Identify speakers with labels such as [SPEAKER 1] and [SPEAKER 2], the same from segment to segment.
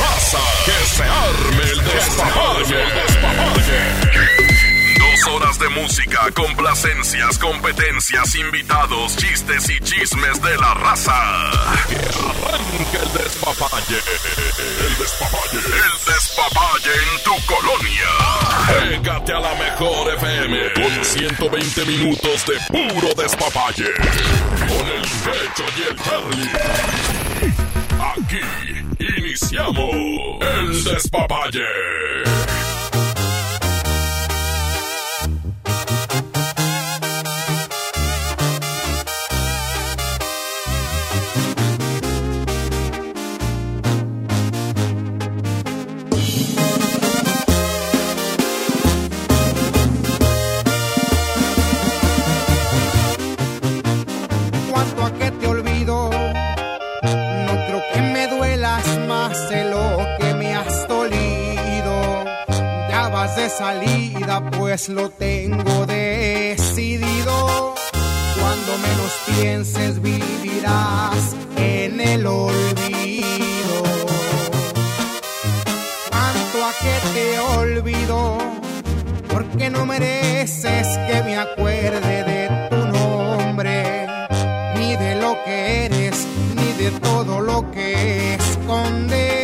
[SPEAKER 1] Raza, que se arme el despapalle. Dos horas de música, complacencias, competencias, invitados, chistes y chismes de la raza. Que arranque el despapalle. El despapalle. El despapalle en tu colonia. Pégate a la mejor FM con 120 minutos de puro despapalle. Con el pecho y el Charlie. Aquí iniciamos el despapalle.
[SPEAKER 2] Salida, pues lo tengo decidido. Cuando menos pienses, vivirás en el olvido. Cuanto a que te olvido, porque no mereces que me acuerde de tu nombre ni de lo que eres, ni de todo lo que escondes.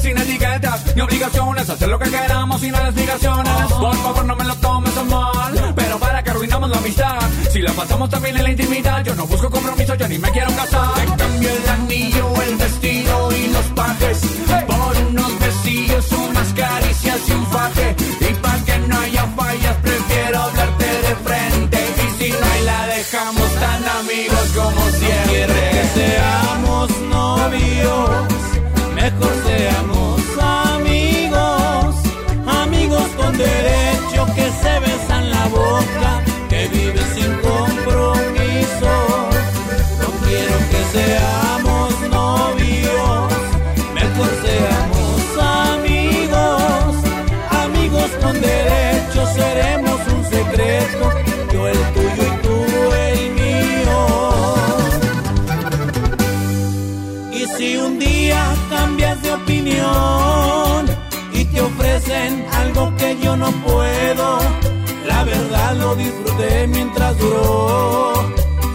[SPEAKER 3] Sin
[SPEAKER 4] etiquetas ni obligaciones, hacer lo que queramos sin las. Por favor, no me lo tomes a mal, pero para que arruinamos la amistad. Si la pasamos también en la intimidad, yo no busco compromiso, yo ni me quiero casar. Te cambio el anillo, el vestido y los pajes por unos besillos, unas caricias y un faje. Y para que no haya fallas, prefiero hablarte de frente. Y si no hay, la dejamos tan amigos como siempre.
[SPEAKER 3] Que yo no puedo, la verdad lo disfruté mientras duró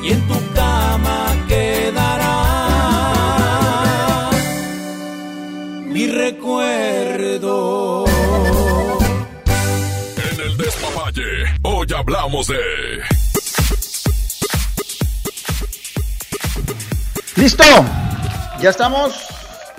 [SPEAKER 3] y en tu cama quedará mi recuerdo.
[SPEAKER 1] En el despapalle, hoy hablamos de.
[SPEAKER 5] ¡Listo! Ya estamos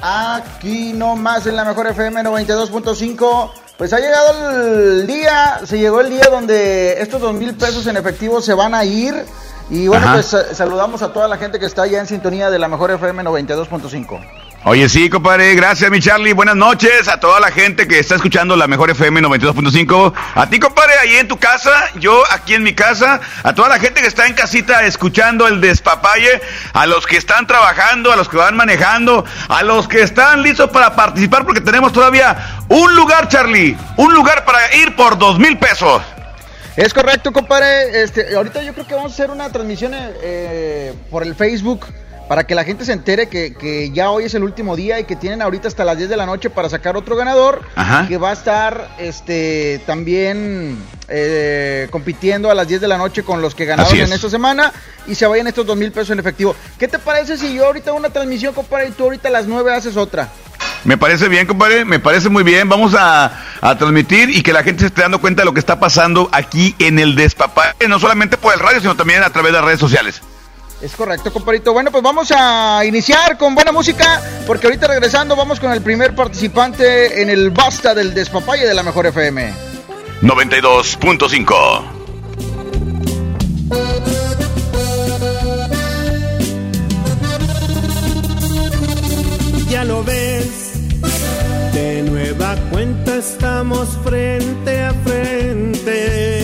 [SPEAKER 5] aquí nomás en la mejor FM 92.5. Pues ha llegado el día, se llegó el día donde estos dos mil pesos en efectivo se van a ir. Y bueno,
[SPEAKER 6] Ajá.
[SPEAKER 5] pues sa- saludamos a toda la gente que está allá en sintonía de la mejor FM 92.5.
[SPEAKER 6] Oye, sí, compadre, gracias, mi Charlie. Buenas noches a toda la gente que está escuchando la mejor FM 92.5. A ti, compadre, ahí en tu casa, yo aquí en mi casa, a toda la gente que está en casita escuchando el despapalle, a los que están trabajando, a los que van manejando, a los que están listos para participar, porque tenemos todavía un lugar, Charlie, un lugar para ir por dos mil pesos.
[SPEAKER 5] Es correcto, compadre. Este, ahorita yo creo que vamos a hacer una transmisión eh, eh, por el Facebook para que la gente se entere que, que ya hoy es el último día y que tienen ahorita hasta las 10 de la noche para sacar otro ganador
[SPEAKER 6] Ajá.
[SPEAKER 5] que va a estar este también eh, compitiendo a las 10 de la noche con los que ganaron
[SPEAKER 6] es.
[SPEAKER 5] en esta semana y se vayan estos dos mil pesos en efectivo. ¿Qué te parece si yo ahorita hago una transmisión, compadre, y tú ahorita a las 9 haces otra?
[SPEAKER 6] Me parece bien, compadre, me parece muy bien. Vamos a, a transmitir y que la gente se esté dando cuenta de lo que está pasando aquí en el despapalle, no solamente por el radio, sino también a través de las redes sociales.
[SPEAKER 5] Es correcto, compadrito. Bueno, pues vamos a iniciar con buena música, porque ahorita regresando vamos con el primer participante en el Basta del Despapalle de la Mejor FM.
[SPEAKER 6] 92.5.
[SPEAKER 3] Ya lo ves, de nueva cuenta estamos frente a frente.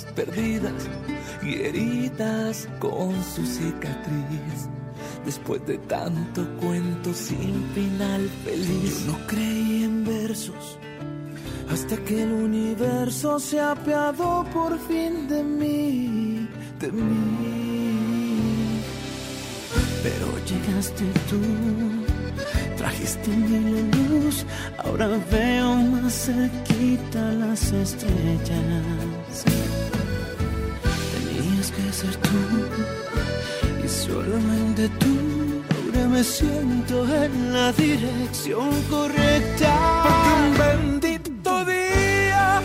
[SPEAKER 7] perdidas y heridas con su cicatriz. Después de tanto cuento sin final feliz. Yo no creí en versos hasta que el universo se apiadó por fin de mí, de mí. Pero llegaste tú, trajiste mi luz, ahora veo más cerquita las estrellas. Tenías que ser tú, y solamente tú, ahora me siento en la dirección correcta. Porque un bendito día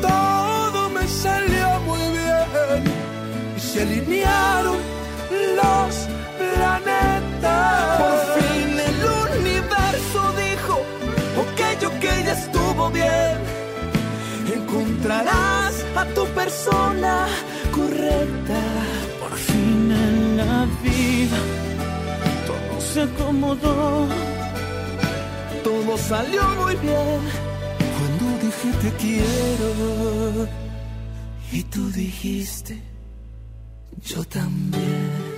[SPEAKER 7] todo me salió muy bien y se alinearon los planetas. Por fin el universo dijo, ok, ok, ya estuvo bien. Encontrarás a tu persona Por fin en la vida todo se acomodó. Todo salió muy bien cuando dije te quiero. Y tú dijiste, yo también.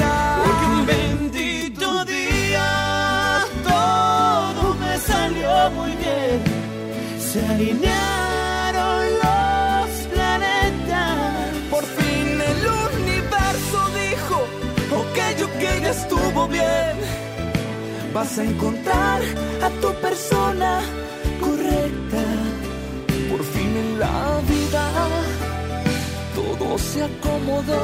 [SPEAKER 7] Bendito día todo me salió muy bien. Se alinearon los planetas. Por fin el universo dijo, ok, ok, ya estuvo bien. Vas a encontrar a tu persona correcta. Por fin en la vida todo se acomodó,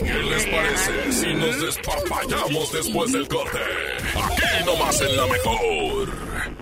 [SPEAKER 7] ¿Qué les
[SPEAKER 1] parece si nos despapallamos después del corte? Aquí nomás en la mejor.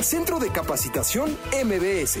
[SPEAKER 8] Centro de Capacitación MBS.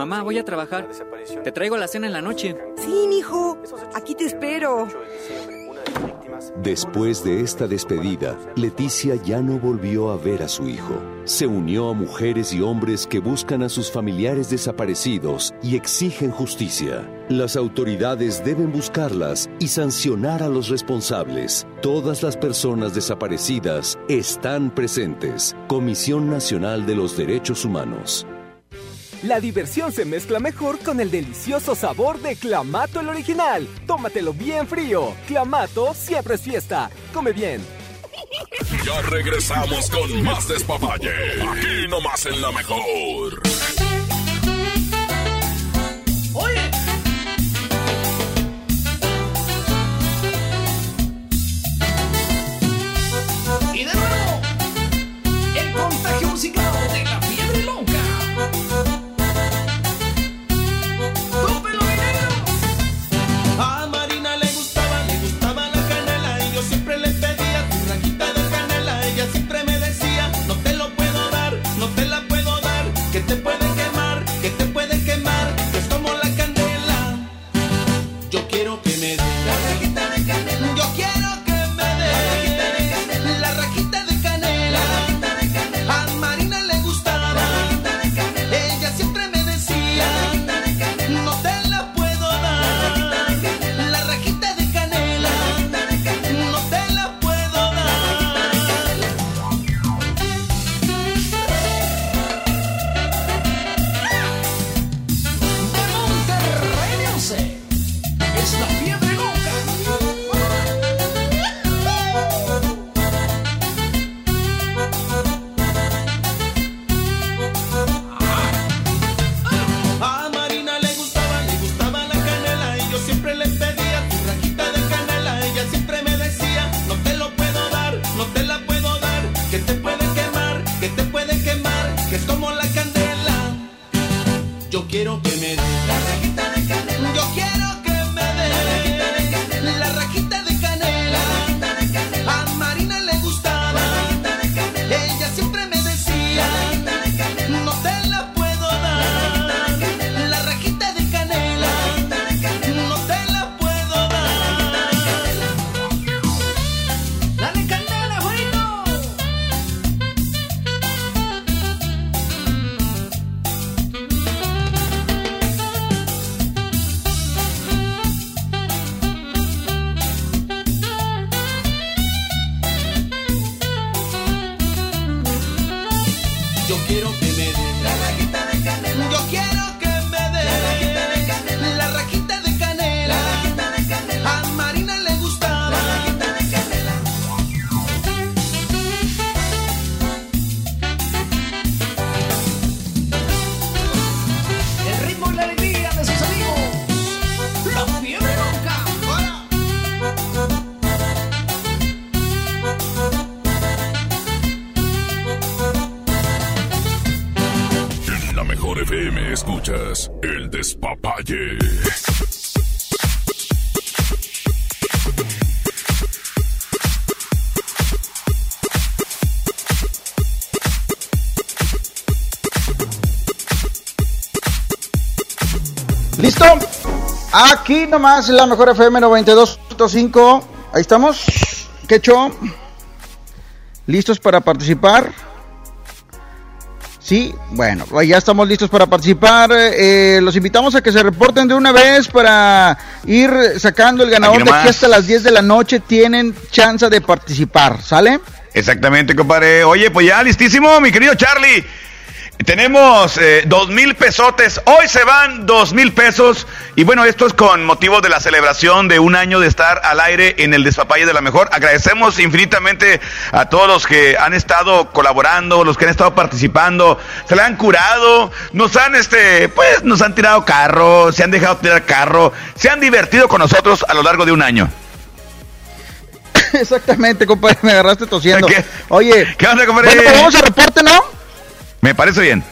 [SPEAKER 9] Mamá, voy a trabajar. Te traigo la cena en la noche.
[SPEAKER 10] Sí, mijo. Aquí te espero.
[SPEAKER 11] Después de esta despedida, Leticia ya no volvió a ver a su hijo. Se unió a mujeres y hombres que buscan a sus familiares desaparecidos y exigen justicia. Las autoridades deben buscarlas y sancionar a los responsables. Todas las personas desaparecidas están presentes. Comisión Nacional de los Derechos Humanos.
[SPEAKER 8] La diversión se mezcla mejor con el delicioso sabor de Clamato el original. Tómatelo bien frío. Clamato siempre es fiesta. Come bien.
[SPEAKER 1] Ya regresamos con más despapalle. Aquí nomás en la mejor.
[SPEAKER 3] Oye. Y de nuevo, el contagio musical
[SPEAKER 5] Aquí nomás la mejor FM 92.5. Ahí estamos. ¿Qué show? ¿Listos para participar? Sí, bueno, ya estamos listos para participar. Eh, los invitamos a que se reporten de una vez para ir sacando el ganador de aquí hasta las 10 de la noche. Tienen chance de participar, ¿sale?
[SPEAKER 6] Exactamente, compadre. Oye, pues ya listísimo, mi querido Charlie. Tenemos eh, dos mil pesotes. Hoy se van dos mil pesos. Y bueno, esto es con motivo de la celebración de un año de estar al aire en el Despapalle de la Mejor. Agradecemos infinitamente a todos los que han estado colaborando, los que han estado participando. Se la han curado, nos han, este, pues, nos han tirado carro, se han dejado tirar carro, se han divertido con nosotros a lo largo de un año.
[SPEAKER 5] Exactamente, compadre, me agarraste tosiendo. Oye,
[SPEAKER 6] ¿qué onda, compadre?
[SPEAKER 5] Bueno, pues vamos a reporte, ¿no?
[SPEAKER 6] Me parece bien.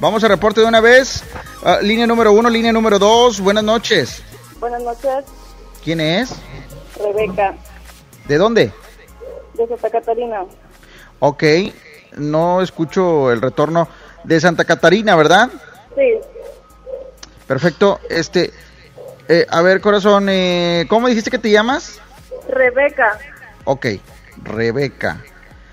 [SPEAKER 5] Vamos a reporte de una vez. Ah, línea número uno, línea número dos. Buenas noches.
[SPEAKER 12] Buenas noches,
[SPEAKER 5] ¿Quién es?
[SPEAKER 12] Rebeca,
[SPEAKER 5] ¿De dónde?
[SPEAKER 12] de Santa Catarina.
[SPEAKER 5] Ok, no escucho el retorno de Santa Catarina, ¿verdad?
[SPEAKER 12] Sí,
[SPEAKER 5] Perfecto. Este, eh, a ver, corazón, eh, ¿cómo dijiste que te llamas?
[SPEAKER 12] Rebeca.
[SPEAKER 5] Ok, Rebeca.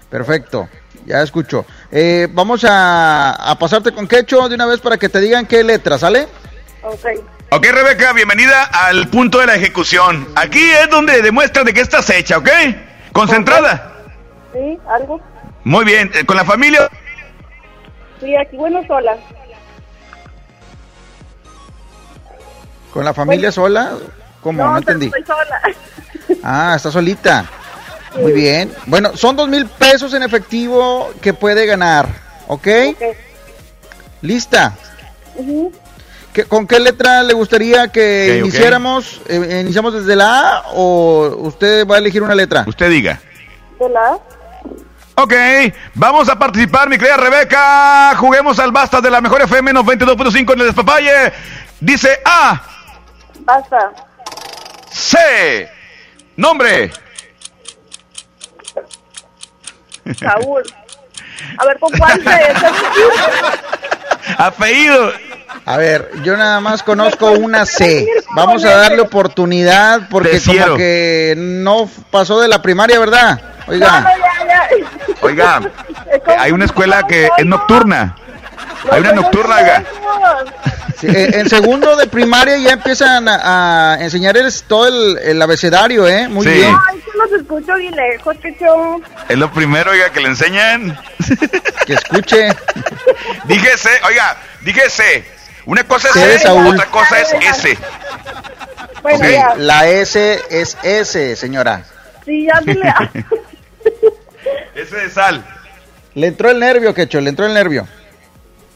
[SPEAKER 5] Perfecto, ya escucho. Eh, vamos a, a pasarte con Quecho de una vez para que te digan qué letra, ¿sale?
[SPEAKER 12] Ok.
[SPEAKER 6] Ok, Rebeca, bienvenida al punto de la ejecución. Aquí es donde demuestras de que estás hecha, ¿ok? Concentrada.
[SPEAKER 12] ¿Sí? ¿Algo?
[SPEAKER 6] Muy bien, eh, con la familia.
[SPEAKER 12] Sí, aquí, bueno, sola.
[SPEAKER 5] ¿Con la familia sola? ¿Cómo? No, entendí.
[SPEAKER 12] estoy sola.
[SPEAKER 5] Ah, está solita. Muy bien. Bueno, son dos mil pesos en efectivo que puede ganar, ¿ok? ¿Lista?
[SPEAKER 12] Ujú.
[SPEAKER 5] ¿Qué- ¿Con qué letra le gustaría que
[SPEAKER 6] Ok, ok.
[SPEAKER 5] iniciáramos? Eh, ¿Iniciamos desde la A o usted va a elegir una letra?
[SPEAKER 6] Usted diga.
[SPEAKER 12] ¿De la?
[SPEAKER 6] Ok, vamos a participar, mi querida Rebeca. Juguemos al basta de la mejor FM 92.5 en el despapalle. Dice A,
[SPEAKER 12] Basta.
[SPEAKER 6] C, nombre.
[SPEAKER 12] Saúl. A ver, ¿con cuál se
[SPEAKER 6] Apellido.
[SPEAKER 5] A ver, yo nada más conozco una C. Vamos a darle oportunidad porque como que no pasó de la primaria, ¿verdad? Oiga.
[SPEAKER 6] Oiga, hay una escuela que es nocturna. Hay una nocturna, oiga.
[SPEAKER 5] sí, en segundo de primaria ya empiezan a, a enseñar el- todo el, el abecedario, ¿eh? Muy
[SPEAKER 6] Sí.
[SPEAKER 5] bien.
[SPEAKER 12] Ay, que los escucho bien lejos, Chicho.
[SPEAKER 6] Es lo primero, oiga, que le enseñan.
[SPEAKER 5] Que escuche.
[SPEAKER 6] C, oiga, C. Una cosa es
[SPEAKER 5] C
[SPEAKER 6] otra cosa es S.
[SPEAKER 12] Bueno,
[SPEAKER 6] Ok.
[SPEAKER 12] ya.
[SPEAKER 5] La S es S, señora.
[SPEAKER 12] Sí, ya dile. a-
[SPEAKER 6] S de sal.
[SPEAKER 5] Le entró el nervio, Quecho, le entró el nervio.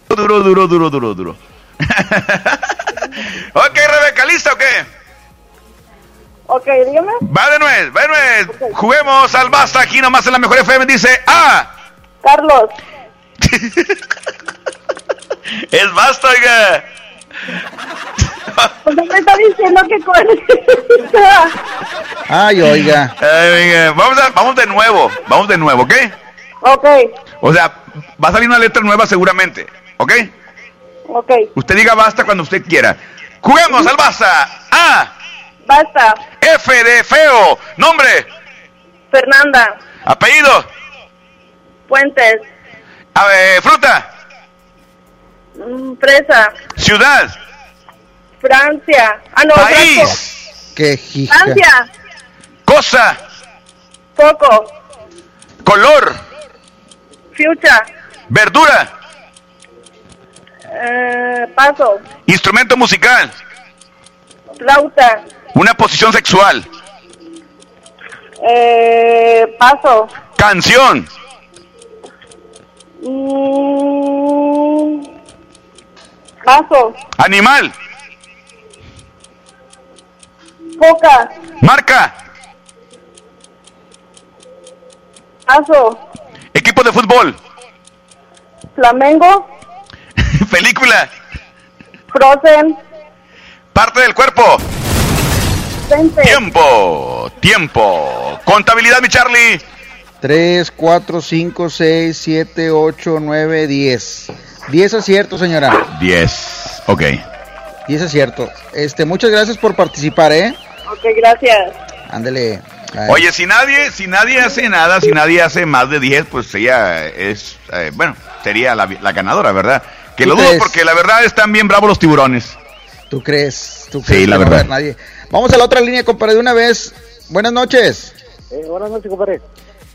[SPEAKER 6] Duro, duro, duro, duro, duro. ok, Rebeca, ¿lista o qué?
[SPEAKER 12] Ok, dígame.
[SPEAKER 6] Va de nuez, va de nuez. Juguemos al basta aquí nomás en la mejor FM. Dice A.
[SPEAKER 12] Carlos.
[SPEAKER 6] Es basta, oiga.
[SPEAKER 12] Pues no me está diciendo que cuál
[SPEAKER 5] Ay, oiga.
[SPEAKER 6] Ay, venga, Vamos, a- vamos de nuevo, vamos de nuevo, ¿ok?
[SPEAKER 12] Ok,
[SPEAKER 6] O sea, va a salir una letra nueva seguramente, ¿ok?
[SPEAKER 12] ok.
[SPEAKER 6] Usted diga basta cuando usted quiera. Juguemos al basta. A.
[SPEAKER 12] Basta.
[SPEAKER 6] F de feo. Nombre.
[SPEAKER 12] Fernanda.
[SPEAKER 6] Apellido.
[SPEAKER 12] Puentes.
[SPEAKER 6] A ver, fruta.
[SPEAKER 12] Mm, Fresa.
[SPEAKER 6] Ciudad.
[SPEAKER 12] Francia. Ah, no.
[SPEAKER 6] País.
[SPEAKER 5] Qué.
[SPEAKER 12] Francia.
[SPEAKER 6] Cosa.
[SPEAKER 12] Foco.
[SPEAKER 6] Color.
[SPEAKER 12] Fucha.
[SPEAKER 6] Verdura.
[SPEAKER 12] Eh, paso.
[SPEAKER 6] Instrumento musical.
[SPEAKER 12] Flauta.
[SPEAKER 6] Una posición sexual.
[SPEAKER 12] Eh, paso.
[SPEAKER 6] Canción.
[SPEAKER 12] Mm, paso.
[SPEAKER 6] Animal.
[SPEAKER 12] Foca.
[SPEAKER 6] Marca.
[SPEAKER 12] Paso.
[SPEAKER 6] Equipo de fútbol.
[SPEAKER 12] Flamengo.
[SPEAKER 6] Película.
[SPEAKER 12] Frozen.
[SPEAKER 6] Parte del cuerpo.
[SPEAKER 12] Vente.
[SPEAKER 6] Tiempo. Tiempo. Contabilidad, mi Charlie.
[SPEAKER 5] 3, 4, 5, 6, 7, 8, 9, 10. 10 aciertos, señora.
[SPEAKER 6] 10. Ok.
[SPEAKER 5] 10 aciertos. Este, muchas gracias por participar, ¿eh?
[SPEAKER 12] Ok, gracias.
[SPEAKER 5] Ándele.
[SPEAKER 6] Oye, si nadie, si nadie hace nada, si nadie hace más de 10, pues ella es, eh, bueno, sería la, la ganadora, ¿verdad? Que
[SPEAKER 5] ¿Tú
[SPEAKER 6] lo dudo
[SPEAKER 5] crees?
[SPEAKER 6] porque la verdad están bien bravos los tiburones.
[SPEAKER 5] ¿Tú crees? ¿Tú
[SPEAKER 6] Sí,
[SPEAKER 5] crees
[SPEAKER 6] la
[SPEAKER 5] que no va a
[SPEAKER 6] verdad.
[SPEAKER 5] nadie? Vamos a la otra línea, compadre, de una vez. Buenas noches.
[SPEAKER 13] Eh, buenas noches, compadre.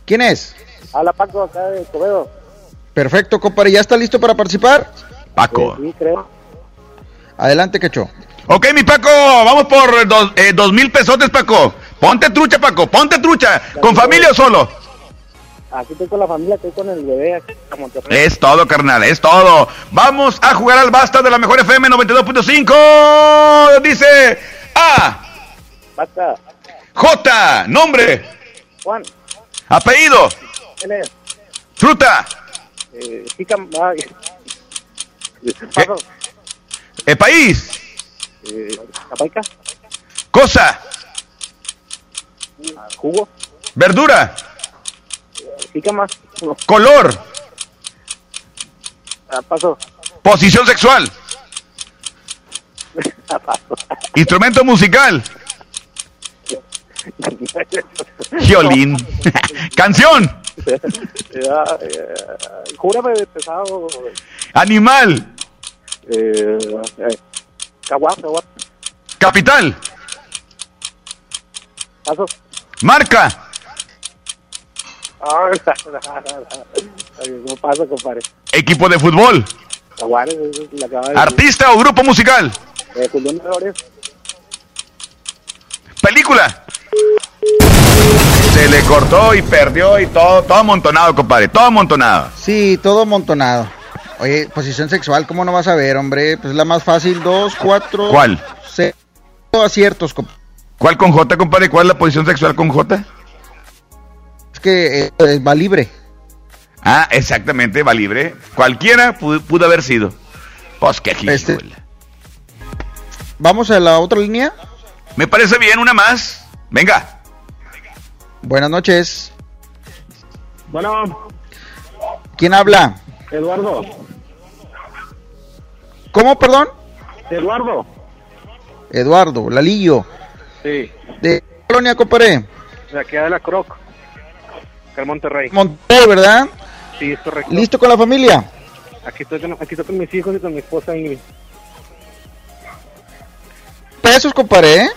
[SPEAKER 5] ¿Quién es?
[SPEAKER 13] Habla Paco acá de Covedo.
[SPEAKER 5] Perfecto, compadre. ¿Ya está listo para participar?
[SPEAKER 6] Paco.
[SPEAKER 13] Sí, creo.
[SPEAKER 5] Adelante, Quecho.
[SPEAKER 6] Ok, mi Paco, vamos por dos, eh, dos mil pesotes, Paco. Ponte trucha, Paco, ponte trucha. ¿Con familia o solo?
[SPEAKER 13] Aquí estoy con la familia, estoy con el bebé aquí en Monterrey.
[SPEAKER 6] Es todo, carnal, es todo. Vamos a jugar al basta de la mejor FM 92.5. Dice A,
[SPEAKER 13] Basta.
[SPEAKER 6] J, nombre,
[SPEAKER 13] Juan,
[SPEAKER 6] apellido,
[SPEAKER 13] ¿quién es?
[SPEAKER 6] fruta,
[SPEAKER 13] Eh, ay. Paso.
[SPEAKER 6] eh, país,
[SPEAKER 13] Eh,
[SPEAKER 6] cosa,
[SPEAKER 13] Jugo.
[SPEAKER 6] verdura,
[SPEAKER 13] Jícama.
[SPEAKER 6] color,
[SPEAKER 13] Ah, paso.
[SPEAKER 6] posición sexual,
[SPEAKER 13] paso.
[SPEAKER 6] instrumento musical, violín, canción,
[SPEAKER 13] júrame de pesado.
[SPEAKER 6] animal,
[SPEAKER 13] Eh, eh, Caguá, caguá.
[SPEAKER 6] capital,
[SPEAKER 13] Paso.
[SPEAKER 6] marca,
[SPEAKER 13] No pasa, compadre.
[SPEAKER 6] equipo de fútbol,
[SPEAKER 13] Jaguares, la decir.
[SPEAKER 6] artista o grupo musical,
[SPEAKER 13] Eh, Julián Flores.
[SPEAKER 6] película. Se le cortó y perdió y todo, todo amontonado, compadre, todo amontonado.
[SPEAKER 5] Sí, todo amontonado. Oye, posición sexual, ¿cómo no vas a ver, hombre? Pues la más fácil, dos, cuatro...
[SPEAKER 6] ¿Cuál?
[SPEAKER 5] seis aciertos, compadre.
[SPEAKER 6] ¿Cuál con J, compadre? ¿Cuál es la posición sexual con J?
[SPEAKER 5] Que eh, va libre.
[SPEAKER 6] Ah, exactamente, va libre. Cualquiera pudo, pudo haber sido. Pues qué
[SPEAKER 5] Este- Vamos a la otra línea.
[SPEAKER 6] Me parece bien, una más. Venga.
[SPEAKER 5] Buenas noches.
[SPEAKER 13] Bueno,
[SPEAKER 5] ¿Quién habla?
[SPEAKER 13] Eduardo.
[SPEAKER 5] ¿Cómo, perdón?
[SPEAKER 13] Eduardo.
[SPEAKER 5] Eduardo, Lalillo.
[SPEAKER 13] Sí,
[SPEAKER 5] De Colonia, compadre.
[SPEAKER 13] de aquí de la Croc. Acá en Monterrey.
[SPEAKER 5] Monterrey, ¿verdad?
[SPEAKER 13] Sí, es correcto.
[SPEAKER 5] ¿Listo con la familia?
[SPEAKER 13] Aquí estoy, con, aquí estoy con mis hijos y con mi esposa Ingrid.
[SPEAKER 5] Pesos, compadre, ¿eh?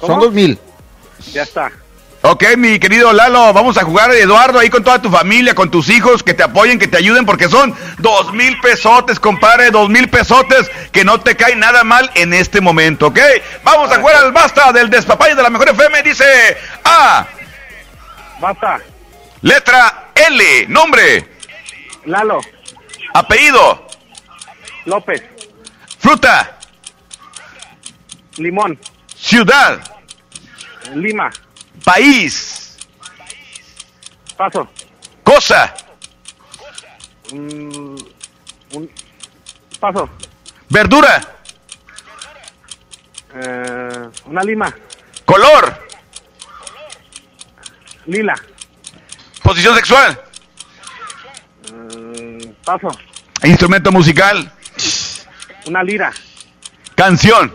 [SPEAKER 5] Son dos mil.
[SPEAKER 13] Ya está.
[SPEAKER 6] Ok, mi querido Lalo, vamos a jugar, Eduardo, ahí con toda tu familia, con tus hijos, que te apoyen, que te ayuden, porque son dos mil pesotes, compadre, dos mil pesotes, que no te cae nada mal en este momento, ¿ok? Vamos a jugar al basta del despapalle de la mejor FM, dice A,
[SPEAKER 13] Basta.
[SPEAKER 6] letra L, nombre,
[SPEAKER 13] Lalo.
[SPEAKER 6] apellido,
[SPEAKER 13] López.
[SPEAKER 6] fruta,
[SPEAKER 13] Limón.
[SPEAKER 6] ciudad,
[SPEAKER 13] Lima.
[SPEAKER 6] país,
[SPEAKER 13] Paso.
[SPEAKER 6] cosa,
[SPEAKER 13] Mm, un, paso.
[SPEAKER 6] verdura,
[SPEAKER 13] Eh, una lima.
[SPEAKER 6] color,
[SPEAKER 13] Lila.
[SPEAKER 6] posición sexual,
[SPEAKER 13] Mm, paso.
[SPEAKER 6] instrumento musical,
[SPEAKER 13] Una lira.
[SPEAKER 6] canción,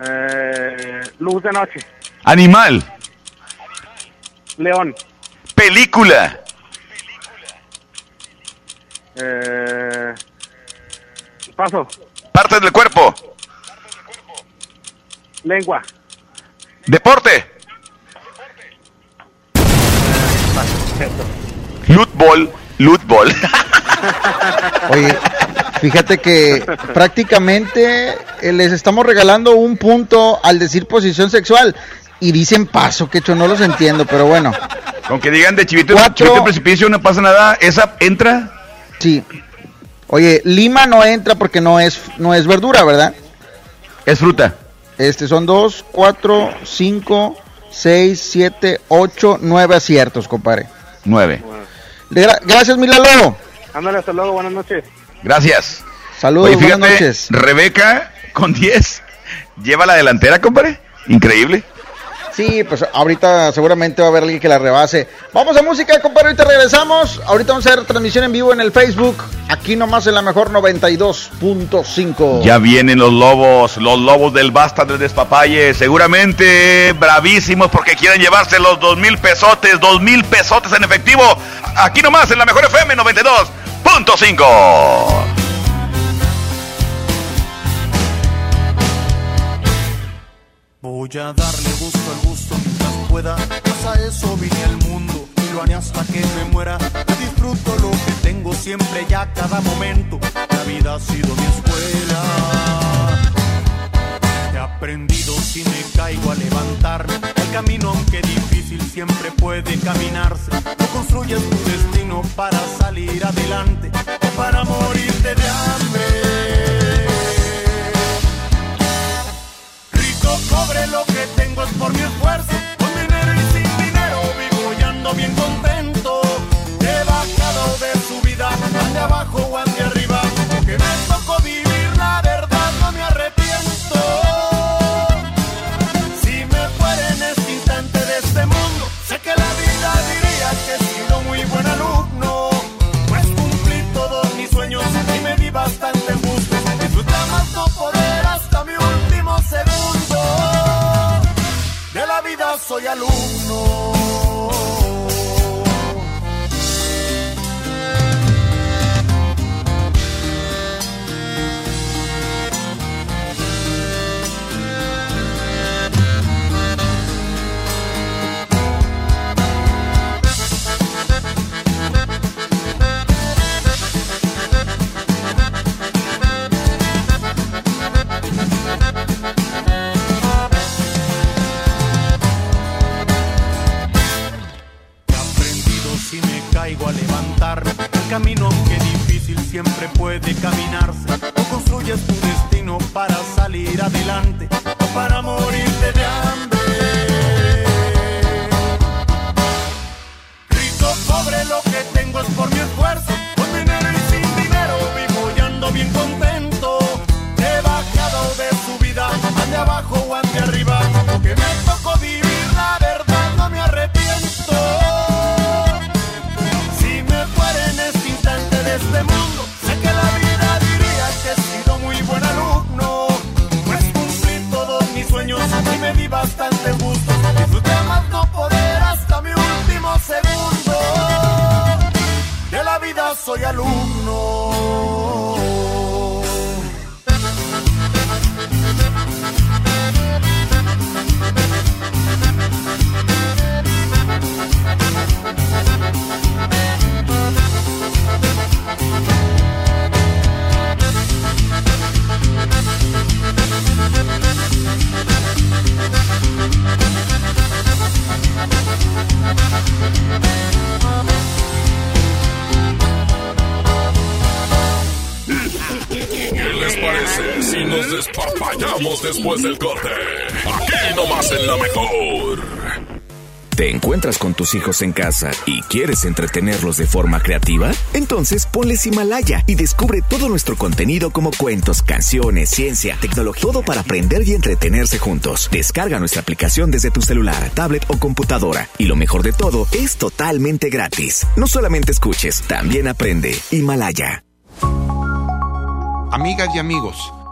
[SPEAKER 13] Eh, luz de noche.
[SPEAKER 6] animal,
[SPEAKER 13] León.
[SPEAKER 6] película,
[SPEAKER 13] Eh, paso.
[SPEAKER 6] parte del cuerpo,
[SPEAKER 13] Lengua.
[SPEAKER 6] deporte, Lutbol, Lutbol.
[SPEAKER 5] Oye, fíjate que prácticamente eh, les estamos regalando un punto al decir posición sexual. Y dicen paso, que yo no los entiendo, pero bueno.
[SPEAKER 6] Con que digan de chivito,
[SPEAKER 5] Cuatro.
[SPEAKER 6] chivito en precipicio no pasa nada, esa entra.
[SPEAKER 5] Sí. Oye, Lima no entra porque no es, no es verdura, ¿verdad?
[SPEAKER 6] Es fruta.
[SPEAKER 5] Este son dos, cuatro, cinco, seis, siete, ocho, nueve aciertos, compadre.
[SPEAKER 6] Nueve.
[SPEAKER 5] Le gra- gracias, Milalo.
[SPEAKER 13] Ándale, hasta luego. Buenas noches.
[SPEAKER 6] Gracias.
[SPEAKER 5] Saludos,
[SPEAKER 6] Oye,
[SPEAKER 5] buenas
[SPEAKER 6] fíjate,
[SPEAKER 5] noches.
[SPEAKER 6] Rebeca con 10 lleva la delantera, compadre. Increíble.
[SPEAKER 5] Sí, pues ahorita seguramente va a haber alguien que la rebase. Vamos a música, compadre, ahorita regresamos. Ahorita vamos a hacer transmisión en vivo en el Facebook. Aquí nomás en la mejor 92.5.
[SPEAKER 6] Ya vienen los lobos, los lobos del Basta del Despapalle, seguramente bravísimos porque quieren llevarse los dos mil pesotes, dos mil pesotes en efectivo. Aquí nomás en la mejor FM 92.5.
[SPEAKER 14] Voy a darle gusto al gusto mientras pueda. Pues a eso vine al mundo y lo haré hasta que me muera. Disfruto lo que tengo siempre y a cada momento. La vida ha sido mi escuela. He aprendido si me caigo a levantarme. El camino, aunque difícil, siempre puede caminarse. No construyes tu destino para salir adelante o para morirte de hambre. Cobre lo que tengo es por mi esfuerzo. Con dinero y sin dinero vivo y ando bien contento. He bajado de su vida, ande abajo o ande arriba. Que me tocó vivir, la verdad no me arrepiento. Si me fuera en este instante de este mundo, sé que la vida diría que he sido muy buen alumno. Pues cumplí todos mis sueños y me di bastante soy alumno. Caigo a levantarme. El camino, aunque difícil, siempre puede caminarse. O construyes tu destino para salir adelante
[SPEAKER 1] después del corte? Aquí nomás en la mejor.
[SPEAKER 15] ¿Te encuentras con tus hijos en casa y quieres entretenerlos de forma creativa? Entonces ponles Himalaya y descubre todo nuestro contenido como cuentos, canciones, ciencia, tecnología, todo para aprender y entretenerse juntos. Descarga nuestra aplicación desde tu celular, tablet o computadora. Y lo mejor de todo, es totalmente gratis. No solamente escuches, también aprende. Himalaya.
[SPEAKER 16] Amigas y amigos,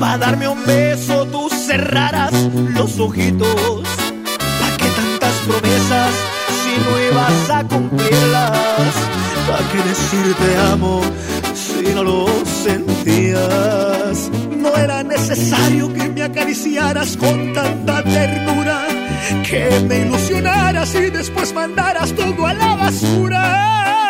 [SPEAKER 14] Para darme un beso tú cerraras los ojitos. ¿Para qué tantas promesas si no ibas a cumplirlas? ¿Para qué decir te amo si no lo sentías? No era necesario que me acariciaras con tanta ternura, que me ilusionaras y después mandaras todo a la basura.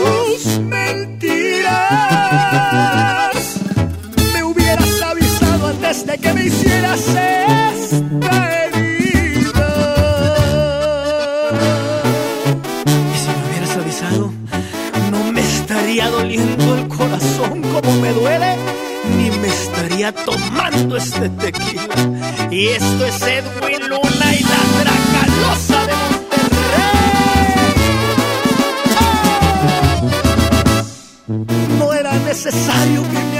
[SPEAKER 14] que me hicieras esta. Y si me hubieras avisado, no me estaría doliendo el corazón como me duele, ni me estaría tomando este tequila. Y esto es Edwin Luna y la Dracalosa de Monterrey. No era necesario que me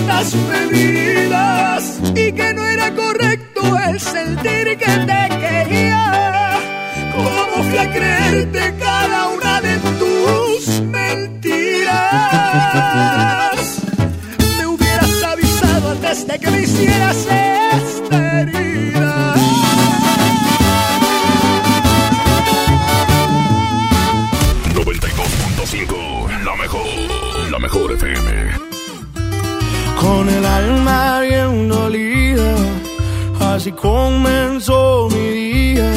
[SPEAKER 14] tomar ciertas medidas y que no era correcto el sentir que te quería. ¿Cómo fui creerte cada una de tus mentiras? Me hubieras avisado antes de que me hicieras esta herida.
[SPEAKER 1] 92.5, la mejor, la mejor FM.
[SPEAKER 14] Comenzó mi día.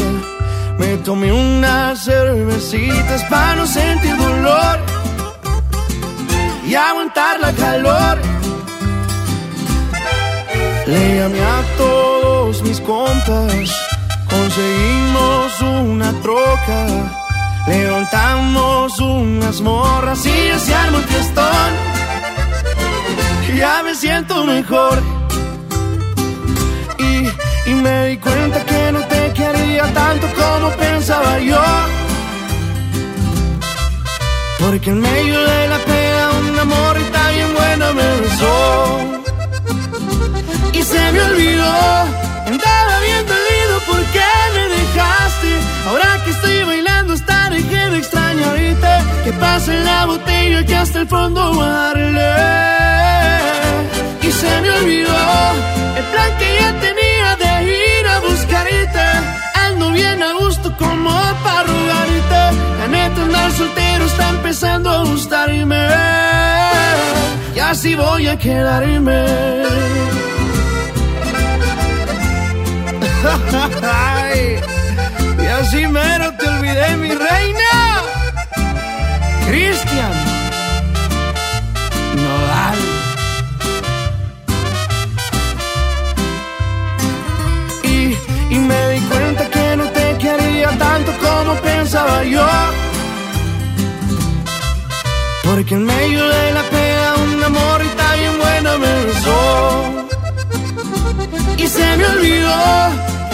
[SPEAKER 14] Me tomé unas cervecitas para no sentir dolor y aguantar la calor. Le llamé a todos mis compas, conseguimos una troca, levantamos unas morras y ya se armó el fiestón. Ya me siento mejor y, y me di cuenta que no te quería tanto como pensaba yo. Porque en medio de la pena una morrita bien buena me besó y se me olvidó. Andaba bien dolido porque me dejaste. Ahora que estoy bailando que me extraño ahorita. Que pase la botella que hasta el fondo voy a darle. Y se me olvidó el plan que ya tenía de a buscarte. Ando bien a gusto como para rogarte. La neta andar soltero está empezando a gustarme. Y así voy a quedarme. Ay, y así mero te olvidé, mi reina. Cristian como pensaba yo. Porque en medio de la pega un amor
[SPEAKER 7] y tan bien bueno me besó. Y se me olvidó,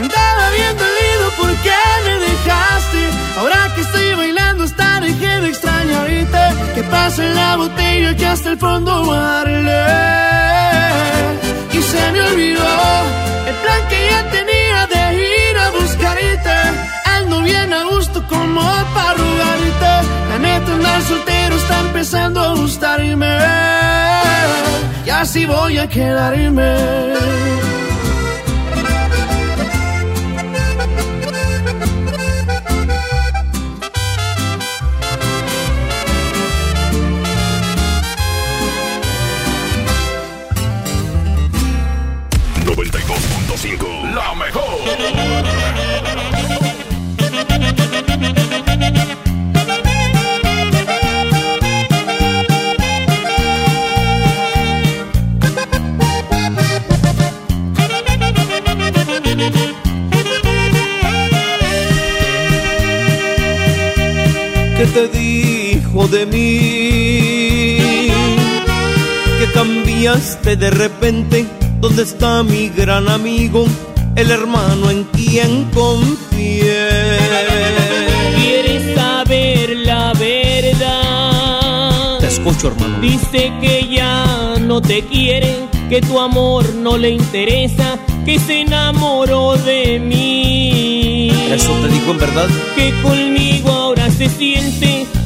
[SPEAKER 7] andaba bien dolido porque me dejaste. Ahora que estoy bailando esta región extraña ahorita, que pasa en la botella que hasta el fondo guarde. Y se me olvidó, el plan bien a gusto como para rogarte. La neta andar soltero está empezando a gustarme. Y así voy a quedarme. De mí? Que cambiaste de repente. ¿Dónde está mi gran amigo? El hermano en quien confié.
[SPEAKER 17] ¿Quieres saber la verdad?
[SPEAKER 7] Te escucho, hermano.
[SPEAKER 17] Dice que ya no te quiere, que tu amor no le interesa, que se enamoró de mí.
[SPEAKER 7] ¿Eso te dijo en verdad?
[SPEAKER 17] Que conmigo ahora se siente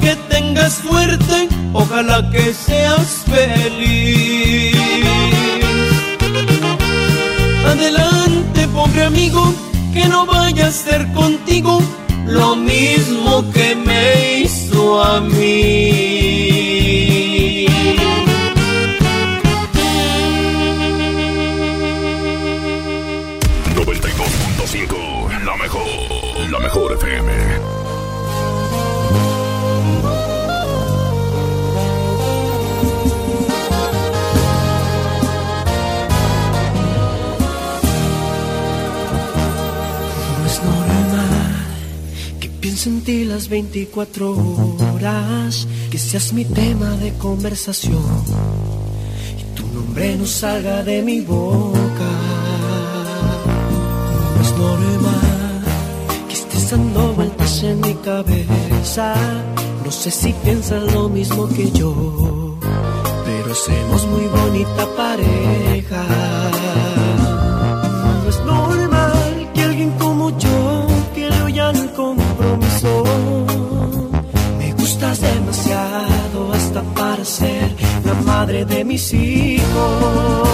[SPEAKER 17] Que
[SPEAKER 7] tengas suerte, ojalá que seas feliz. Adelante, pobre amigo, que no vaya a ser contigo lo mismo que me hizo a mí.
[SPEAKER 1] La mejor. La mejor FM.
[SPEAKER 7] Que piense en ti las 24 horas, que seas mi tema de conversación y tu nombre no salga de mi boca. No es normal que estés dando vueltas en mi cabeza. No sé si piensas lo mismo que yo, pero hacemos muy bonita pareja. Gustas demasiado hasta para ser la madre de mis hijos.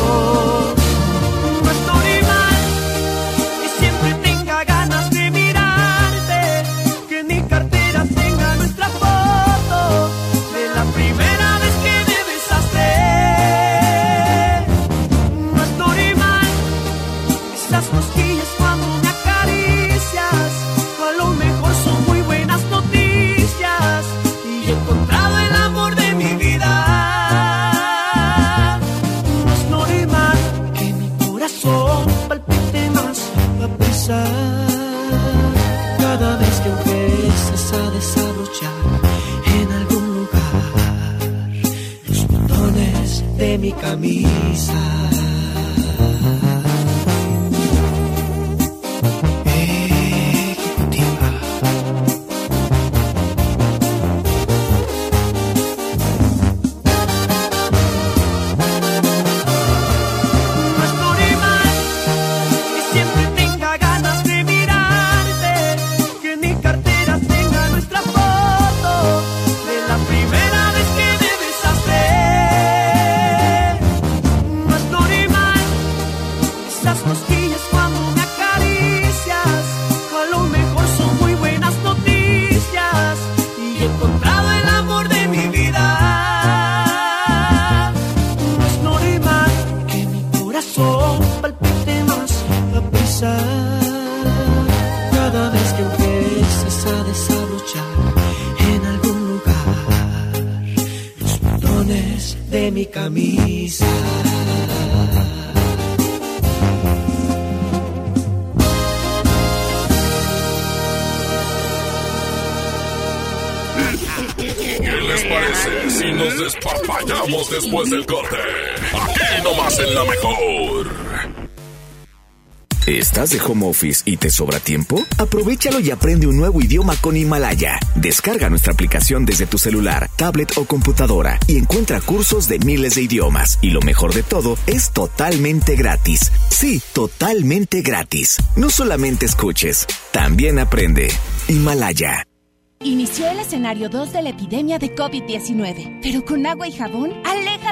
[SPEAKER 1] Después del corte? Aquí nomás en la mejor.
[SPEAKER 15] ¿Estás de home office y te sobra tiempo? Aprovechalo y aprende un nuevo idioma con Himalaya. Descarga nuestra aplicación desde tu celular, tablet o computadora y encuentra cursos de miles de idiomas. Y lo mejor de todo, es totalmente gratis. Sí, totalmente gratis. No solamente escuches, también aprende. Himalaya.
[SPEAKER 18] Inició el escenario 2 de la epidemia de COVID-19, pero con agua y jabón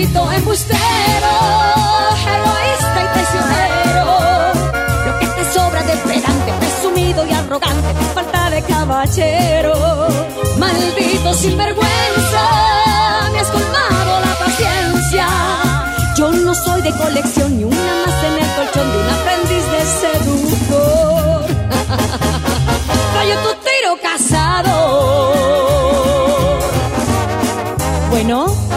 [SPEAKER 19] Maldito embustero, egoísta y traicionero. Lo que te sobra de pedante, presumido y arrogante, falta de caballero. Maldito sinvergüenza, me has colmado la paciencia. Yo no soy de colección ni una más en el colchón de un aprendiz de seductor. Rayo tu tiro casado. Bueno,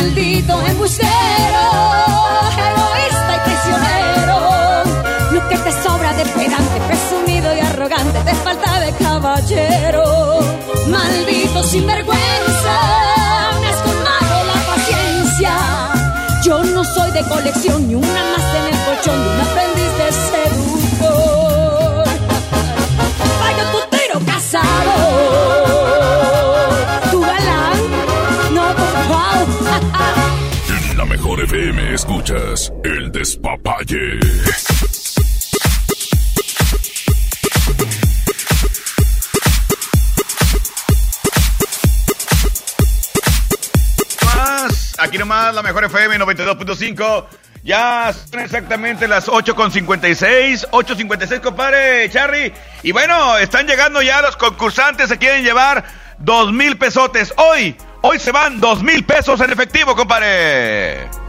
[SPEAKER 19] Maldito embustero, egoísta y prisionero. Lo que te sobra de pedante, presumido y arrogante, te falta de caballero. Maldito sinvergüenza, me has colmado la paciencia. Yo no soy de colección, ni una más en el colchón de un aprendiz de seductor. Vaya tu tiro casado,
[SPEAKER 1] FM escuchas el despapalle.
[SPEAKER 6] Más, aquí nomás la mejor FM 92.5. Ya son exactamente las 8.56, 8.56 compadre Charry. Y bueno, están llegando ya los concursantes, se quieren llevar dos mil pesotes. Hoy, hoy se van dos mil pesos en efectivo, compadre.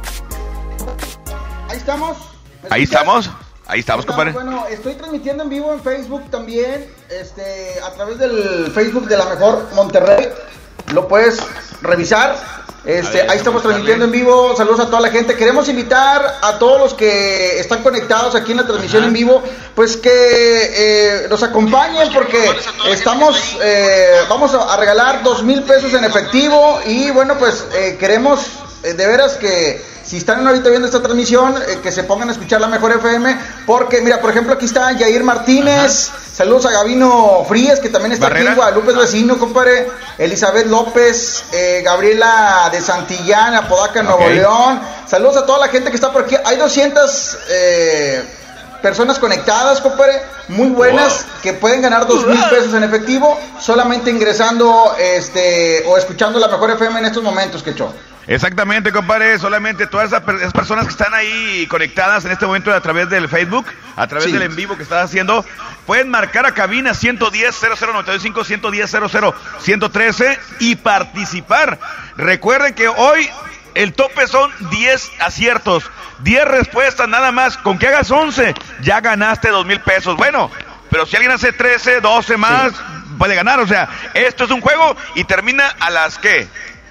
[SPEAKER 5] Ahí estamos. ¿Me
[SPEAKER 6] Ahí estamos, ahí estamos, compadre.
[SPEAKER 5] Bueno, estoy transmitiendo en vivo en Facebook también, este, a través del Facebook de la mejor Monterrey. Lo puedes revisar. Este,
[SPEAKER 6] ver,
[SPEAKER 5] ahí estamos transmitiendo en vivo. Saludos a toda la gente. Queremos invitar a todos los que están conectados aquí en la transmisión en vivo, pues que eh, nos acompañen porque estamos, eh, vamos a a regalar dos mil pesos en efectivo y bueno, pues eh, queremos eh, de veras que si están ahorita viendo esta transmisión, eh, que se pongan a escuchar la mejor FM, porque mira, por ejemplo, aquí está Yair Martínez, saludos a Gabino Frías, que también está aquí
[SPEAKER 6] Barrera.
[SPEAKER 5] Guadalupe es vecino, compadre, Elizabeth López, eh, Gabriela de Santillán, Apodaca, Nuevo. León, saludos a toda la gente que está por aquí, hay 200 eh, personas conectadas, compadre, muy buenas, que pueden ganar dos mil pesos en efectivo, solamente ingresando este o escuchando la mejor FM en estos momentos, que
[SPEAKER 6] Exactamente, compadre. Solamente todas esas, per- esas personas que están ahí conectadas en este momento a través del Facebook, a través
[SPEAKER 5] Sí.
[SPEAKER 6] del en vivo que estás haciendo, pueden marcar a cabina 110 0095 110 00 113 y participar. Recuerden que hoy el tope son 10 aciertos, 10 respuestas nada más. Con que hagas 11, ya ganaste dos mil pesos. Bueno, pero si alguien hace 13, 12 más, puede ganar. O sea, esto es un juego y termina a las qué?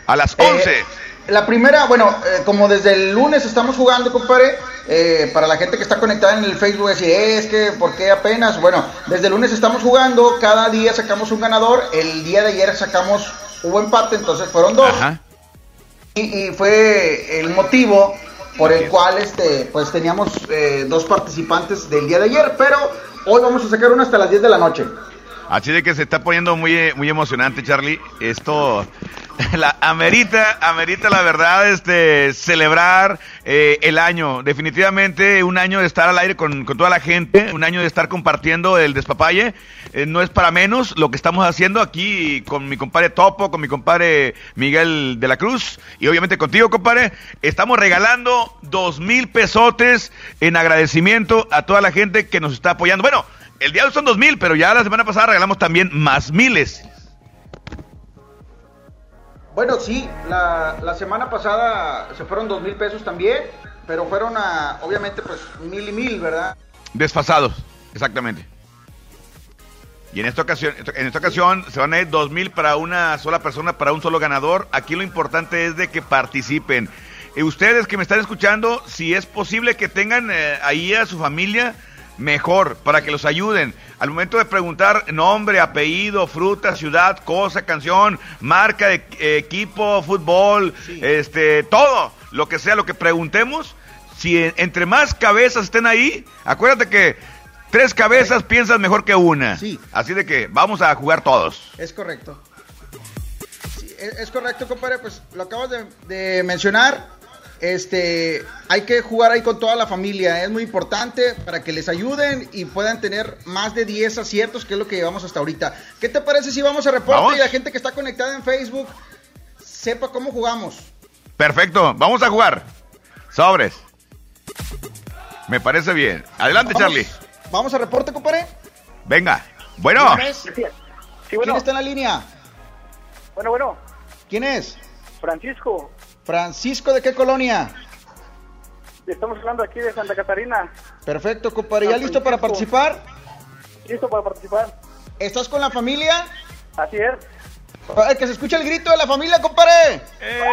[SPEAKER 6] A las 11.
[SPEAKER 5] Eh, la primera, bueno, eh, como desde el lunes estamos jugando, compadre, eh, para la gente que está conectada en el Facebook, decir, "Eh, es que, ¿por qué apenas? Bueno, desde el lunes estamos jugando, cada día sacamos un ganador, el día de ayer sacamos, hubo empate, entonces fueron dos. Y, y fue el motivo por el cual este pues teníamos eh, dos participantes del día de ayer, pero hoy vamos a sacar uno hasta las 10 de la noche.
[SPEAKER 6] Así de que se está poniendo muy, eh, muy emocionante, Charlie. Esto la amerita, amerita la verdad, este, celebrar eh, el año. Definitivamente un año de estar al aire con, con toda la gente, un año de estar compartiendo el despapalle. Eh, no es para menos lo que estamos haciendo aquí con mi compadre Topo, con mi compadre Miguel de la Cruz y obviamente contigo, compadre. Estamos regalando dos mil pesotes en agradecimiento a toda la gente que nos está apoyando. Bueno, el día de hoy son dos mil, pero ya la semana pasada regalamos también más miles.
[SPEAKER 5] Bueno, sí, la, la semana pasada se fueron dos mil pesos también, pero fueron a, obviamente, pues mil y mil, ¿verdad?
[SPEAKER 6] Desfasados, exactamente. Y en esta ocasión, en esta ocasión se van a ir dos mil para una sola persona, para un solo ganador. Aquí lo importante es de que participen. Y ustedes que me están escuchando, si es posible que tengan eh, ahí a su familia, mejor, para que los ayuden. Al momento de preguntar nombre, apellido, fruta, ciudad, cosa, canción, marca de equipo, fútbol, este, todo, lo que sea, lo que preguntemos, si en- entre más cabezas estén ahí, acuérdate que tres cabezas piensan mejor que una. Así de que vamos a jugar todos.
[SPEAKER 5] Es correcto. Sí, es, es correcto, compadre, pues lo acabas de, de mencionar. Este, hay que jugar ahí con toda la familia, es muy importante para que les ayuden y puedan tener más de 10 aciertos, que es lo que llevamos hasta ahorita. ¿Qué te parece si vamos a reporte
[SPEAKER 6] Vamos.
[SPEAKER 5] y la gente que está conectada en Facebook sepa cómo jugamos.
[SPEAKER 6] Perfecto, vamos a jugar. Sobres. Me parece bien. Adelante,
[SPEAKER 5] Vamos.
[SPEAKER 6] Charlie.
[SPEAKER 5] Vamos a reporte, compadre.
[SPEAKER 6] Venga. Bueno.
[SPEAKER 13] Sí,
[SPEAKER 5] ¿Quién
[SPEAKER 13] bueno.
[SPEAKER 5] está en la línea?
[SPEAKER 13] Bueno, bueno.
[SPEAKER 5] ¿Quién es?
[SPEAKER 13] Francisco,
[SPEAKER 5] Francisco, ¿de qué colonia?
[SPEAKER 13] estamos hablando aquí de Santa Catarina.
[SPEAKER 5] Perfecto, compadre. ¿Ya listo para participar?
[SPEAKER 13] ¿Listo para participar?
[SPEAKER 5] ¿Estás con la familia?
[SPEAKER 13] Así es.
[SPEAKER 5] Ay, que se escuche el grito de la familia, compadre.
[SPEAKER 6] Eh.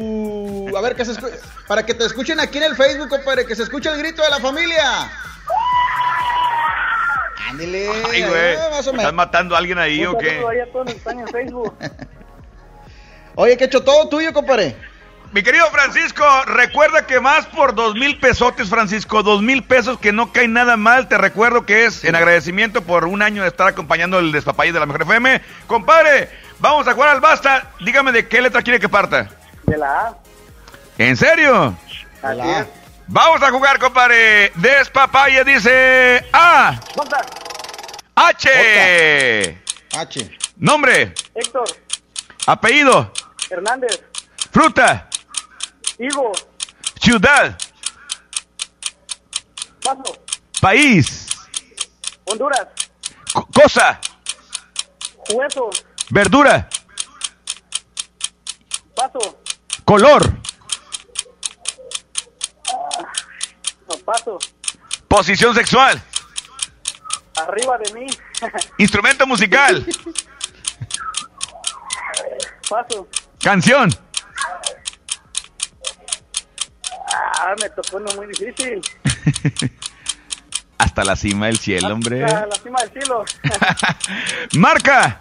[SPEAKER 5] Uh, a ver, que se escu- para que te escuchen aquí en el Facebook, compadre, que se escuche el grito de la familia. Ándele.
[SPEAKER 6] ay, güey.
[SPEAKER 5] más o
[SPEAKER 6] ¿Estás
[SPEAKER 5] menos.
[SPEAKER 6] matando a alguien ahí o qué?
[SPEAKER 13] ahí a todos los que están en Facebook.
[SPEAKER 5] Oye, que hecho todo tuyo, compadre.
[SPEAKER 6] Mi querido Francisco, recuerda que más por dos mil pesotes, Francisco, dos mil pesos que no cae nada mal. Te recuerdo que es en agradecimiento por un año de estar acompañando el despapalle de la Mejor FM. Compadre, vamos a jugar al basta. Dígame de qué letra quiere que parta.
[SPEAKER 13] De la A.
[SPEAKER 6] ¿En serio?
[SPEAKER 13] Así es.
[SPEAKER 6] Vamos a jugar, compadre. Despapalle dice A.
[SPEAKER 13] Bota.
[SPEAKER 6] H.
[SPEAKER 5] H.
[SPEAKER 6] Nombre.
[SPEAKER 13] Héctor.
[SPEAKER 6] Apellido.
[SPEAKER 13] Hernández.
[SPEAKER 6] Fruta.
[SPEAKER 13] Higo.
[SPEAKER 6] Ciudad.
[SPEAKER 13] Paso.
[SPEAKER 6] País.
[SPEAKER 13] Honduras.
[SPEAKER 6] Co- cosa.
[SPEAKER 13] Hueso.
[SPEAKER 6] Verdura.
[SPEAKER 13] Paso.
[SPEAKER 6] Color.
[SPEAKER 13] No, paso.
[SPEAKER 6] Posición sexual.
[SPEAKER 13] Arriba de mí.
[SPEAKER 6] Instrumento musical.
[SPEAKER 13] Paso.
[SPEAKER 6] Canción.
[SPEAKER 13] Ah, me tocó uno muy difícil.
[SPEAKER 6] Hasta la cima del cielo, hombre.
[SPEAKER 13] A la cima del cielo.
[SPEAKER 6] Marca.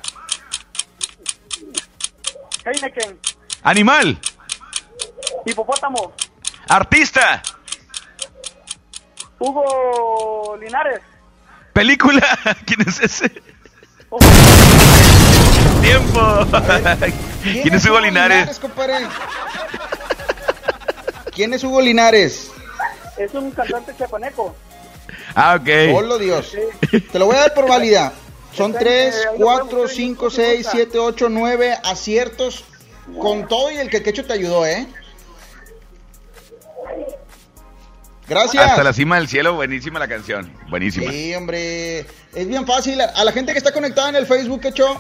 [SPEAKER 13] Heineken.
[SPEAKER 6] Animal.
[SPEAKER 13] Hipopótamo.
[SPEAKER 6] Artista.
[SPEAKER 13] Hugo Linares.
[SPEAKER 6] Película. ¿Quién es ese? Tiempo. ¿Quién es Hugo Linares?
[SPEAKER 5] compadre? ¿Quién es Hugo Linares?
[SPEAKER 13] Es un cantante chapaneco.
[SPEAKER 6] Ah, ok.
[SPEAKER 5] Solo Dios. Te lo voy a dar por válida. Son 3, 4, 5, 6, 7, 8, 9 aciertos con todo y el que Quecho te ayudó, ¿eh? Gracias.
[SPEAKER 6] Hasta la cima del cielo, buenísima la canción. Buenísima.
[SPEAKER 5] Sí, hombre. Es bien fácil. A la gente que está conectada en el Facebook, Quecho,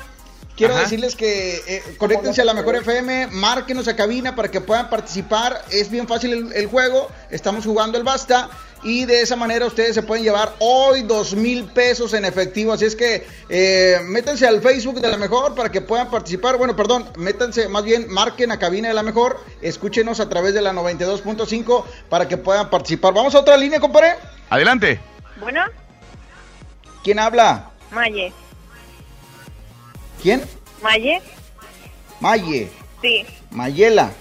[SPEAKER 5] quiero
[SPEAKER 6] Ajá.
[SPEAKER 5] decirles que eh, conéctense a la Mejor FM, márquenos a cabina para que puedan participar. Es bien fácil el, el juego. Estamos jugando el basta. Y de esa manera ustedes se pueden llevar hoy dos mil pesos en efectivo. Así es que eh, métanse al Facebook de la mejor para que puedan participar. Bueno, perdón, métanse, más bien marquen a cabina de la mejor. Escúchenos a través de la 92.5 para que puedan participar. Vamos a otra línea, compadre.
[SPEAKER 6] Adelante.
[SPEAKER 12] Bueno,
[SPEAKER 5] ¿Quién habla?
[SPEAKER 12] Maye.
[SPEAKER 5] ¿Quién?
[SPEAKER 12] Maye,
[SPEAKER 5] Maye.
[SPEAKER 12] sí,
[SPEAKER 5] Mayela.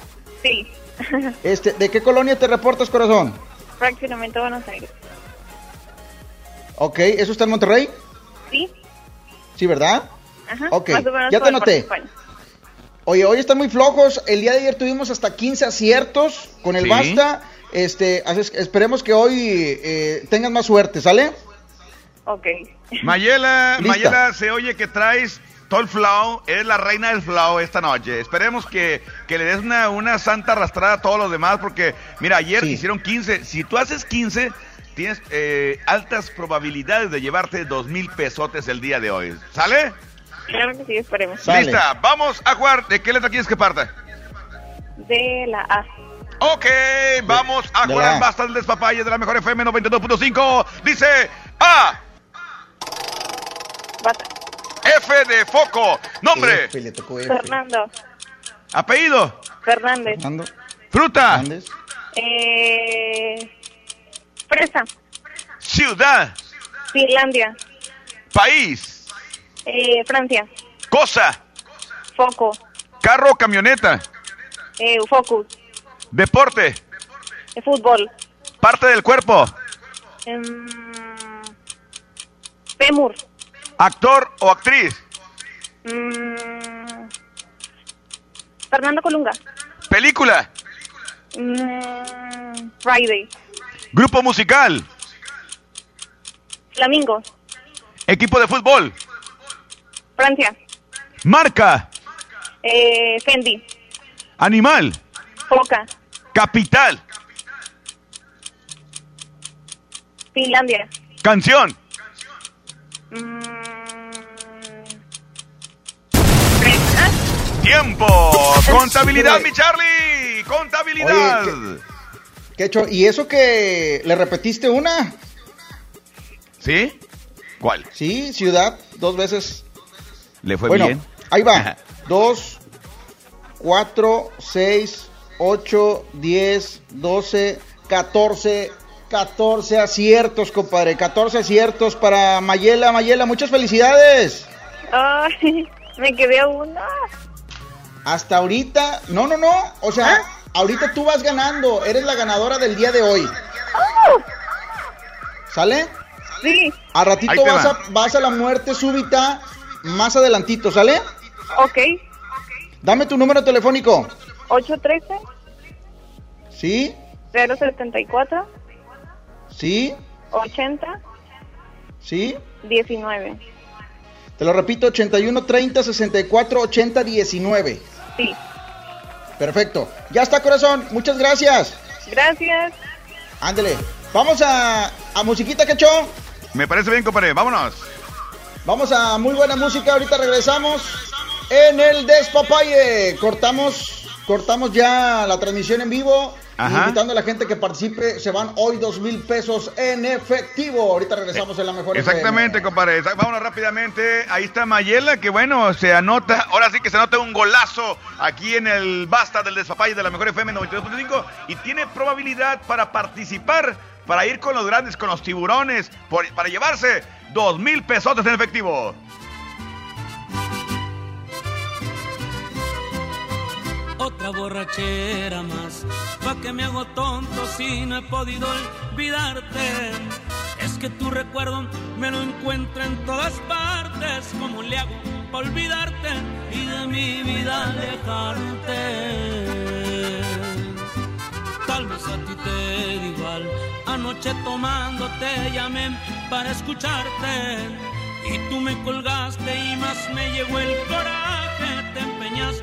[SPEAKER 12] sí.
[SPEAKER 5] Este, ¿De qué colonia te reportas, corazón?
[SPEAKER 12] Fraccionamiento Buenos Aires.
[SPEAKER 5] Ok, ¿eso está en Monterrey?
[SPEAKER 12] Sí,
[SPEAKER 5] Sí, ¿verdad?
[SPEAKER 12] ajá.
[SPEAKER 5] Ok,
[SPEAKER 12] más o menos
[SPEAKER 5] ya te noté. Oye, hoy están muy flojos. El día de ayer tuvimos hasta 15 aciertos con el
[SPEAKER 6] Sí.
[SPEAKER 5] Basta. Este, esperemos que hoy eh, tengan más suerte, ¿sale?
[SPEAKER 12] Ok.
[SPEAKER 6] Mayela,
[SPEAKER 5] Lista.
[SPEAKER 6] Mayela, se oye que traes todo el flow, eres la reina del flow esta noche. Esperemos que, que le des una, una santa arrastrada a todos los demás, porque, mira, ayer
[SPEAKER 5] Sí.
[SPEAKER 6] hicieron 15. Si tú haces 15, tienes eh, altas probabilidades de llevarte dos mil pesotes el día de hoy. ¿Sale?
[SPEAKER 12] Claro que sí, esperemos.
[SPEAKER 5] Sale.
[SPEAKER 6] Lista, vamos a jugar. ¿De qué letra quieres que parta?
[SPEAKER 12] De la A.
[SPEAKER 6] Ok, vamos a
[SPEAKER 5] de
[SPEAKER 6] jugar
[SPEAKER 5] la-
[SPEAKER 6] al basta del despapalle de la mejor FM 92.5. Dice A,
[SPEAKER 12] Basta.
[SPEAKER 6] F de foco. Nombre,
[SPEAKER 5] F, le tocó F.
[SPEAKER 12] Fernando.
[SPEAKER 6] apellido,
[SPEAKER 12] Fernández.
[SPEAKER 5] Fernando
[SPEAKER 6] fruta.
[SPEAKER 12] Eh, Fresa.
[SPEAKER 6] ciudad,
[SPEAKER 12] Finlandia.
[SPEAKER 6] país,
[SPEAKER 12] Eh, Francia.
[SPEAKER 6] cosa,
[SPEAKER 12] Foco.
[SPEAKER 6] carro o camioneta,
[SPEAKER 12] Eh, Focus.
[SPEAKER 6] deporte,
[SPEAKER 12] Eh, fútbol.
[SPEAKER 6] parte del cuerpo,
[SPEAKER 12] Em, Femur.
[SPEAKER 6] Actor o actriz,
[SPEAKER 12] Mm, Fernando Colunga.
[SPEAKER 6] película,
[SPEAKER 12] Mm, Friday.
[SPEAKER 6] grupo musical,
[SPEAKER 12] Flamingo.
[SPEAKER 6] equipo de fútbol,
[SPEAKER 12] Francia.
[SPEAKER 6] marca,
[SPEAKER 12] Eh, Fendi.
[SPEAKER 6] Animal.
[SPEAKER 12] Foca.
[SPEAKER 6] Capital.
[SPEAKER 12] Finlandia.
[SPEAKER 6] Canción.
[SPEAKER 12] Mm,
[SPEAKER 6] Tiempo. Contabilidad, mi Charlie. Contabilidad.
[SPEAKER 5] Oye, ¿Qué hecho? ¿Y eso que le repetiste una?
[SPEAKER 6] ¿Sí? ¿Cuál?
[SPEAKER 5] Sí, ciudad, dos veces.
[SPEAKER 6] ¿Le fue
[SPEAKER 5] bueno,
[SPEAKER 6] bien?
[SPEAKER 5] ahí va. Dos, cuatro, seis, ocho, diez, doce, catorce, catorce aciertos, compadre. Catorce aciertos para Mayela. Mayela, muchas felicidades.
[SPEAKER 12] Ay, me quedé a una.
[SPEAKER 5] Hasta ahorita, no, no, no. O sea, ahorita tú vas ganando. Eres la ganadora del día de hoy. ¿Sale?
[SPEAKER 12] Sí.
[SPEAKER 5] A ratito vas
[SPEAKER 12] va.
[SPEAKER 5] a, vas a la muerte súbita más adelantito, ¿sale?
[SPEAKER 12] Ok.
[SPEAKER 5] Dame tu número telefónico.
[SPEAKER 12] 813
[SPEAKER 5] ¿Sí?
[SPEAKER 12] 074
[SPEAKER 5] ¿Sí?
[SPEAKER 12] 80
[SPEAKER 5] ¿Sí?
[SPEAKER 12] 19.
[SPEAKER 5] Te lo repito, 81 30 64 80 19.
[SPEAKER 12] Sí.
[SPEAKER 5] Perfecto. Ya está, corazón. Muchas gracias.
[SPEAKER 12] Gracias.
[SPEAKER 5] Ándele. Vamos a, a musiquita, quecho.
[SPEAKER 6] Me parece bien, compadre. Vámonos.
[SPEAKER 5] Vamos a muy buena música. Ahorita regresamos en el Despapalle. Cortamos, cortamos ya la transmisión en vivo.
[SPEAKER 6] Ajá.
[SPEAKER 5] Invitando a la gente que participe. Se van hoy dos mil pesos en efectivo. Ahorita regresamos en la mejor
[SPEAKER 6] Exactamente, compadre. Vámonos rápidamente. Ahí está Mayela, que bueno, se anota. Ahora sí que se anota un golazo aquí en el Basta del Despapalle de la Mejor FM 92.5 y tiene probabilidad para participar, para ir con los grandes, con los tiburones, por- para llevarse dos mil pesos en efectivo.
[SPEAKER 20] Otra borrachera más. Pa' que me hago tonto si no he podido olvidarte. Es que tu recuerdo me lo encuentro en todas partes. ¿Cómo le hago para olvidarte y de mi vida alejarte? Tal vez a ti te da igual. Anoche tomando te llamé para escucharte. Y tú me colgaste y más me llegó el coraje. Te empeñas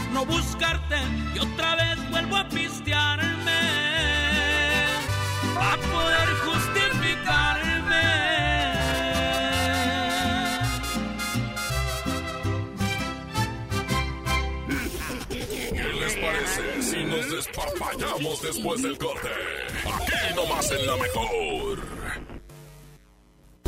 [SPEAKER 20] no buscarte y otra vez vuelvo a pistearme a poder justificarme.
[SPEAKER 1] ¿Qué les parece si nos despapallamos después del corte? Aquí nomás en la mejor.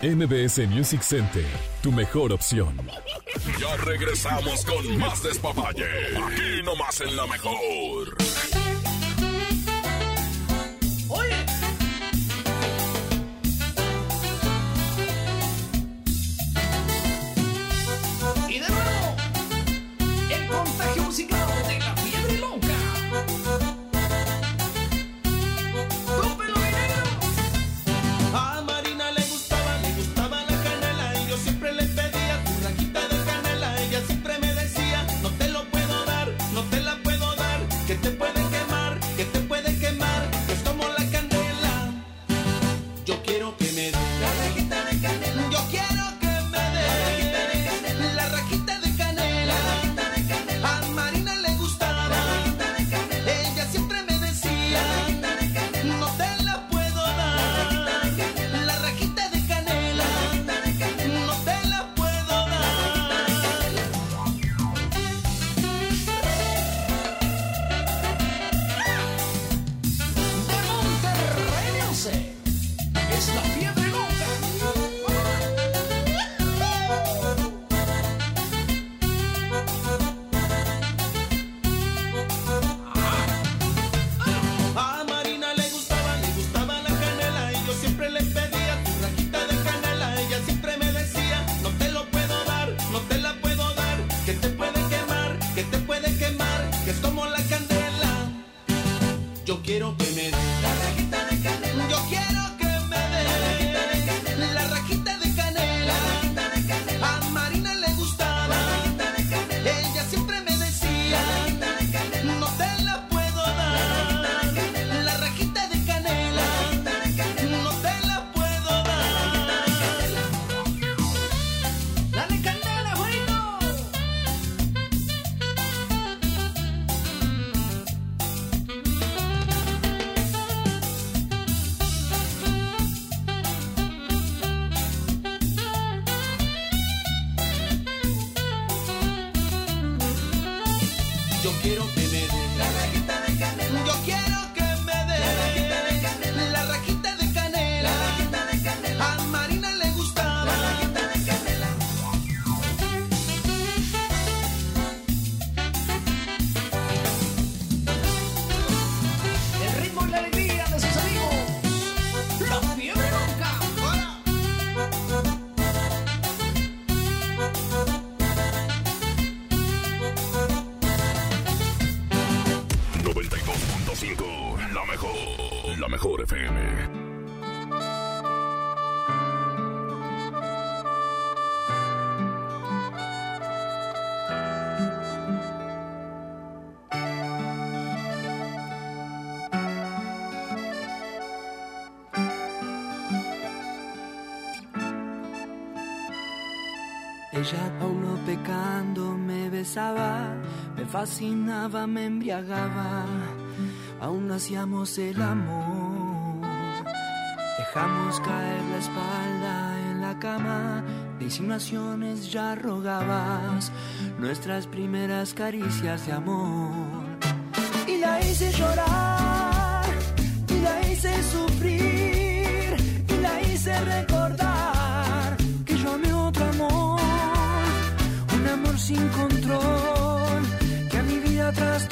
[SPEAKER 21] MBS Music Center, tu mejor opción.
[SPEAKER 1] Ya regresamos con más despapalle. Aquí nomás en la mejor.
[SPEAKER 3] Oye.
[SPEAKER 22] Ella,
[SPEAKER 7] Paulo pecando, me besaba, me fascinaba, me embriagaba, aún hacíamos el amor. Dejamos caer la espalda en la cama, de insinuaciones ya rogabas, nuestras primeras caricias de amor. Y la hice llorar, y la hice sufrir. sin control, que a mi vida
[SPEAKER 23] tras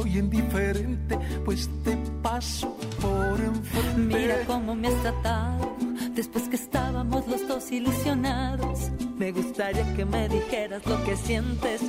[SPEAKER 23] soy indiferente, pues te paso por enfrente.
[SPEAKER 7] Mira cómo me has tratado después que estábamos los dos ilusionados. Me gustaría que me dijeras lo que sientes,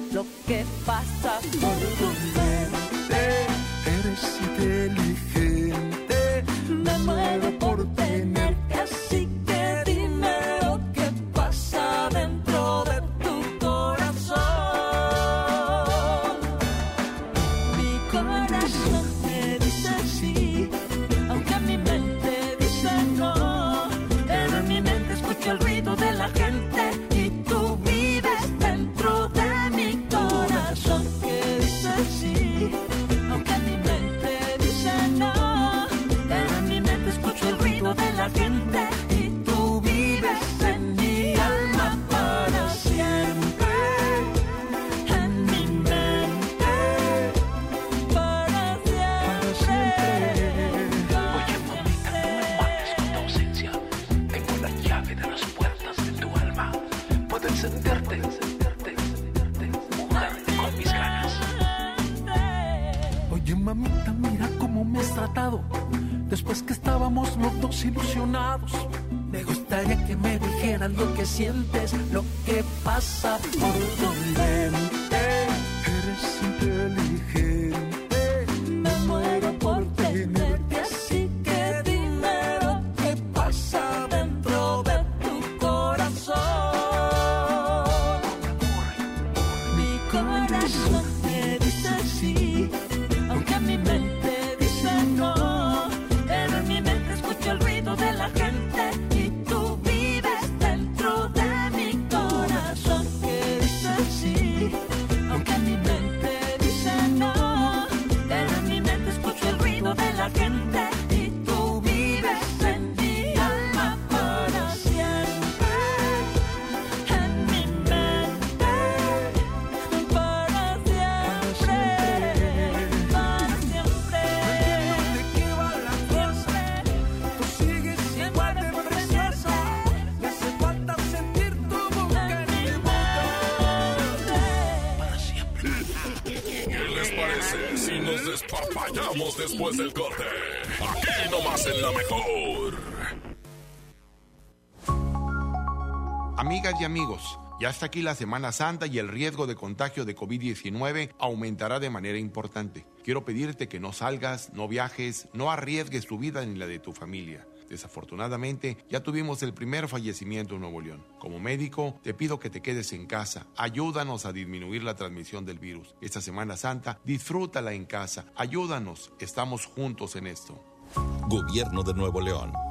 [SPEAKER 1] despapallamos después del corte? Aquí nomás en la mejor.
[SPEAKER 16] Amigas y amigos, ya está aquí la Semana Santa y el riesgo de contagio de COVID-19 aumentará de manera importante. Quiero pedirte que no salgas, no viajes, no arriesgues tu vida ni la de tu familia. Desafortunadamente, ya tuvimos el primer fallecimiento en Nuevo León. Médico, te pido que te quedes en casa. Ayúdanos a disminuir la transmisión del virus. Esta Semana Santa, disfrútala en casa. Ayúdanos. Estamos juntos en esto.
[SPEAKER 11] Gobierno de Nuevo León.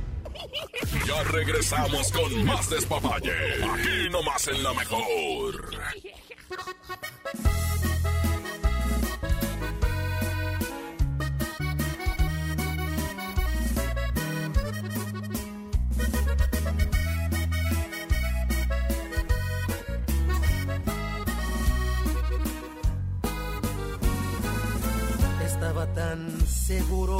[SPEAKER 1] Ya regresamos con más despapalle. Aquí nomás en la mejor.
[SPEAKER 3] Estaba tan seguro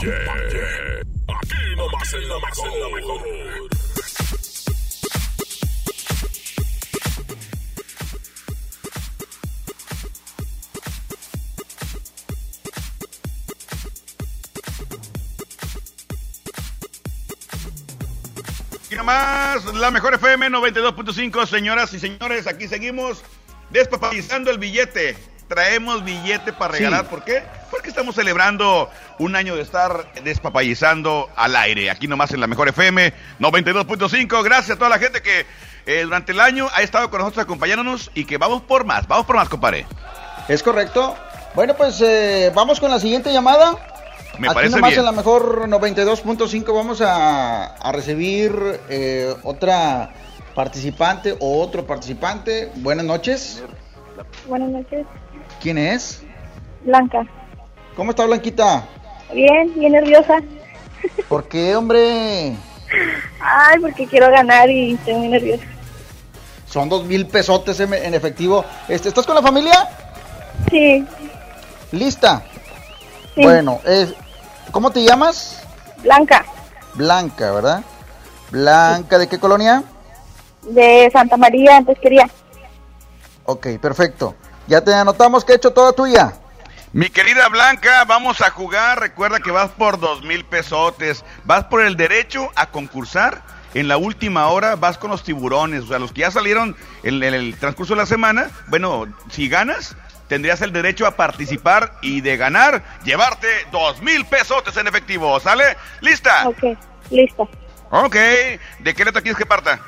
[SPEAKER 1] Despapalle. Aquí nomás en la mejor.
[SPEAKER 6] Y nomás, la mejor FM 92.5, señoras y señores, aquí seguimos despapalizando el billete. Traemos billete para regalar,
[SPEAKER 5] Sí.
[SPEAKER 6] ¿por qué? Porque estamos celebrando un año de estar despapallizando al aire. Aquí nomás en la mejor FM 92.5. Gracias a toda la gente que eh, durante el año ha estado con nosotros acompañándonos y que vamos por más, vamos por más, compadre.
[SPEAKER 5] Es correcto. Bueno, pues eh, vamos con la siguiente llamada.
[SPEAKER 6] Me
[SPEAKER 5] Aquí
[SPEAKER 6] parece
[SPEAKER 5] nomás
[SPEAKER 6] bien.
[SPEAKER 5] en la mejor 92.5 vamos a, a recibir eh, otra participante o otro participante. Buenas noches.
[SPEAKER 12] Buenas noches.
[SPEAKER 5] ¿Quién es?
[SPEAKER 12] Blanca.
[SPEAKER 5] ¿Cómo está Blanquita?
[SPEAKER 12] Bien, bien nerviosa.
[SPEAKER 5] ¿Por qué, hombre?
[SPEAKER 12] Ay, porque quiero ganar y estoy muy nerviosa.
[SPEAKER 5] Son dos mil pesotes en, efectivo. Este, ¿Estás con la familia?
[SPEAKER 12] Sí.
[SPEAKER 5] ¿Lista?
[SPEAKER 12] Sí.
[SPEAKER 5] Bueno, es, ¿cómo te llamas?
[SPEAKER 12] Blanca,
[SPEAKER 5] Blanca, ¿verdad? Blanca, ¿de qué colonia?
[SPEAKER 12] de Santa María, antes quería.
[SPEAKER 5] Ok, perfecto. Ya te anotamos que he hecho toda tuya.
[SPEAKER 6] Mi querida Blanca, vamos a jugar. Recuerda que vas por dos mil pesotes. Vas por el derecho a concursar. En la última hora vas con los tiburones. O sea, los que ya salieron en, en el transcurso de la semana. Bueno, si ganas, tendrías el derecho a participar y de ganar, llevarte dos mil pesotes en efectivo. ¿Sale? ¿Lista?
[SPEAKER 12] Ok, lista.
[SPEAKER 6] Ok. ¿De qué letra quieres que parta?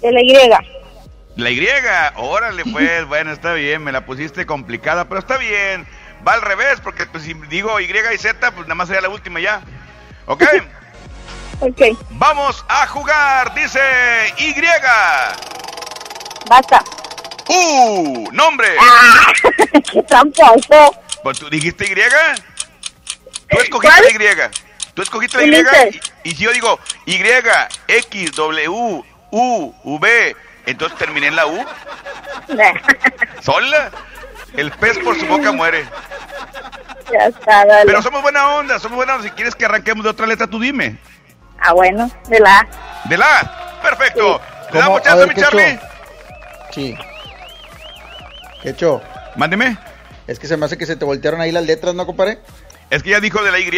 [SPEAKER 12] De la Y.
[SPEAKER 6] La Y, órale pues, bueno, está bien, me la pusiste complicada, pero está bien. Va al revés, porque pues, si digo Y y Z, pues nada más sería la última ya. ¿Ok?
[SPEAKER 12] Ok,
[SPEAKER 6] Vamos a jugar, dice Y.
[SPEAKER 12] basta.
[SPEAKER 6] Uh, nombre.
[SPEAKER 12] ¡Qué tramposo!
[SPEAKER 6] Pues tú dijiste Y. Tú escogiste la Y. Tú escogiste la Y. Y, y si yo digo Y, X, W, U, V, entonces terminé en la U. ¿Sola? El pez por su boca muere.
[SPEAKER 12] ya está, dale.
[SPEAKER 6] Pero somos buena onda, somos buena onda. Si quieres que arranquemos de otra letra, tú dime.
[SPEAKER 12] Ah, bueno, de la A.
[SPEAKER 6] De la A. Perfecto. ¿Le
[SPEAKER 5] ¿Cómo?
[SPEAKER 6] damos
[SPEAKER 5] A
[SPEAKER 6] chance,
[SPEAKER 5] ver,
[SPEAKER 6] mi
[SPEAKER 5] ¿qué
[SPEAKER 6] Charlie?
[SPEAKER 5] hecho? Sí. ¿Qué hecho?
[SPEAKER 6] Mándeme.
[SPEAKER 5] Es que se me hace que se te voltearon ahí las letras, ¿no, compadre?
[SPEAKER 6] Es que ya dijo de la Y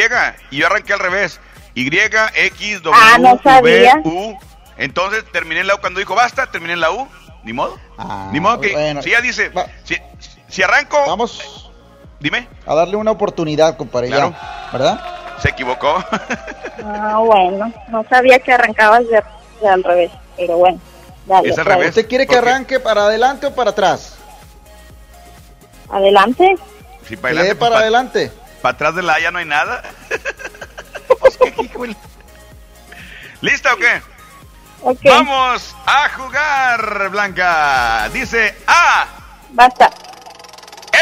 [SPEAKER 6] y yo arranqué al revés. Y, X, W,
[SPEAKER 12] Ah, no
[SPEAKER 6] V. U. Entonces terminé en la U cuando dijo basta, terminé en la U. Ni modo. Ni modo que.
[SPEAKER 5] bueno.
[SPEAKER 6] Si ella dice. Si, si arranco.
[SPEAKER 5] Vamos.
[SPEAKER 6] Dime.
[SPEAKER 5] A darle una oportunidad, compadre,
[SPEAKER 6] Claro.
[SPEAKER 5] ya, ¿verdad?
[SPEAKER 6] Se equivocó.
[SPEAKER 12] Ah, bueno, no sabía que arrancabas de, de al revés, pero bueno, dale.
[SPEAKER 5] Es al revés. ¿Usted quiere que arranque para adelante o para atrás?
[SPEAKER 12] Adelante.
[SPEAKER 6] Sí, para adelante.
[SPEAKER 5] dé para adelante.
[SPEAKER 6] Para atrás de la A ya no hay nada. Pues, ¿qué, hijo de la- ¿Lista o qué? Vamos a jugar, Blanca. Dice A.
[SPEAKER 12] Basta.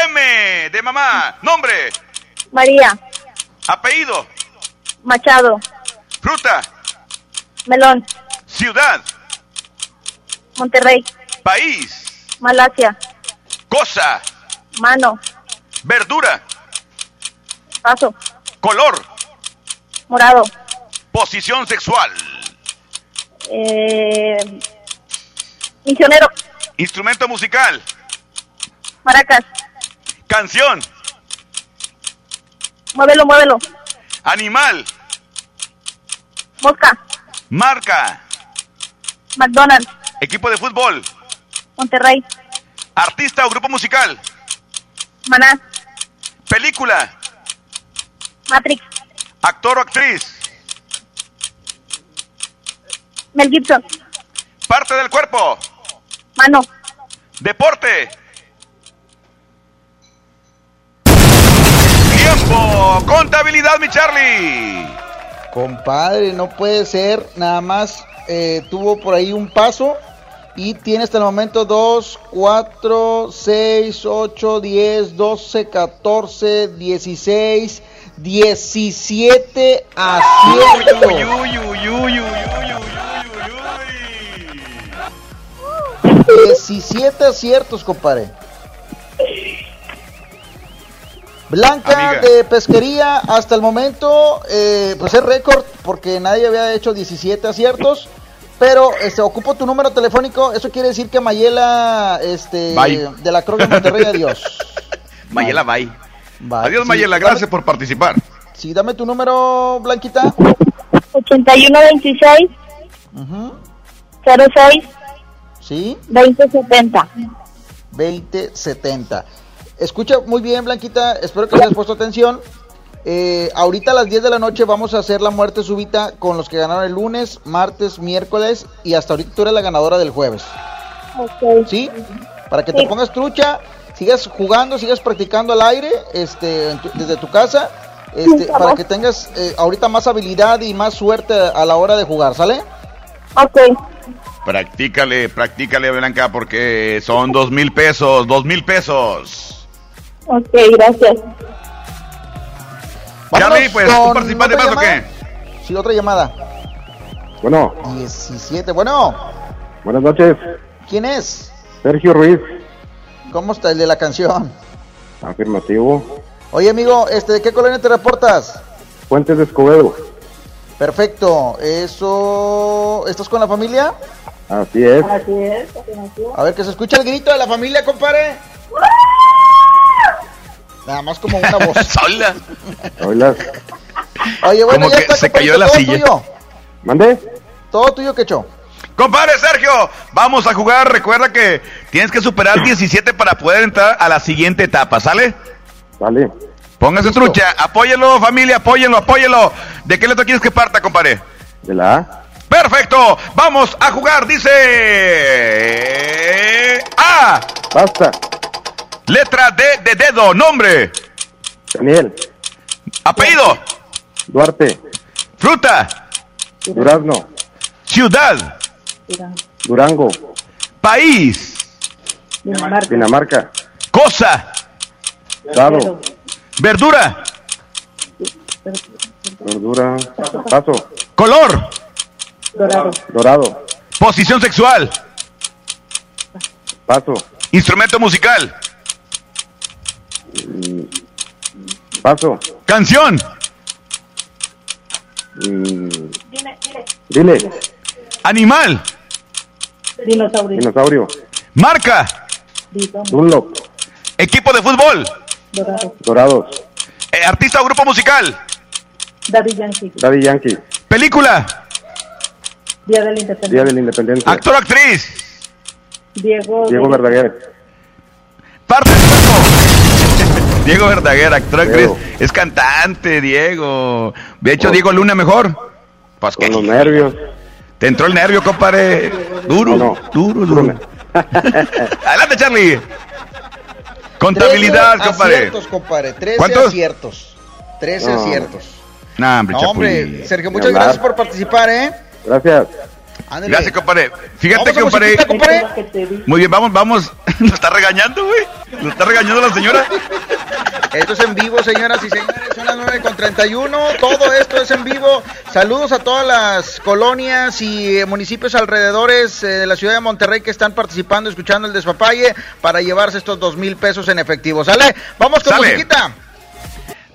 [SPEAKER 6] M de mamá. Nombre.
[SPEAKER 12] María,
[SPEAKER 6] Apellido.
[SPEAKER 12] Machado,
[SPEAKER 6] Fruta.
[SPEAKER 12] Melón,
[SPEAKER 6] Ciudad.
[SPEAKER 12] Monterrey,
[SPEAKER 6] País.
[SPEAKER 12] Malasia,
[SPEAKER 6] Cosa.
[SPEAKER 12] Mano,
[SPEAKER 6] Verdura.
[SPEAKER 12] Paso,
[SPEAKER 6] Color.
[SPEAKER 12] Morado,
[SPEAKER 6] Posición sexual.
[SPEAKER 12] eh, Misionero,
[SPEAKER 6] Instrumento musical.
[SPEAKER 12] Maracas,
[SPEAKER 6] Canción.
[SPEAKER 12] Muévelo, muévelo,
[SPEAKER 6] Animal.
[SPEAKER 12] Mosca,
[SPEAKER 6] Marca.
[SPEAKER 12] McDonald's,
[SPEAKER 6] Equipo de fútbol.
[SPEAKER 12] Monterrey,
[SPEAKER 6] Artista o grupo musical.
[SPEAKER 12] Maná,
[SPEAKER 6] Película.
[SPEAKER 12] Matrix,
[SPEAKER 6] Actor o actriz.
[SPEAKER 12] Mel Gibson,
[SPEAKER 6] Parte del cuerpo.
[SPEAKER 12] Mano,
[SPEAKER 6] Deporte. Tiempo. Contabilidad, mi Charlie.
[SPEAKER 5] Compadre, no puede ser. Nada más eh, tuvo por ahí un paso. Y tiene hasta el momento 2, 4, 6, 8, 10, 12, 14, 16, 17 aciertos.
[SPEAKER 6] Uy, uy, uy, uy, uy, uy,
[SPEAKER 5] 17 aciertos, compadre. Blanca
[SPEAKER 6] Amiga.
[SPEAKER 5] de pesquería hasta el momento, eh, pues es récord porque nadie había hecho 17 aciertos. Pero este, ocupo tu número telefónico. Eso quiere decir que Mayela este,
[SPEAKER 6] Bye.
[SPEAKER 5] de la Cruz de Monterrey, adiós.
[SPEAKER 6] Mayela, bye.
[SPEAKER 5] Bye.
[SPEAKER 6] Adiós,
[SPEAKER 5] Sí,
[SPEAKER 6] Mayela.
[SPEAKER 5] dame-
[SPEAKER 6] Gracias por participar.
[SPEAKER 5] Sí, dame tu número, Blanquita.
[SPEAKER 12] 8126
[SPEAKER 5] Ujú,
[SPEAKER 12] 06
[SPEAKER 5] Sí,
[SPEAKER 12] 2070.
[SPEAKER 5] 2070. Escucha muy bien, Blanquita. Espero que hayas puesto atención. Eh, ahorita a las 10 de la noche vamos a hacer la muerte súbita con los que ganaron el lunes, martes, miércoles y hasta ahorita tú eres la ganadora del jueves. ¿Sí? Para que te pongas trucha, sigas jugando, sigas practicando al aire este, tu- desde tu casa, este,
[SPEAKER 12] Sí,
[SPEAKER 5] para que tengas eh, ahorita más habilidad y más suerte a la hora de jugar, ¿sale?
[SPEAKER 12] Ok.
[SPEAKER 6] Practícale, practícale, Blanca, porque son dos mil pesos, dos mil pesos.
[SPEAKER 12] Ok, gracias.
[SPEAKER 6] Charlie, pues, ¿tú
[SPEAKER 5] con
[SPEAKER 6] participas de
[SPEAKER 5] otra
[SPEAKER 6] más o qué?
[SPEAKER 5] llamada. Sí, otra llamada.
[SPEAKER 13] Bueno,
[SPEAKER 5] 17. Bueno,
[SPEAKER 13] buenas noches.
[SPEAKER 5] ¿quién es?
[SPEAKER 13] Sergio Ruiz,
[SPEAKER 5] ¿Cómo está el de la canción?
[SPEAKER 13] afirmativo.
[SPEAKER 5] Oye, amigo, este, ¿de qué colonia te reportas?
[SPEAKER 13] Fuentes de Escobedo.
[SPEAKER 5] Perfecto. Eso, ¿estás con la familia?
[SPEAKER 13] Así es.
[SPEAKER 12] Así es.
[SPEAKER 5] A ver, que se escucha el grito de la familia, compadre. Nada más como una voz.
[SPEAKER 6] Sola.
[SPEAKER 13] Hola.
[SPEAKER 5] Oye, bueno,
[SPEAKER 6] Como
[SPEAKER 5] ya
[SPEAKER 6] que
[SPEAKER 5] está,
[SPEAKER 6] se cayó de la
[SPEAKER 5] todo
[SPEAKER 6] silla.
[SPEAKER 5] tuyo.
[SPEAKER 13] ¿Mande?
[SPEAKER 5] Todo tuyo, Quecho.
[SPEAKER 6] Compadre Sergio, vamos a jugar. Recuerda que tienes que superar 17 para poder entrar a la siguiente etapa, ¿sale?
[SPEAKER 13] Vale.
[SPEAKER 6] Póngase trucha, apóyelo, familia, apóyelo, apóyelo. ¿De qué letra quieres que parta, compadre?
[SPEAKER 13] De la A.
[SPEAKER 6] Perfecto, vamos a jugar, dice A.
[SPEAKER 13] Basta.
[SPEAKER 6] Letra D de dedo, nombre,
[SPEAKER 13] Daniel.
[SPEAKER 6] apellido,
[SPEAKER 13] Duarte.
[SPEAKER 6] fruta,
[SPEAKER 13] Durazno.
[SPEAKER 6] ciudad,
[SPEAKER 13] Durango.
[SPEAKER 6] país,
[SPEAKER 13] Dinamarca.
[SPEAKER 6] cosa,
[SPEAKER 13] Dado.
[SPEAKER 6] verdura,
[SPEAKER 13] Verdura. Paso.
[SPEAKER 6] color,
[SPEAKER 13] Dorado.
[SPEAKER 6] posición sexual,
[SPEAKER 13] Paso.
[SPEAKER 6] instrumento musical,
[SPEAKER 13] Paso.
[SPEAKER 6] canción,
[SPEAKER 13] Mm, Dile.
[SPEAKER 6] animal,
[SPEAKER 12] Dinosaurio.
[SPEAKER 13] Dinosaurio.
[SPEAKER 6] marca,
[SPEAKER 13] Dunlop.
[SPEAKER 6] equipo de fútbol,
[SPEAKER 13] Dorados.
[SPEAKER 6] eh, artista o grupo musical,
[SPEAKER 12] Daddy Yankee.
[SPEAKER 13] Daddy Yankee.
[SPEAKER 6] película,
[SPEAKER 24] Día de la Independencia.
[SPEAKER 25] Día de la Independencia.
[SPEAKER 6] Actor o actriz.
[SPEAKER 24] Diego.
[SPEAKER 25] Diego Verdaguer.
[SPEAKER 6] Parte del cuerpo. Diego Verdaguer, actor.
[SPEAKER 25] Diego.
[SPEAKER 6] Es cantante, Diego. De hecho, Diego Luna mejor. Pues
[SPEAKER 25] Con los nervios.
[SPEAKER 6] Te entró el nervio, compadre. Duro,
[SPEAKER 25] No, no.
[SPEAKER 6] duro, duro. Adelante, Charlie. Contabilidad,
[SPEAKER 5] Trece
[SPEAKER 6] compadre.
[SPEAKER 5] aciertos, compadre. 13
[SPEAKER 6] ¿Cuántos?
[SPEAKER 5] aciertos. 13
[SPEAKER 6] No.
[SPEAKER 5] aciertos.
[SPEAKER 6] No, hombre,
[SPEAKER 5] No, hombre. Sergio, muchas gracias por participar, ¿eh?
[SPEAKER 25] Gracias.
[SPEAKER 5] Ándale.
[SPEAKER 6] Gracias, compadre. Fíjate,
[SPEAKER 5] Vamos compadre.
[SPEAKER 6] Muy bien, vamos, vamos. Lo está regañando, güey. Lo está regañando la señora.
[SPEAKER 5] Esto es en vivo, señoras y señores. Son las 9 con 31. Todo esto es en vivo. Saludos a todas las colonias y eh, municipios alrededores eh, de la ciudad de Monterrey que están participando, escuchando el despapalle para llevarse estos dos mil pesos en efectivo. ¿Sale? Vamos con
[SPEAKER 6] Sale.
[SPEAKER 5] musiquita.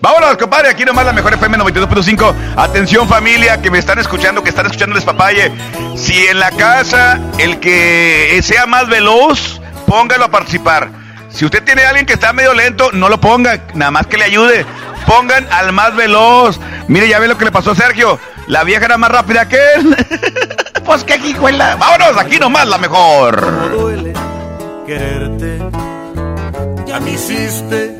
[SPEAKER 6] Vámonos, compadre, aquí nomás la mejor FM 92.5. Atención familia que me están escuchando, que están escuchando el despapalle. Si en la casa el que sea más veloz, póngalo a participar. Si usted tiene a alguien que está medio lento, no lo ponga, nada más que le ayude. Pongan al más veloz. Mire, ya ve lo que le pasó a Sergio. La vieja era más rápida que él. pues qué hijuela. Vámonos, aquí nomás la mejor.
[SPEAKER 26] duele quererte. Ya me hiciste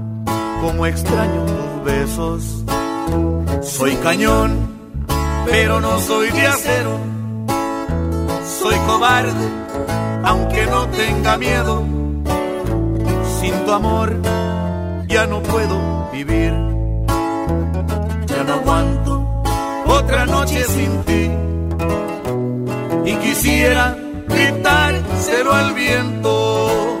[SPEAKER 26] como extraño tus besos. Soy cañón, pero no soy de acero. Soy cobarde, aunque no tenga miedo. Sin tu amor ya no puedo vivir. Ya no aguanto otra noche sin ti. Y quisiera gritárselo al viento.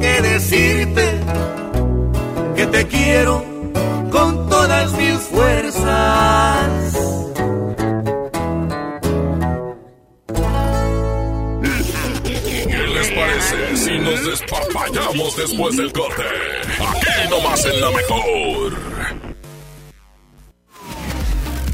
[SPEAKER 26] que decirte que te quiero con todas mis fuerzas.
[SPEAKER 1] ¿Qué les parece si nos despapallamos después del corte? Aquí nomás en la mejor.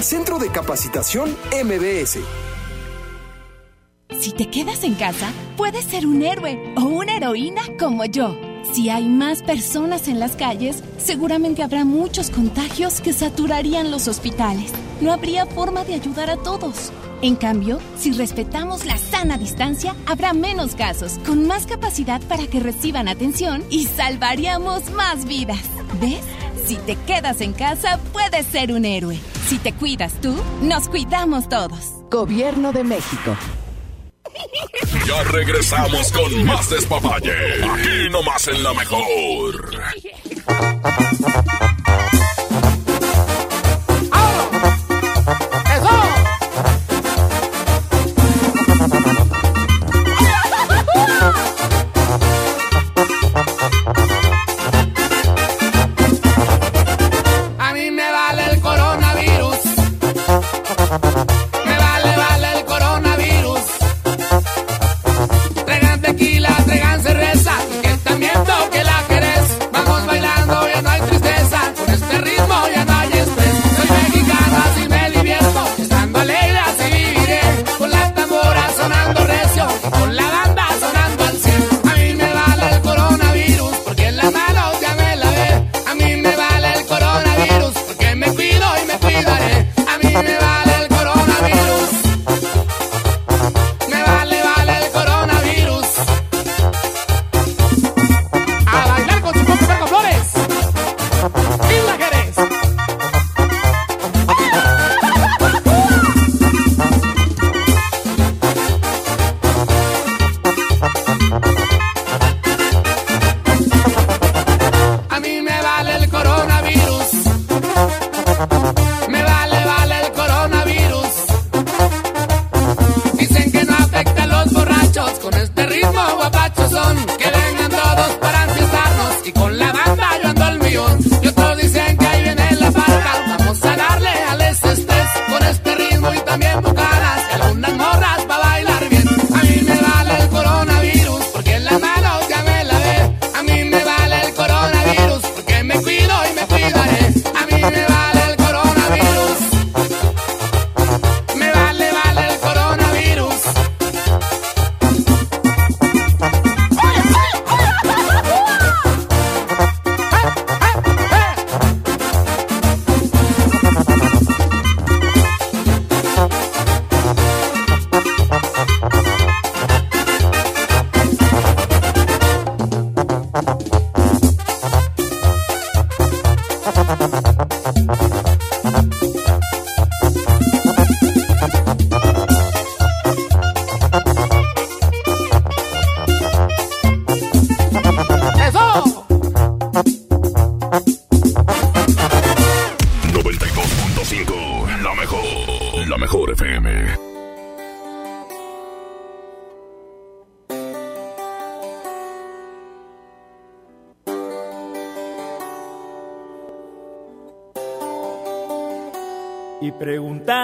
[SPEAKER 27] Centro de Capacitación MBS.
[SPEAKER 18] Si te quedas en casa, puedes ser un héroe o una heroína como yo. Si hay más personas en las calles, seguramente habrá muchos contagios que saturarían los hospitales. No habría forma de ayudar a todos. En cambio, si respetamos la sana distancia, habrá menos casos, con más capacidad para que reciban atención y salvaríamos más vidas. ¿Ves? Si te quedas en casa, puedes ser un héroe. Si te cuidas tú, nos cuidamos todos.
[SPEAKER 28] Gobierno de México.
[SPEAKER 1] Ya regresamos con más despapalle. Aquí nomás en la mejor.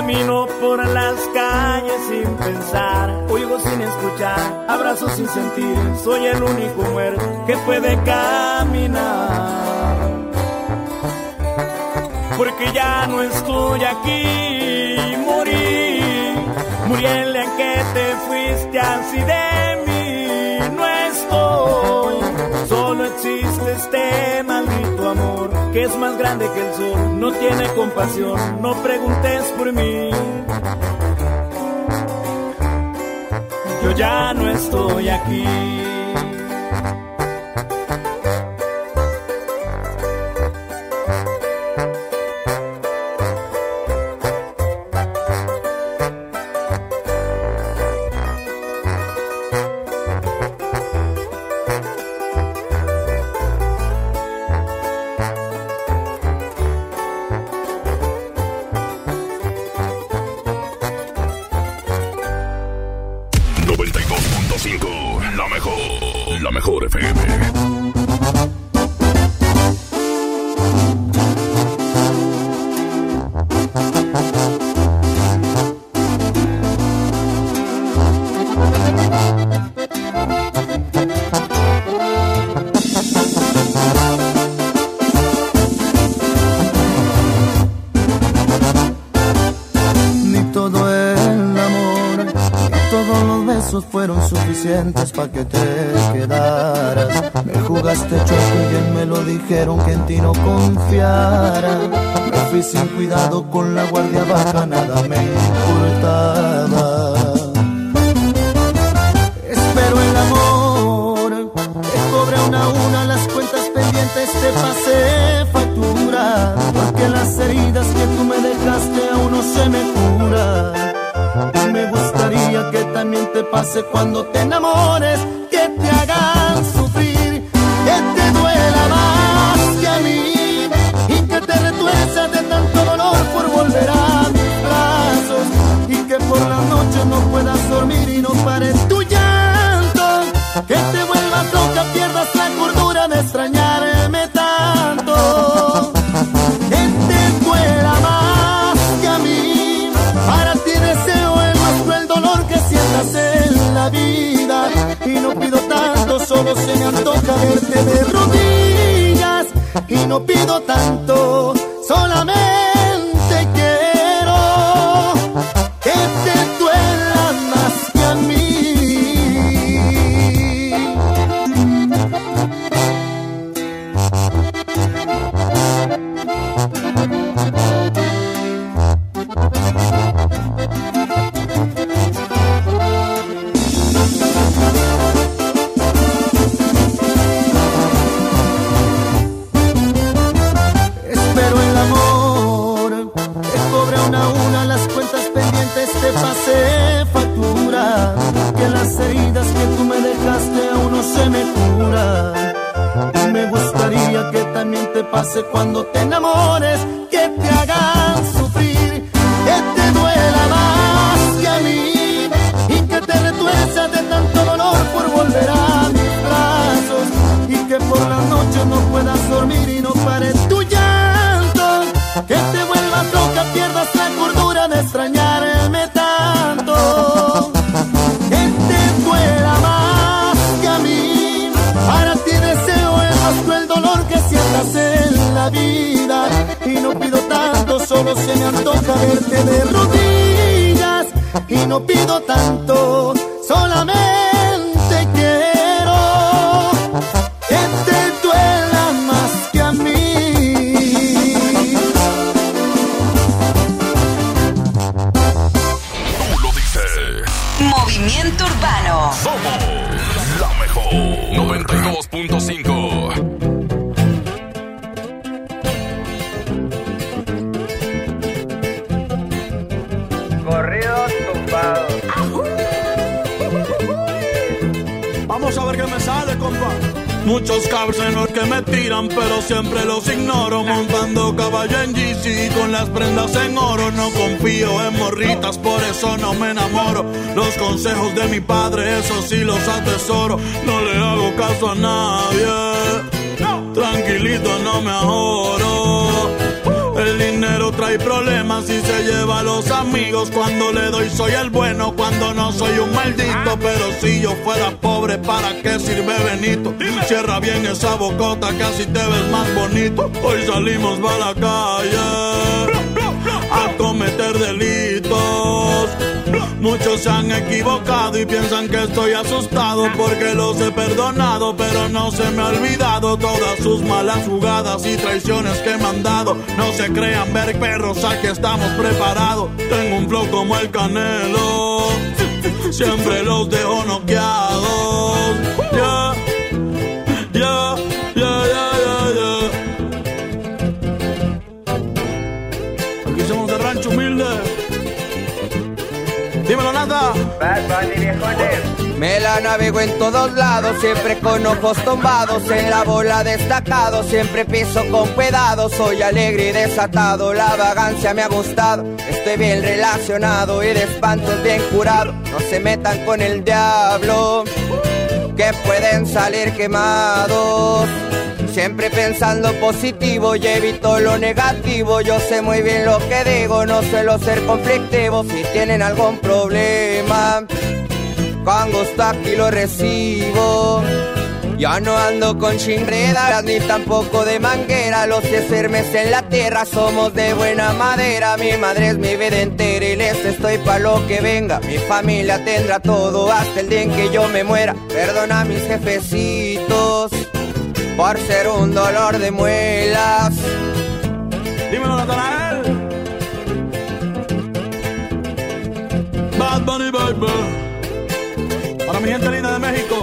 [SPEAKER 20] camino por las calles sin pensar, oigo sin escuchar, abrazo sin sentir, soy el único muerto que puede caminar. Porque ya no estoy aquí, morí, morí el día que te fuiste así de mí. No estoy, solo existe este maldito amor que es más grande que el sol, no tiene compasión, no preguntes por mí. Yo ya no estoy aquí.
[SPEAKER 14] Suficientes para que te quedaras. Me jugaste choco y bien me lo dijeron que en ti no confiara. Me fui sin cuidado con la guardia baja, nada me importaba. Espero el amor, te cobre una a una las cuentas pendientes, te pasé factura. Porque las heridas que tú me dejaste aún no se me curan. Me que también pase cuando te enamores, tanto,
[SPEAKER 26] si yo fuera pobre, ¿para qué sirve Benito? Cierra bien esa bocota que así te ves más bonito. Hoy salimos para la calle a cometer delitos. Muchos se han equivocado y piensan que estoy asustado porque los he perdonado, pero no se me ha olvidado todas sus malas jugadas y traiciones que me han dado. No se crean ver perros, aquí estamos preparados. Tengo un flow como el canelo, siempre los dejo noqueados. Ya, ya, ya, ya, ya, ya. Aquí somos de rancho humilde. Dímelo, nada.
[SPEAKER 29] Me la navego en todos lados, siempre con ojos tumbados, en la bola destacado, siempre piso con cuidado, soy alegre y desatado, la vagancia me ha gustado, estoy bien relacionado y de espantos bien curado, no se metan con el diablo, que pueden salir quemados. Siempre pensando positivo y evito lo negativo. Yo sé muy bien lo que digo, no suelo ser conflictivo. Si tienen algún problema, con gusto aquí lo recibo. Ya no ando con chinredas ni tampoco de manguera. Los que sermes en la tierra somos de buena madera. Mi madre es mi vida entera y les estoy pa' lo que venga. Mi familia tendrá todo hasta el día en que yo me muera. Perdona a mis jefecitos por ser un dolor de muelas.
[SPEAKER 26] Dímelo, Natanael. Bad Bunny Baby. Para mi gente linda de México,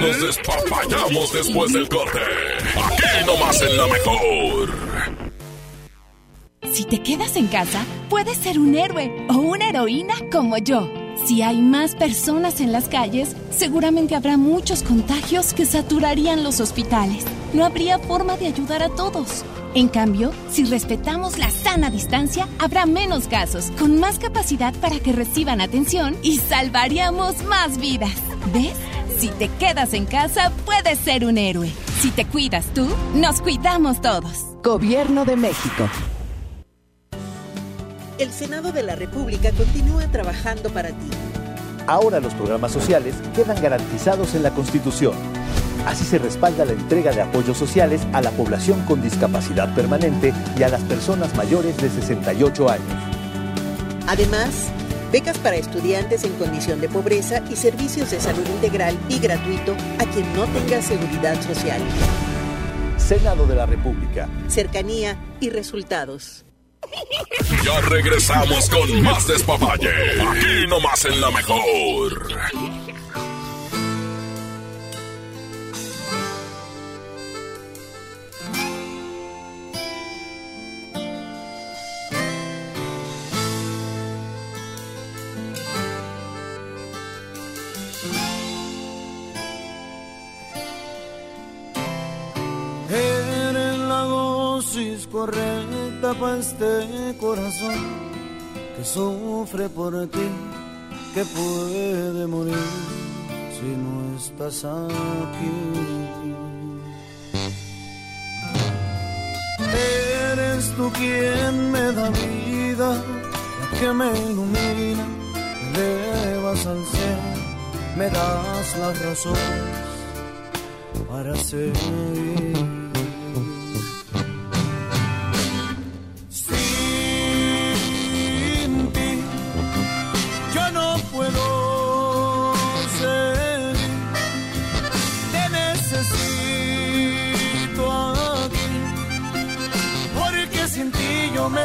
[SPEAKER 1] Nos despapallamos después del corte? Aquí nomás en la mejor.
[SPEAKER 18] Si te quedas en casa, puedes ser un héroe o una heroína como yo. Si hay más personas en las calles, seguramente habrá muchos contagios que saturarían los hospitales. No habría forma de ayudar a todos. En cambio, si respetamos la sana distancia, habrá menos casos, con más capacidad para que reciban atención y salvaríamos más vidas. ¿Ves? Si te quedas en casa, puedes ser un héroe. Si te cuidas tú, nos cuidamos todos.
[SPEAKER 28] Gobierno de México.
[SPEAKER 24] El Senado de la República continúa trabajando para ti.
[SPEAKER 30] Ahora los programas sociales quedan garantizados en la Constitución. Así se respalda la entrega de apoyos sociales a la población con discapacidad permanente y a las personas mayores de 68 años.
[SPEAKER 24] Además, becas para estudiantes en condición de pobreza y servicios de salud integral y gratuito a quien no tenga seguridad social.
[SPEAKER 30] Senado de la República.
[SPEAKER 24] Cercanía y resultados.
[SPEAKER 1] Ya regresamos con más despapalle. Aquí nomás en la mejor.
[SPEAKER 14] Correcta para este corazón que sufre por ti, que puede morir si no estás aquí. Eres tú quien me da vida, que me ilumina, me elevas al cielo, me das las razones para seguir.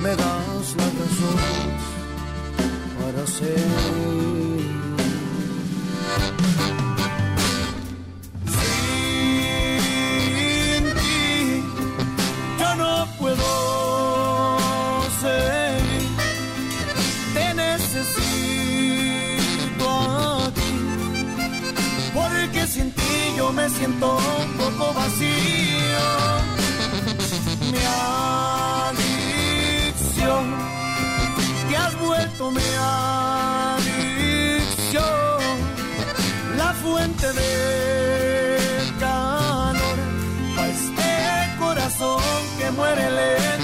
[SPEAKER 14] me das la razón para seguir. Sin ti, yo no puedo seguir, te necesito aquí porque sin ti yo me siento un poco vacío. Vuelto mi adicción, la fuente de calor a este corazón que muere lento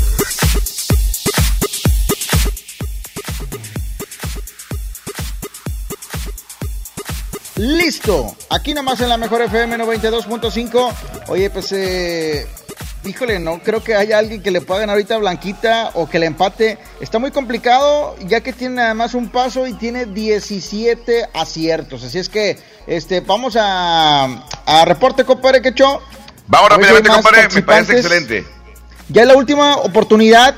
[SPEAKER 5] Listo. Aquí nomás en la mejor FM 92.5. Oye, pues, eh, híjole, no creo que haya alguien que le pueda ganar ahorita a Blanquita o que le empate. Está muy complicado ya que tiene nada más un paso y tiene 17 aciertos. Así es que, este, vamos a, a reporte, compadre, que echó.
[SPEAKER 6] Vamos rápidamente, compadre. Me parece excelente.
[SPEAKER 5] Ya es la última oportunidad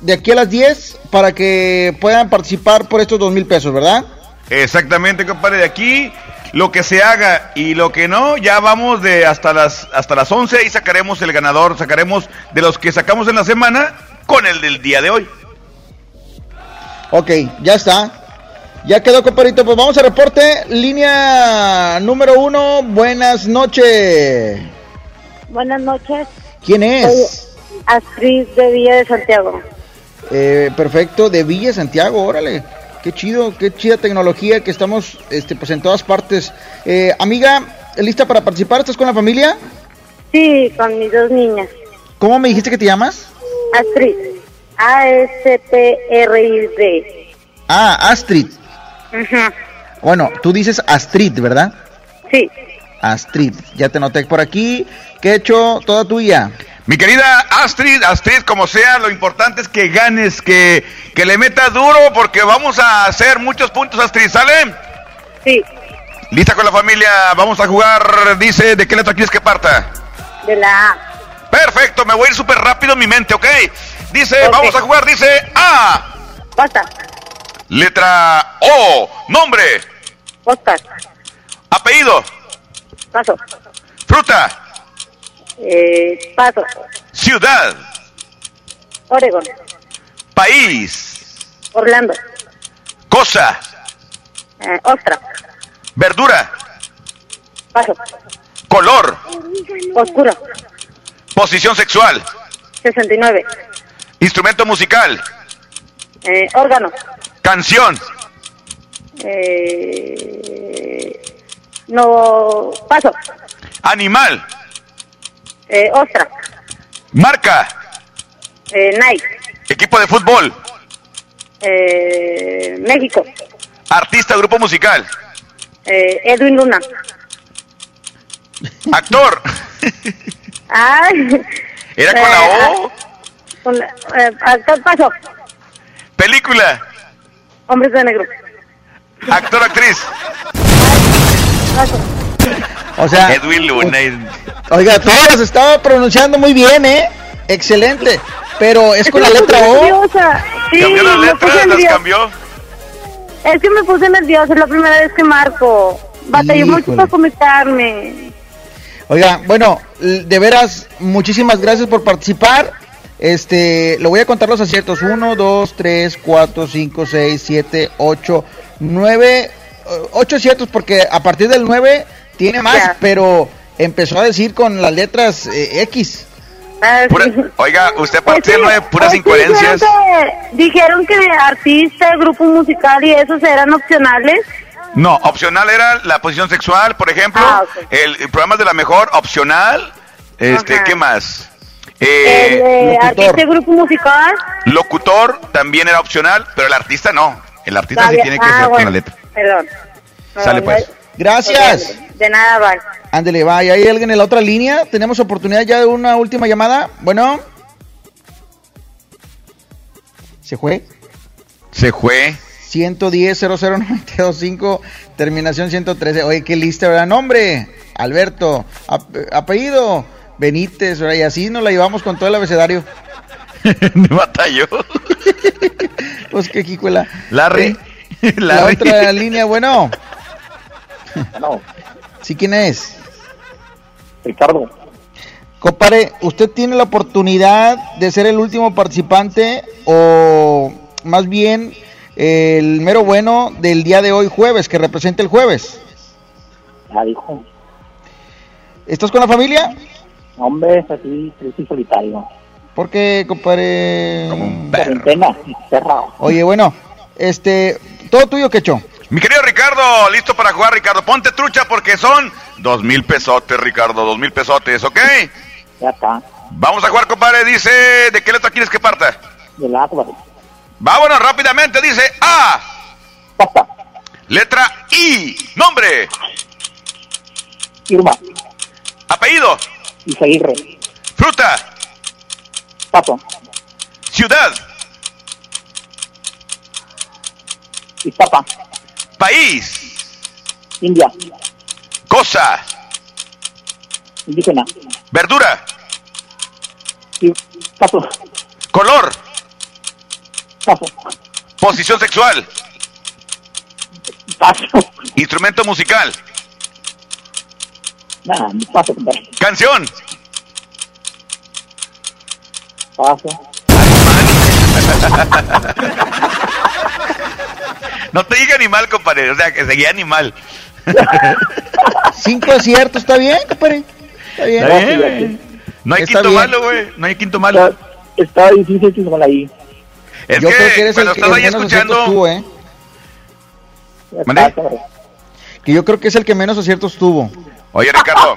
[SPEAKER 5] de aquí a las 10 para que puedan participar por estos dos mil pesos, ¿verdad?
[SPEAKER 6] Exactamente, compadre. De aquí, lo que se haga y lo que no, ya vamos de hasta las hasta las 11 y sacaremos el ganador. Sacaremos de los que sacamos en la semana con el del día de hoy.
[SPEAKER 5] Ok, ya está. Ya quedó, compadrito. Pues vamos a reporte. Línea número uno. Buenas noches.
[SPEAKER 12] Buenas noches.
[SPEAKER 5] ¿Quién es?
[SPEAKER 12] Astrid de Villa de Santiago.
[SPEAKER 5] Eh, perfecto, de Villa Santiago, órale. Qué chido, qué chida tecnología que estamos este, pues en todas partes. Eh, amiga, ¿lista para participar? ¿Estás con la familia?
[SPEAKER 12] Sí, con mis dos niñas.
[SPEAKER 5] ¿Cómo me dijiste que te llamas?
[SPEAKER 12] Astrid. A-S-T-R-I-D.
[SPEAKER 5] Ah, Astrid.
[SPEAKER 12] Ajá.
[SPEAKER 5] Bueno, tú dices Astrid, ¿verdad?
[SPEAKER 12] Sí.
[SPEAKER 5] Astrid, ya te noté por aquí. ¿Qué he hecho? Toda tuya.
[SPEAKER 6] Mi querida Astrid, Astrid, como sea, lo importante es que ganes, que, que le metas duro, porque vamos a hacer muchos puntos, Astrid, ¿sale?
[SPEAKER 12] Sí.
[SPEAKER 6] Lista con la familia, vamos a jugar, dice, ¿de qué letra quieres que parta?
[SPEAKER 12] De la A.
[SPEAKER 6] Perfecto, me voy a ir súper rápido en mi mente, ¿ok? Dice, vamos a jugar, dice A.
[SPEAKER 12] Pasta.
[SPEAKER 6] Letra O. Nombre.
[SPEAKER 12] Oscar.
[SPEAKER 6] Apellido.
[SPEAKER 12] Paso.
[SPEAKER 6] Fruta.
[SPEAKER 12] Eh, paso.
[SPEAKER 6] Ciudad.
[SPEAKER 12] Oregon.
[SPEAKER 6] País.
[SPEAKER 12] Orlando.
[SPEAKER 6] Cosa.
[SPEAKER 12] Eh, ostra.
[SPEAKER 6] Verdura.
[SPEAKER 12] Paso.
[SPEAKER 6] Color.
[SPEAKER 12] Oscuro.
[SPEAKER 6] Posición sexual.
[SPEAKER 12] 69.
[SPEAKER 6] Instrumento musical.
[SPEAKER 12] Eh, órgano.
[SPEAKER 6] Canción.
[SPEAKER 12] Eh, no. Paso.
[SPEAKER 6] Animal.
[SPEAKER 12] Eh, ostra.
[SPEAKER 6] Marca.
[SPEAKER 12] Eh, Nike.
[SPEAKER 6] Equipo de fútbol.
[SPEAKER 12] Eh, México.
[SPEAKER 6] Artista, grupo musical.
[SPEAKER 12] Eh, Edwin Luna.
[SPEAKER 6] Actor.
[SPEAKER 12] Ay.
[SPEAKER 6] ¿Era con la O?
[SPEAKER 12] Con la- eh, actor, paso.
[SPEAKER 6] Película.
[SPEAKER 12] Hombres de negro.
[SPEAKER 6] Actor, actriz.
[SPEAKER 12] Paso.
[SPEAKER 5] O sea,
[SPEAKER 6] Edwin Luna.
[SPEAKER 5] oiga, todas las estaba pronunciando muy bien, ¿eh? Excelente. Pero es con la letra O.
[SPEAKER 12] nerviosa. Sí,
[SPEAKER 6] Cambió las letras, las
[SPEAKER 12] nerviosa.
[SPEAKER 6] cambió.
[SPEAKER 12] Es que me puse nerviosa, es la primera vez que marco. Batallé mucho para conectarme.
[SPEAKER 5] Oiga, bueno, de veras, muchísimas gracias por participar. Este, lo voy a contar los aciertos. 1, 2, 3, 4, 5, 6, 7, 8, 9. 8 aciertos porque a partir del 9 tiene más,
[SPEAKER 12] Ya.
[SPEAKER 5] pero empezó a decir con las letras eh, X.
[SPEAKER 12] Ah,
[SPEAKER 6] Pura-
[SPEAKER 12] sí.
[SPEAKER 6] oiga, usted a
[SPEAKER 12] Es
[SPEAKER 6] partir
[SPEAKER 12] que-
[SPEAKER 6] de puras
[SPEAKER 12] es que
[SPEAKER 6] incoherencias.
[SPEAKER 12] Dijeron que, dijeron que artista, grupo musical y esos eran opcionales.
[SPEAKER 6] No, opcional era la posición sexual, por ejemplo.
[SPEAKER 12] Ah, ok.
[SPEAKER 6] el, el programa de la mejor, opcional. Este,
[SPEAKER 12] Ajá.
[SPEAKER 6] ¿qué más?
[SPEAKER 12] el
[SPEAKER 6] Eh,
[SPEAKER 12] artista y grupo musical.
[SPEAKER 6] locutor también era opcional, pero el artista no. El artista sí
[SPEAKER 12] Todavía-
[SPEAKER 6] tiene que
[SPEAKER 12] ah,
[SPEAKER 6] ser con la letra.
[SPEAKER 12] Perdón.
[SPEAKER 6] Sale pues.
[SPEAKER 5] Gracias.
[SPEAKER 12] De nada, bye.
[SPEAKER 5] Ándele, va. ¿Y hay alguien en la otra línea? ¿Tenemos oportunidad ya de una última llamada? Bueno. ¿Se fue?
[SPEAKER 6] Se fue.
[SPEAKER 5] 110 00925 terminación 113. Oye, qué lista, ¿verdad? Nombre, Alberto. Ap- apellido, Benítez, ¿verdad? Y así nos la llevamos con todo el abecedario.
[SPEAKER 6] Batalló.
[SPEAKER 5] Pues qué quicuela.
[SPEAKER 6] Larry.
[SPEAKER 5] Eh, la
[SPEAKER 6] Larry.
[SPEAKER 5] otra línea, bueno.
[SPEAKER 13] No,
[SPEAKER 5] ¿Sí quién es?
[SPEAKER 13] Ricardo.
[SPEAKER 5] Compare, ¿usted tiene la oportunidad de ser el último participante o más bien el mero bueno del día de hoy jueves, que representa el jueves?
[SPEAKER 13] Ya dijo.
[SPEAKER 5] ¿Estás con la familia?
[SPEAKER 13] Hombre, así, triste y solitario.
[SPEAKER 5] ¿Por qué, compadre?
[SPEAKER 13] Cuarentena, cerrado.
[SPEAKER 5] Oye, bueno, este, todo tuyo, Quecho.
[SPEAKER 6] Mi querido Ricardo, listo para jugar, Ricardo. Ponte trucha porque son dos mil pesotes, Ricardo, dos mil pesotes, ¿ok?
[SPEAKER 13] Ya está.
[SPEAKER 6] Vamos a jugar, compadre. Dice, ¿de qué letra quieres que parta?
[SPEAKER 13] De la compadre.
[SPEAKER 6] Vámonos rápidamente. Dice A. Letra I. Nombre.
[SPEAKER 13] Irma.
[SPEAKER 6] Apellido.
[SPEAKER 13] Isaguirre.
[SPEAKER 6] Fruta.
[SPEAKER 13] Paso.
[SPEAKER 6] Ciudad.
[SPEAKER 13] Iztapa.
[SPEAKER 6] País.
[SPEAKER 13] India.
[SPEAKER 6] Cosa.
[SPEAKER 13] Indígena.
[SPEAKER 6] Verdura.
[SPEAKER 13] Y- Paso.
[SPEAKER 6] Color.
[SPEAKER 13] Paso.
[SPEAKER 6] Posición sexual.
[SPEAKER 13] Paso.
[SPEAKER 6] Instrumento musical.
[SPEAKER 13] Paso.
[SPEAKER 6] Canción.
[SPEAKER 13] Paso.
[SPEAKER 6] No te diga animal, compadre. O sea, que seguía animal.
[SPEAKER 5] Cinco aciertos, ¿está bien, compadre? Está bien.
[SPEAKER 6] Está bien. No hay
[SPEAKER 5] Está
[SPEAKER 6] quinto
[SPEAKER 5] bien.
[SPEAKER 6] malo, güey. No hay quinto malo.
[SPEAKER 13] Está difícil que se ahí.
[SPEAKER 6] Es
[SPEAKER 5] Yo
[SPEAKER 6] que,
[SPEAKER 5] creo que eres el
[SPEAKER 6] cuando
[SPEAKER 5] que
[SPEAKER 6] estás ahí escuchando.
[SPEAKER 5] tuvo, ¿eh?
[SPEAKER 6] ¿Mande?
[SPEAKER 5] Que yo creo que es el que menos aciertos tuvo.
[SPEAKER 6] Oye, Ricardo.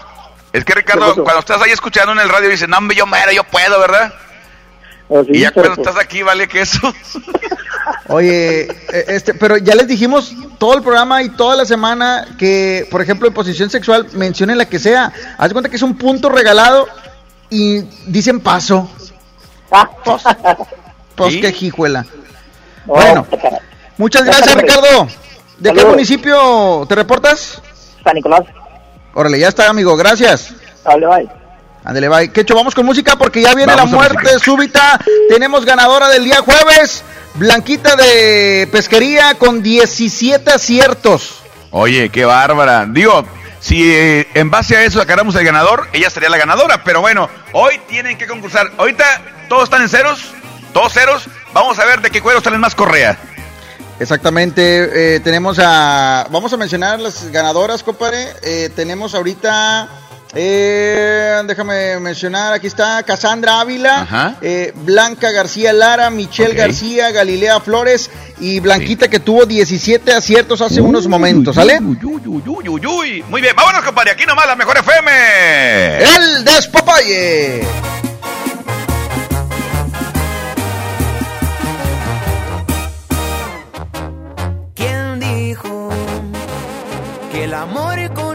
[SPEAKER 6] Es que Ricardo, cuando estás ahí escuchando en el radio, dices, no, hombre, yo mero, yo puedo, ¿verdad? y ya cuando
[SPEAKER 13] pues-
[SPEAKER 6] estás aquí, vale que eso.
[SPEAKER 5] Oye, eh, este, pero ya les dijimos todo el programa y toda la semana que, por ejemplo, en posición sexual, mencionen la que sea. Haz cuenta que es un punto regalado y dicen paso. Pues, pues
[SPEAKER 13] ¿Sí?
[SPEAKER 5] qué jijuela.
[SPEAKER 13] No,
[SPEAKER 5] Bueno, muchas gracias. Ricardo. ¿De qué municipio te reportas?
[SPEAKER 13] San Nicolás.
[SPEAKER 5] Órale, ya está, amigo. Gracias.
[SPEAKER 13] Vale, bye.
[SPEAKER 5] Ándale, bye. Quecho, vamos con música porque ya viene
[SPEAKER 6] Vamos
[SPEAKER 5] la muerte súbita. Tenemos ganadora del día jueves, Blanquita de Pesquería con 17 aciertos.
[SPEAKER 6] Oye, qué bárbara. Digo, si eh, en base a eso sacáramos el ganador, ella sería la ganadora. Pero bueno, hoy tienen que concursar. Ahorita todos están en ceros, todos ceros. Vamos a ver de qué cuero salen más correa.
[SPEAKER 5] Exactamente, eh, tenemos a... Vamos a mencionar las ganadoras, compadre. Eh, tenemos ahorita... eh, déjame mencionar, aquí está Cassandra Ávila,
[SPEAKER 6] Ajá.
[SPEAKER 5] eh, Blanca García Lara, Michelle. García, Galilea Flores y Blanquita que tuvo 17 aciertos hace unos momentos, ¿sale?
[SPEAKER 6] Uy, uy, uy, uy, uy. Muy bien, vámonos, compadre. Aquí nomás la mejor FM.
[SPEAKER 5] El despapalle.
[SPEAKER 31] ¿Quién dijo que el amor con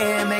[SPEAKER 31] que me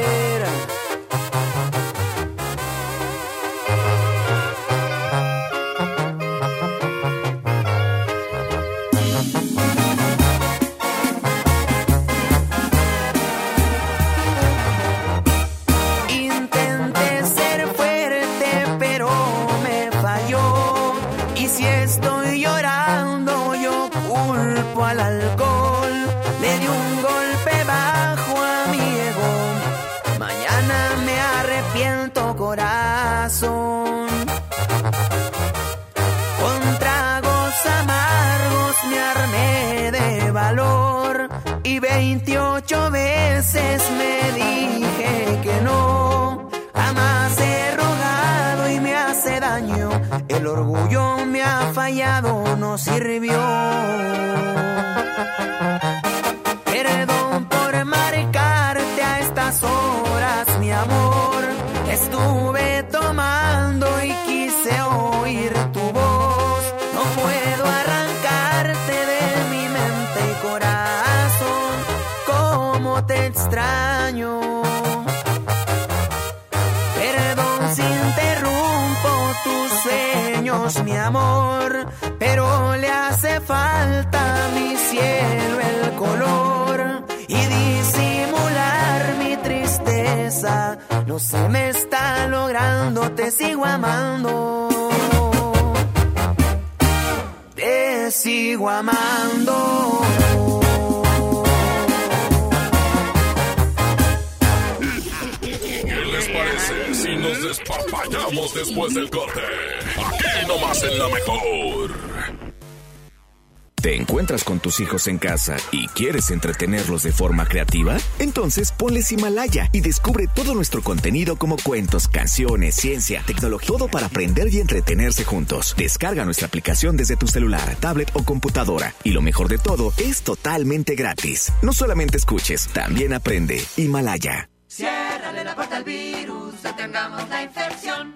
[SPEAKER 31] El orgullo me ha fallado, no sirvió. Mi amor, pero le hace falta mi cielo el color y disimular mi tristeza. No se me está logrando, te sigo amando. Te sigo amando.
[SPEAKER 1] ¿Qué les parece si nos despapallamos después del corte? Aquí nomás en la mejor.
[SPEAKER 15] ¿Te encuentras con tus hijos en casa y quieres entretenerlos de forma creativa? Entonces ponles Himalaya y descubre todo nuestro contenido como cuentos, canciones, ciencia, tecnología, todo para aprender y entretenerse juntos. Descarga nuestra aplicación desde tu celular, tablet o computadora. Y lo mejor de todo, es totalmente gratis. No solamente escuches, también aprende. Himalaya.
[SPEAKER 31] Ciérrale la puerta al virus, detengamos la infección.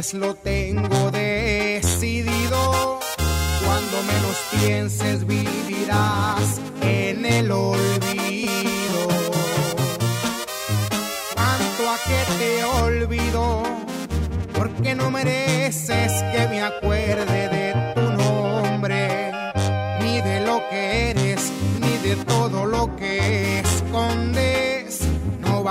[SPEAKER 2] Pues lo tengo decidido. Cuando menos pienses, vivirás en el olvido. Cuanto a que te olvido, porque no mereces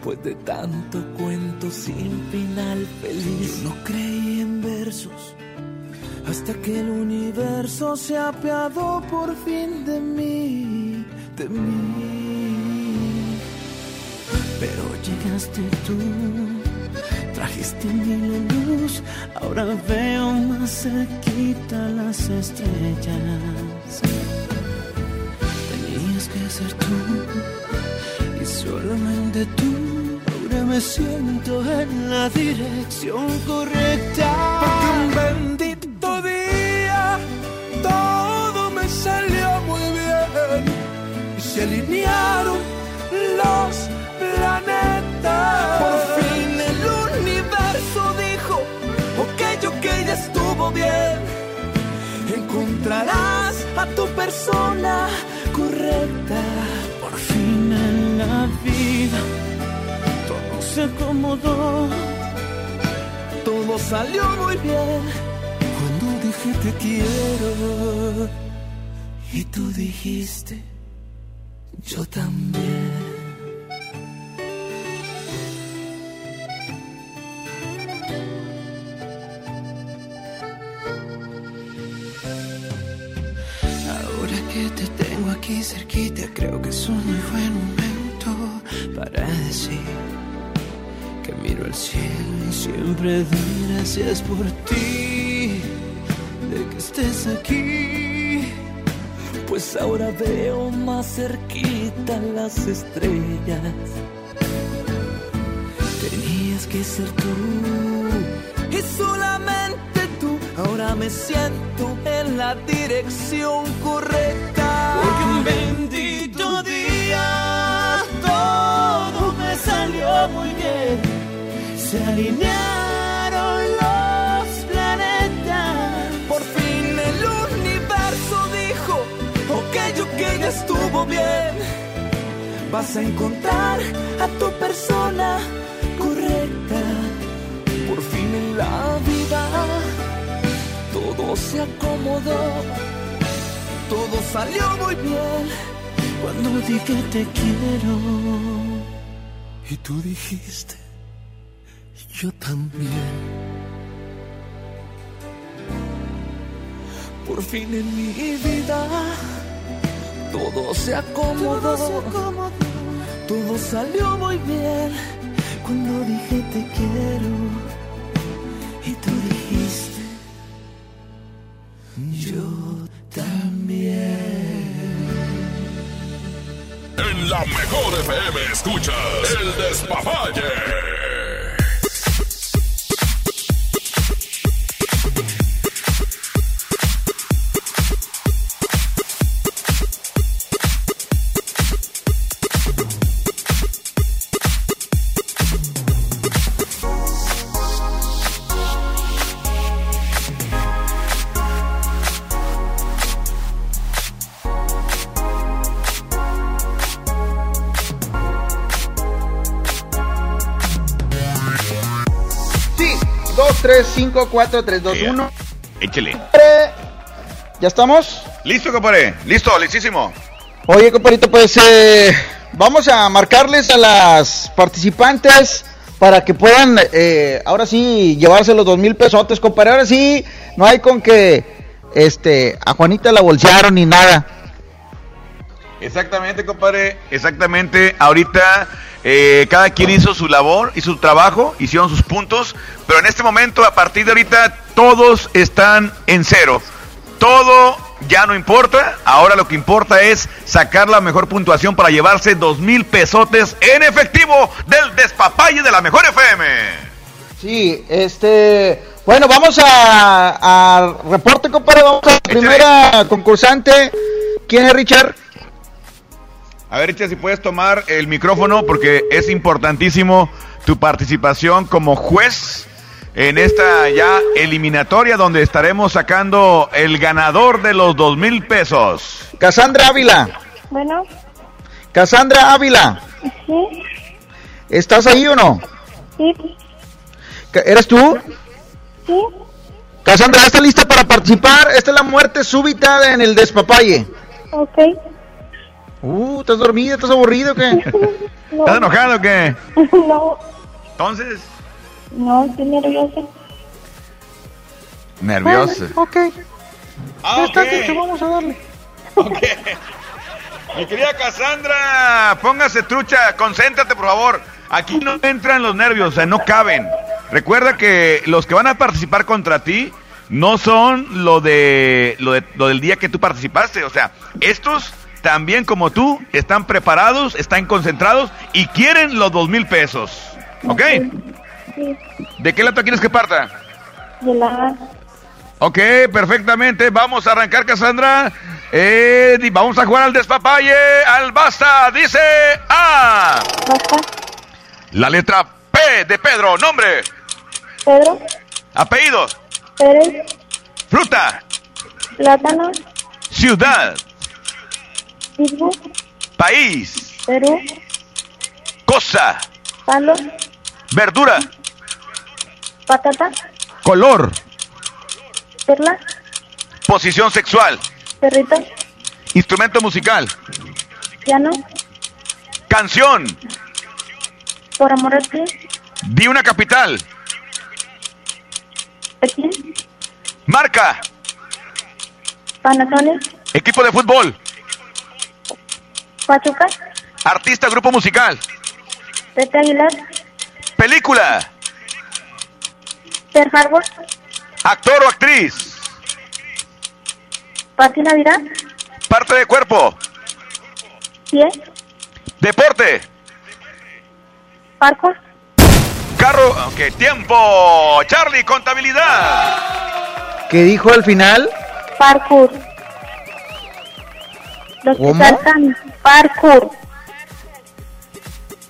[SPEAKER 32] Después de tanto cuento sin final feliz. Yo no creí en versos
[SPEAKER 7] hasta que el universo se apiadó por fin yo también. Ahora que te tengo aquí cerquita, creo que es un muy buen momento para decir que miro al cielo y siempre doy gracias por ti, de que estés aquí. Pues ahora veo más cerquita las estrellas. Tenías que ser tú y solamente tú. Ahora me siento en la dirección correcta. Porque un bendito día todo me salió muy bien. Se alinearon estuvo bien. Vas a encontrar a tu persona correcta. Por fin en la vida todo se acomodó, todo salió muy bien cuando dije te quiero. Y tú dijiste, yo también. Por fin en mi vida todo se acomodó, todo salió muy bien cuando dije te quiero. Y tú dijiste, yo también.
[SPEAKER 1] En la mejor FM escuchas el despapalle.
[SPEAKER 5] 2, 3, 5, 4, 3, 2, 1.
[SPEAKER 6] Échele.
[SPEAKER 5] ¿Ya estamos?
[SPEAKER 6] Listo, compadre. Listo, listísimo.
[SPEAKER 5] Oye, compadrito, pues eh, vamos a marcarles a las participantes para que puedan, eh, ahora sí, llevarse los dos mil pesotes, compadre. Ahora sí, no hay con que este, a Juanita la bolsearon ni nada.
[SPEAKER 6] Exactamente, compadre. Exactamente. Ahorita eh, cada quien hizo su labor y su trabajo, hicieron sus puntos, pero en este momento, a partir de ahorita, todos están en cero. Todo ya no importa. Ahora lo que importa es sacar la mejor puntuación para llevarse dos mil pesotes en efectivo del despapalle de la mejor FM.
[SPEAKER 5] Sí, este, bueno, vamos a, a reporte, compadre. Vamos a la primera concursante. ¿Quién es Richard?
[SPEAKER 6] A ver, Richard, si puedes tomar el micrófono porque es importantísimo tu participación como juez en esta ya eliminatoria donde estaremos sacando el ganador de los dos mil pesos.
[SPEAKER 5] Cassandra Ávila.
[SPEAKER 12] Bueno,
[SPEAKER 5] Cassandra Ávila.
[SPEAKER 12] sí,
[SPEAKER 5] ¿Estás ahí o no?
[SPEAKER 12] sí,
[SPEAKER 5] ¿Eres tú?
[SPEAKER 12] sí.
[SPEAKER 5] Cassandra, ¿estás lista para participar? Esta es la muerte súbita en el despapalle.
[SPEAKER 12] Ok.
[SPEAKER 5] Uh, ¿estás dormida? ¿Estás aburrido o qué?
[SPEAKER 6] ¿Estás enojado o qué?
[SPEAKER 12] No,
[SPEAKER 6] Entonces,
[SPEAKER 12] no, estoy nerviosa.
[SPEAKER 6] Nervioso.
[SPEAKER 5] Bueno, ok.
[SPEAKER 6] Ah,
[SPEAKER 5] ya está
[SPEAKER 6] ok.
[SPEAKER 5] dicho, vamos a darle.
[SPEAKER 6] Mi querida Cassandra, póngase trucha, concéntrate por favor. Aquí no entran los nervios, o sea, no caben. Recuerda que los que van a participar contra ti no son lo de lo, de, lo del día que tú participaste, o sea, estos también como tú están preparados, están concentrados y quieren los dos mil pesos, ¿ok?
[SPEAKER 12] Sí,
[SPEAKER 6] ¿De qué lado quieres que parta?
[SPEAKER 12] de la
[SPEAKER 6] Ok, perfectamente. Vamos a arrancar, Cassandra. Eh, vamos a jugar al despapalle, al basta. Dice A. La letra P de Pedro. Nombre.
[SPEAKER 12] Pedro,
[SPEAKER 6] Apellido.
[SPEAKER 12] Pérez,
[SPEAKER 6] Fruta.
[SPEAKER 12] Plátano,
[SPEAKER 6] Ciudad.
[SPEAKER 12] Pittsburgh,
[SPEAKER 6] País.
[SPEAKER 12] Perú,
[SPEAKER 6] Cosa.
[SPEAKER 12] Palo,
[SPEAKER 6] Verdura.
[SPEAKER 12] Patata,
[SPEAKER 6] Color.
[SPEAKER 12] Perla,
[SPEAKER 6] Posición sexual.
[SPEAKER 12] Perrito,
[SPEAKER 6] Instrumento musical.
[SPEAKER 12] Piano,
[SPEAKER 6] Canción.
[SPEAKER 12] Por Amor a Ti,
[SPEAKER 6] Di una capital.
[SPEAKER 12] Pekín,
[SPEAKER 6] Marca.
[SPEAKER 12] Panasonic,
[SPEAKER 6] Equipo de fútbol.
[SPEAKER 12] Pachuca,
[SPEAKER 6] Artista, grupo musical.
[SPEAKER 12] Pepe Aguilar,
[SPEAKER 6] Película.
[SPEAKER 12] Pearl Harbor,
[SPEAKER 6] Actor o actriz.
[SPEAKER 12] Pati Navidad,
[SPEAKER 6] Parte de cuerpo.
[SPEAKER 12] Pie,
[SPEAKER 6] Deporte.
[SPEAKER 12] Parkour,
[SPEAKER 6] Carro. Ok, tiempo. Charlie, contabilidad.
[SPEAKER 5] ¿Qué dijo al final?
[SPEAKER 12] Parkour. Los
[SPEAKER 5] ¿Cómo?
[SPEAKER 12] que saltan, Parkour.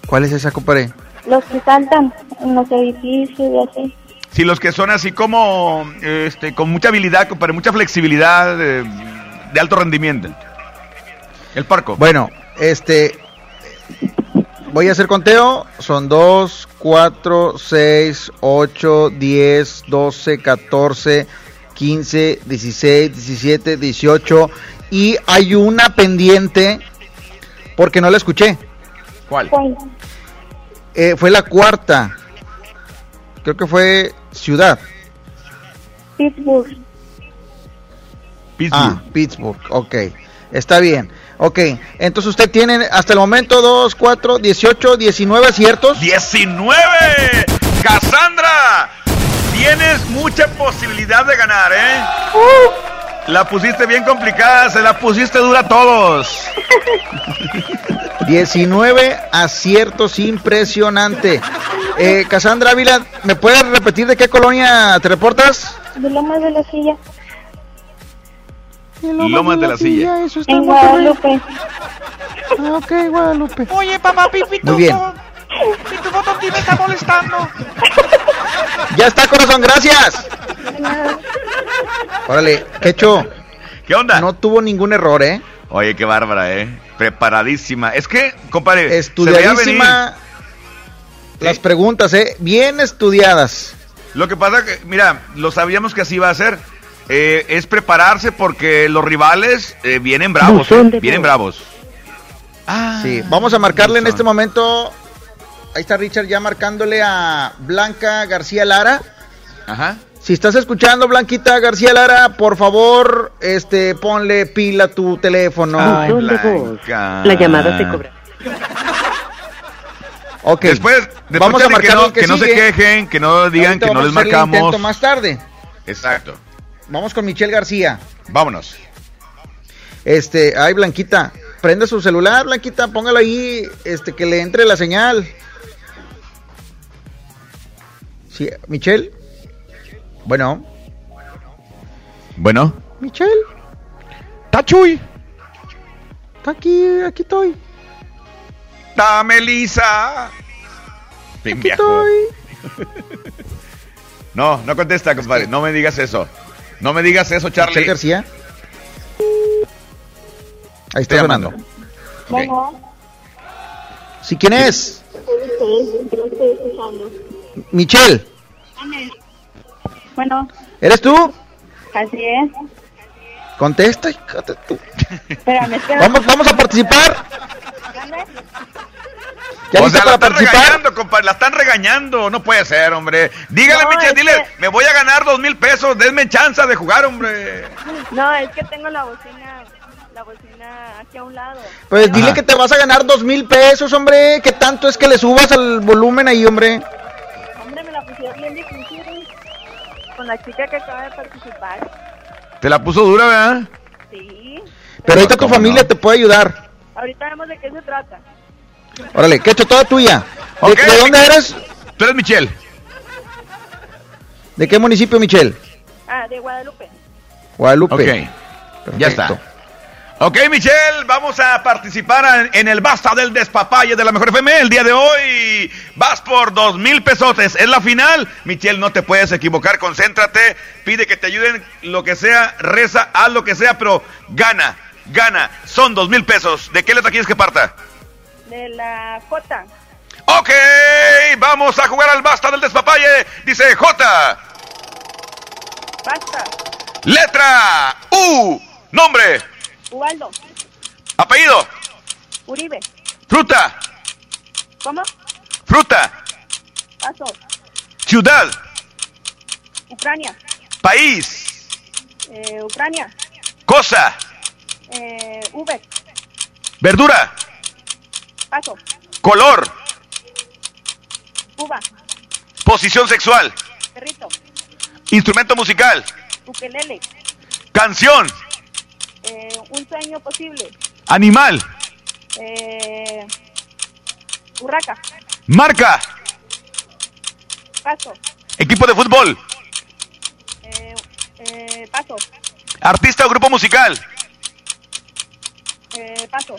[SPEAKER 5] ¿Cuál es esa, compadre?
[SPEAKER 12] Los que saltan en los edificios y así.
[SPEAKER 6] Si los que son así como, este, con mucha habilidad, para mucha flexibilidad, de, de alto rendimiento. El parco.
[SPEAKER 5] Bueno, este. Voy a hacer conteo. Son 2, 4, 6, 8, 10, 12, 14, 15, 16, 17, 18. Y hay una pendiente porque no la escuché.
[SPEAKER 6] ¿Cuál?
[SPEAKER 5] Eh, fue la cuarta. Creo que fue Ciudad.
[SPEAKER 12] Pittsburgh.
[SPEAKER 5] Ah, Pittsburgh. Ok. Está bien. Ok. Entonces usted tiene hasta el momento 2, 4, 18, 19 aciertos.
[SPEAKER 6] ¡19! ¡Cassandra! Tienes mucha posibilidad de ganar, ¿eh? La pusiste bien complicada, se la pusiste dura a todos.
[SPEAKER 5] 19 aciertos, impresionante. Eh, Cassandra Ávila, ¿me puedes repetir de qué colonia te reportas?
[SPEAKER 12] De Lomas de la Silla.
[SPEAKER 6] Lomas de la Silla.
[SPEAKER 5] Eso está
[SPEAKER 12] En. Guadalupe.
[SPEAKER 5] Ah, ok, Guadalupe.
[SPEAKER 33] Oye, papá, Pipi,
[SPEAKER 5] Muy bien.
[SPEAKER 33] Y tu me está molestando.
[SPEAKER 5] Ya está, corazón, gracias. Órale, Quecho.
[SPEAKER 6] ¿Qué onda?
[SPEAKER 5] No tuvo ningún error, ¿eh?
[SPEAKER 6] Oye, qué bárbara, ¿eh? Preparadísima. Es que, compadre, se veía
[SPEAKER 5] Estudiadísima las preguntas, ¿eh? Bien estudiadas.
[SPEAKER 6] Lo que pasa que, mira, lo sabíamos que así iba a ser. Eh, es prepararse porque los rivales eh, vienen bravos, eh, vienen bravos.
[SPEAKER 5] sí, vamos a marcarle en este momento. Ahí está Richard ya marcándole a Blanca García Lara.
[SPEAKER 6] Ajá.
[SPEAKER 5] Si estás escuchando, Blanquita García Lara, por favor, este, ponle pila a tu teléfono.
[SPEAKER 6] Ay. Blanca.
[SPEAKER 5] La llamada se cobra. Ok.
[SPEAKER 6] Después, después
[SPEAKER 5] vamos a
[SPEAKER 6] que
[SPEAKER 5] marcar
[SPEAKER 6] no,
[SPEAKER 5] que
[SPEAKER 6] que no se quejen, que no digan
[SPEAKER 5] Ahorita
[SPEAKER 6] que no
[SPEAKER 5] vamos
[SPEAKER 6] les marcamos.
[SPEAKER 5] más tarde.
[SPEAKER 6] Exacto.
[SPEAKER 5] Vamos con Michelle García.
[SPEAKER 6] Vámonos.
[SPEAKER 5] Este, ay, Blanquita, prende su celular, Blanquita, póngalo ahí, este, que le entre la señal. Sí, Michelle. Bueno,
[SPEAKER 6] Bueno.
[SPEAKER 5] Michelle,
[SPEAKER 6] Tachuy.
[SPEAKER 5] está aquí, aquí estoy.
[SPEAKER 6] Dame Lisa.
[SPEAKER 5] Aquí
[SPEAKER 6] viejo. No, no contesta, compadre. No me digas eso. No me digas eso, Charlie.
[SPEAKER 5] Michelle García. Ahí está
[SPEAKER 6] Estoy llamando.
[SPEAKER 12] Bueno,
[SPEAKER 5] ¿Sí quién es?
[SPEAKER 12] estoy.
[SPEAKER 5] Michelle,
[SPEAKER 12] Bueno,
[SPEAKER 5] ¿eres tú?
[SPEAKER 12] así es.
[SPEAKER 5] Contesta, tú.
[SPEAKER 12] Espérame, espérame.
[SPEAKER 5] Vamos, vamos a participar. ¿Ya
[SPEAKER 6] o sea, la
[SPEAKER 5] para
[SPEAKER 6] están
[SPEAKER 5] participar?
[SPEAKER 6] regañando, compadre, la están regañando, no puede ser, hombre. Dígale,
[SPEAKER 12] No,
[SPEAKER 6] dile,
[SPEAKER 12] que-
[SPEAKER 6] me voy a ganar dos mil pesos, denme chance de jugar, hombre.
[SPEAKER 12] No, es que tengo la bocina, la bocina aquí a un lado.
[SPEAKER 5] Pues dile que te vas a ganar dos mil pesos, hombre. ¿Qué tanto es que le subas al volumen ahí, hombre?
[SPEAKER 12] Hombre, me la pusieron bien difícil con la chica que acaba de participar.
[SPEAKER 6] Te la puso dura, ¿verdad?
[SPEAKER 12] Sí.
[SPEAKER 5] Pero ahorita tu
[SPEAKER 6] ¿Cómo
[SPEAKER 5] familia
[SPEAKER 6] no?
[SPEAKER 5] te puede ayudar.
[SPEAKER 12] Ahorita vemos de qué se trata.
[SPEAKER 5] Órale, que hecho toda tuya. ¿De,
[SPEAKER 6] Ok,
[SPEAKER 5] de dónde eres?
[SPEAKER 6] Tú eres Michelle.
[SPEAKER 5] ¿De qué municipio, Michelle?
[SPEAKER 12] Ah, de Guadalupe.
[SPEAKER 5] Guadalupe.
[SPEAKER 6] Ok, ya está. Ok, Michelle, vamos a participar en- el Basta del Despapalle de la Mejor FM el día de hoy. Vas por dos mil pesotes. Es la final. Michelle, no te puedes equivocar. Concéntrate. Pide que te ayuden lo que sea. Reza, haz lo que sea, pero gana, gana. Son dos mil pesos. ¿De qué letra quieres que parta?
[SPEAKER 12] De la J.
[SPEAKER 6] Ok, vamos a jugar al Basta del Despapalle. Dice J.
[SPEAKER 12] Basta.
[SPEAKER 6] Letra U. Nombre.
[SPEAKER 12] Ubaldo.
[SPEAKER 6] Apellido.
[SPEAKER 12] Uribe.
[SPEAKER 6] Fruta.
[SPEAKER 12] ¿Cómo?
[SPEAKER 6] Fruta.
[SPEAKER 12] Paso.
[SPEAKER 6] Ciudad.
[SPEAKER 12] Ucrania.
[SPEAKER 6] País.
[SPEAKER 12] Eh, Ucrania.
[SPEAKER 6] Cosa.
[SPEAKER 12] Eh, V.
[SPEAKER 6] Verdura.
[SPEAKER 12] Paso.
[SPEAKER 6] Color.
[SPEAKER 12] Cuba.
[SPEAKER 6] Posición sexual.
[SPEAKER 12] Perrito.
[SPEAKER 6] Instrumento musical.
[SPEAKER 12] Ukelele.
[SPEAKER 6] Canción.
[SPEAKER 12] Eh, un sueño posible.
[SPEAKER 6] Animal.
[SPEAKER 12] Eh, urraca.
[SPEAKER 6] Marca.
[SPEAKER 12] Paso.
[SPEAKER 6] Equipo de fútbol.
[SPEAKER 12] Eh, eh, paso.
[SPEAKER 6] Artista o grupo musical.
[SPEAKER 12] Eh, paso.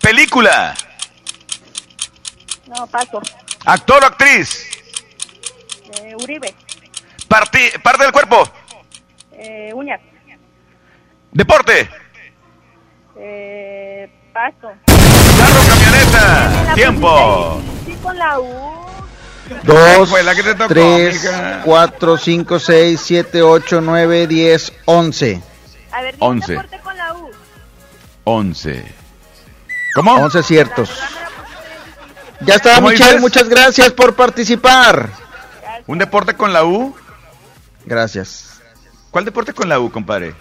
[SPEAKER 6] Película.
[SPEAKER 12] No, paso.
[SPEAKER 6] Actor o actriz.
[SPEAKER 12] Eh, Uribe.
[SPEAKER 6] Parti- parte del cuerpo.
[SPEAKER 12] Eh, uñas.
[SPEAKER 6] Deporte.
[SPEAKER 12] Eh, paso.
[SPEAKER 6] Carro, camioneta. Tiempo.
[SPEAKER 12] Sí, con la U.
[SPEAKER 5] Dos,
[SPEAKER 6] Fue la que te tocó,
[SPEAKER 5] tres,
[SPEAKER 6] mija.
[SPEAKER 5] cuatro, cinco, seis, siete, ocho, nueve, diez, once.
[SPEAKER 12] A ver,
[SPEAKER 6] Once.
[SPEAKER 12] dime deporte con la U.
[SPEAKER 6] 11. ¿Cómo?
[SPEAKER 5] Once ciertos. Ya está,
[SPEAKER 6] ¿Cómo
[SPEAKER 5] Michelle,
[SPEAKER 6] dices?
[SPEAKER 5] muchas gracias por participar.
[SPEAKER 6] ¿Un deporte con la U?
[SPEAKER 5] Gracias.
[SPEAKER 6] ¿Cuál deporte con la U, compadre?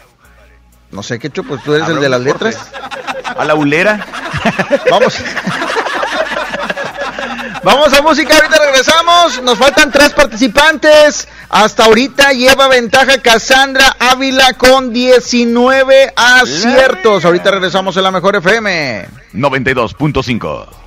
[SPEAKER 5] No sé qué, pues tú eres el de las letras.
[SPEAKER 6] ¿A la ulera?
[SPEAKER 5] Vamos. Vamos a música, ahorita regresamos. Nos faltan tres participantes. Hasta ahorita lleva ventaja Cassandra Ávila con 19 aciertos. Ahorita regresamos en la mejor FM.
[SPEAKER 6] 92.5.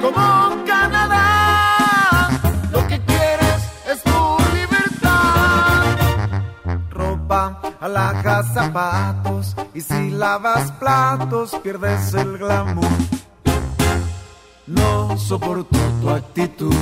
[SPEAKER 14] como Canadá. Lo que quieres es tu libertad. Ropa, alhajas, zapatos. Y si lavas platos, pierdes el glamour. No soporto tu actitud.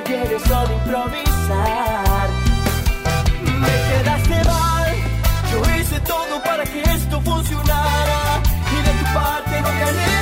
[SPEAKER 3] Eso de improvisar. Me quedaste mal, yo hice todo para que esto funcionara y de tu parte nunca recibía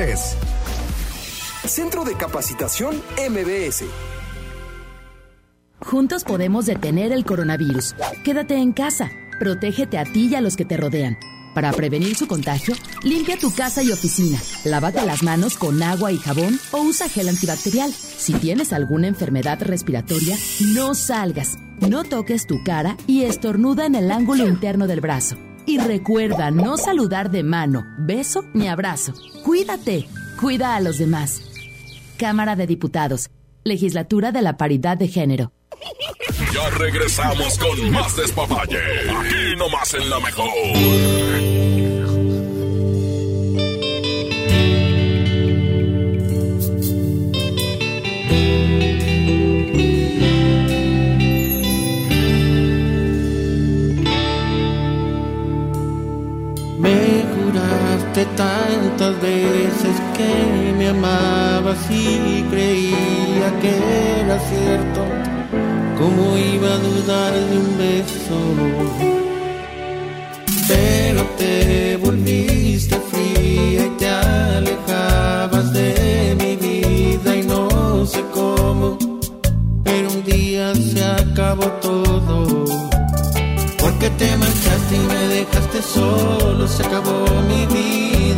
[SPEAKER 34] Centro de Capacitación MBS.
[SPEAKER 28] Juntos podemos detener el coronavirus. Quédate en casa. Protégete a ti y a los que te rodean. Para prevenir su contagio, limpia tu casa y oficina. Lávate las manos con agua y jabón o usa gel antibacterial. Si tienes alguna enfermedad respiratoria, no salgas. No toques tu cara y estornuda en el ángulo interno del brazo. Y recuerda no saludar de mano, beso ni abrazo. Cuídate. Cuida a los demás. Cámara de Diputados. Legislatura de la Paridad de Género.
[SPEAKER 1] Ya regresamos con más despapalle. Aquí nomás en la mejor.
[SPEAKER 35] Tantas veces que me amabas y creía que era cierto. ¿Cómo iba a dudar de un beso? Pero te volviste fría y te alejabas de mi vida y no sé cómo. Pero un día se acabó todo. Porque te marchaste y me dejaste solo, se acabó mi vida,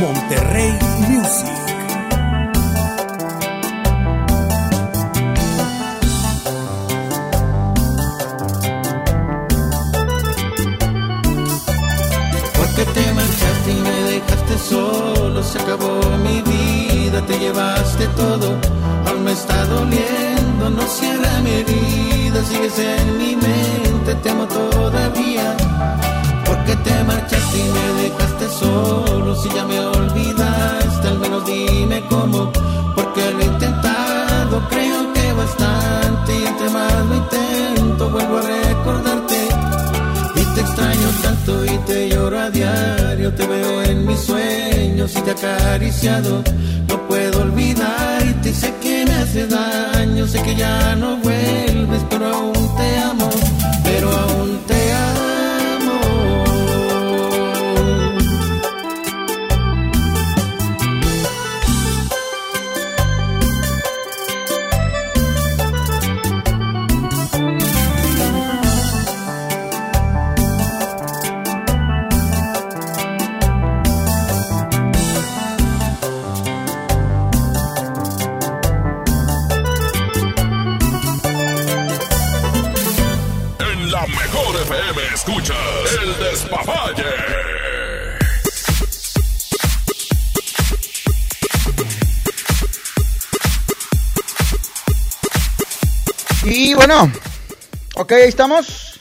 [SPEAKER 36] Monterrey Music.
[SPEAKER 35] Porque te marchaste y me dejaste solo, se acabó mi vida, te llevaste todo, aún me está doliendo, no cierra mi herida, sigues en mi mente, te amo todavía. Porque te marchaste y me dejaste solo, si ya me olvidaste, al menos dime cómo, porque lo he intentado, creo que bastante, y entre más lo intento, vuelvo a recordarte. Y te extraño tanto y te lloro a diario, te veo en mis sueños y te he acariciado. No puedo olvidarte sé que me hace daño, sé que ya no vuelves, pero aún
[SPEAKER 1] escuchas el despapalle.
[SPEAKER 5] Y bueno, ok, ahí estamos.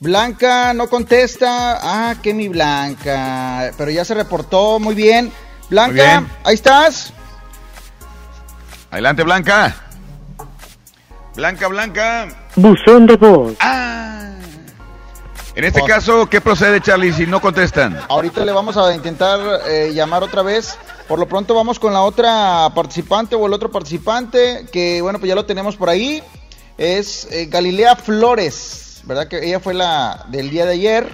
[SPEAKER 5] Blanca no contesta. Ah, que mi Blanca. Pero ya se reportó muy bien. Blanca,
[SPEAKER 6] Muy bien.
[SPEAKER 5] ahí estás.
[SPEAKER 6] Adelante, Blanca. Blanca, Blanca.
[SPEAKER 37] Buzón de voz.
[SPEAKER 6] En este caso, ¿qué procede, Charlie, si no contestan?
[SPEAKER 5] Ahorita le vamos a intentar eh, llamar otra vez. Por lo pronto vamos con la otra participante o el otro participante, que bueno, pues ya lo tenemos por ahí. Es eh, Galilea Flores, ¿verdad? Que ella fue la del día de ayer.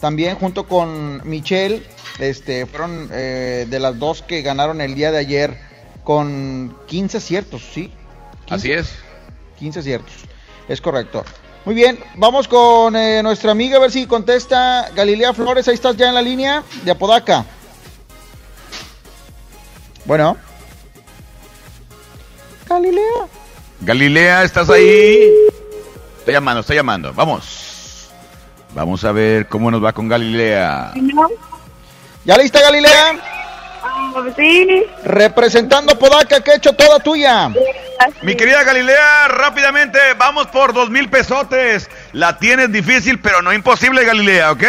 [SPEAKER 5] También junto con Michelle, este, fueron eh, de las dos que ganaron el día de ayer con 15 aciertos, ¿sí?
[SPEAKER 6] Así es.
[SPEAKER 5] 15 aciertos, es correcto. Muy bien, vamos con eh, nuestra amiga a ver si contesta Galilea Flores. Ahí estás ya en la línea de Apodaca. Bueno. Galilea.
[SPEAKER 6] Galilea, ¿estás ahí? Está llamando, está llamando. Vamos. Vamos a ver cómo nos va con Galilea.
[SPEAKER 5] ¿Ya lista Galilea?
[SPEAKER 12] Sí.
[SPEAKER 5] Representando Podaca, que he hecho toda tuya.
[SPEAKER 6] Mi querida Galilea, rápidamente, vamos por dos mil pesotes. La tienes difícil, pero no imposible, Galilea, ¿ok?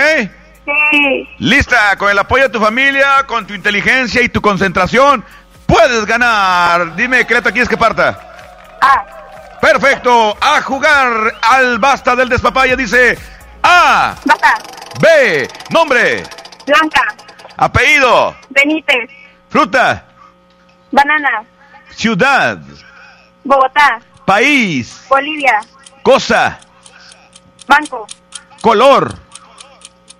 [SPEAKER 12] Sí.
[SPEAKER 6] Lista, con el apoyo de tu familia, con tu inteligencia y tu concentración, puedes ganar. Dime, ¿qué letra quieres que parta?
[SPEAKER 12] A.
[SPEAKER 6] Perfecto, a jugar al basta del despapaya dice A.
[SPEAKER 12] Basta.
[SPEAKER 6] B. Nombre.
[SPEAKER 12] Blanca.
[SPEAKER 6] Apellido.
[SPEAKER 12] Benítez.
[SPEAKER 6] Fruta.
[SPEAKER 12] Banana.
[SPEAKER 6] Ciudad.
[SPEAKER 12] Bogotá.
[SPEAKER 6] País.
[SPEAKER 12] Bolivia.
[SPEAKER 6] Cosa.
[SPEAKER 12] Banco.
[SPEAKER 6] Color.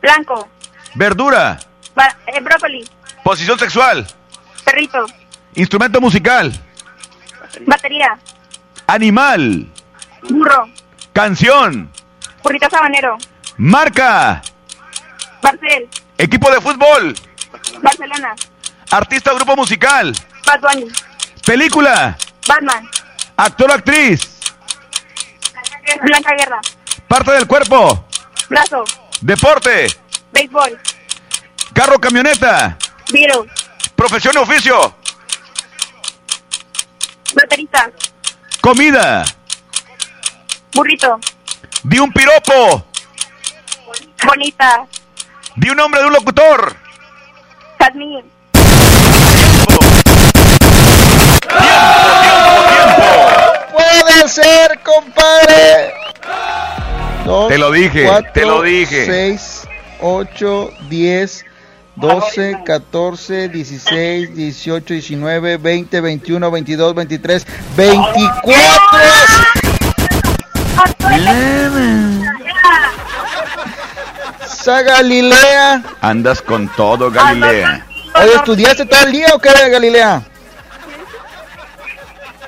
[SPEAKER 12] Blanco.
[SPEAKER 6] Verdura.
[SPEAKER 12] Ba- eh, brócoli.
[SPEAKER 6] Posición sexual.
[SPEAKER 12] Perrito.
[SPEAKER 6] Instrumento musical.
[SPEAKER 12] Batería.
[SPEAKER 6] Animal.
[SPEAKER 12] Burro.
[SPEAKER 6] Canción.
[SPEAKER 12] Burrito sabanero.
[SPEAKER 6] Marca.
[SPEAKER 12] Barcel.
[SPEAKER 6] Equipo de fútbol.
[SPEAKER 12] Barcelona.
[SPEAKER 6] Artista o grupo musical.
[SPEAKER 12] Bad Bunny.
[SPEAKER 6] Película.
[SPEAKER 12] Batman.
[SPEAKER 6] Actor o actriz.
[SPEAKER 12] Blanca Guerra.
[SPEAKER 6] Parte del cuerpo.
[SPEAKER 12] Brazo.
[SPEAKER 6] Deporte.
[SPEAKER 12] Béisbol.
[SPEAKER 6] Carro camioneta.
[SPEAKER 12] Virus.
[SPEAKER 6] Profesión o oficio.
[SPEAKER 12] Baterista.
[SPEAKER 6] Comida.
[SPEAKER 12] Burrito.
[SPEAKER 6] Di un piropo.
[SPEAKER 12] Bonita.
[SPEAKER 6] Di un nombre de un locutor.
[SPEAKER 12] Jazmín.
[SPEAKER 5] Puede ser, compadre. Dos,
[SPEAKER 6] Te lo dije, te lo dije.
[SPEAKER 5] 6, 8, 10, 12, 14, 16, 18, 19, 20, 21, 22, 23, 24. Galilea.
[SPEAKER 6] Andas con todo, Galilea.
[SPEAKER 5] Oye, ¿estudiaste todo el día o qué, Galilea?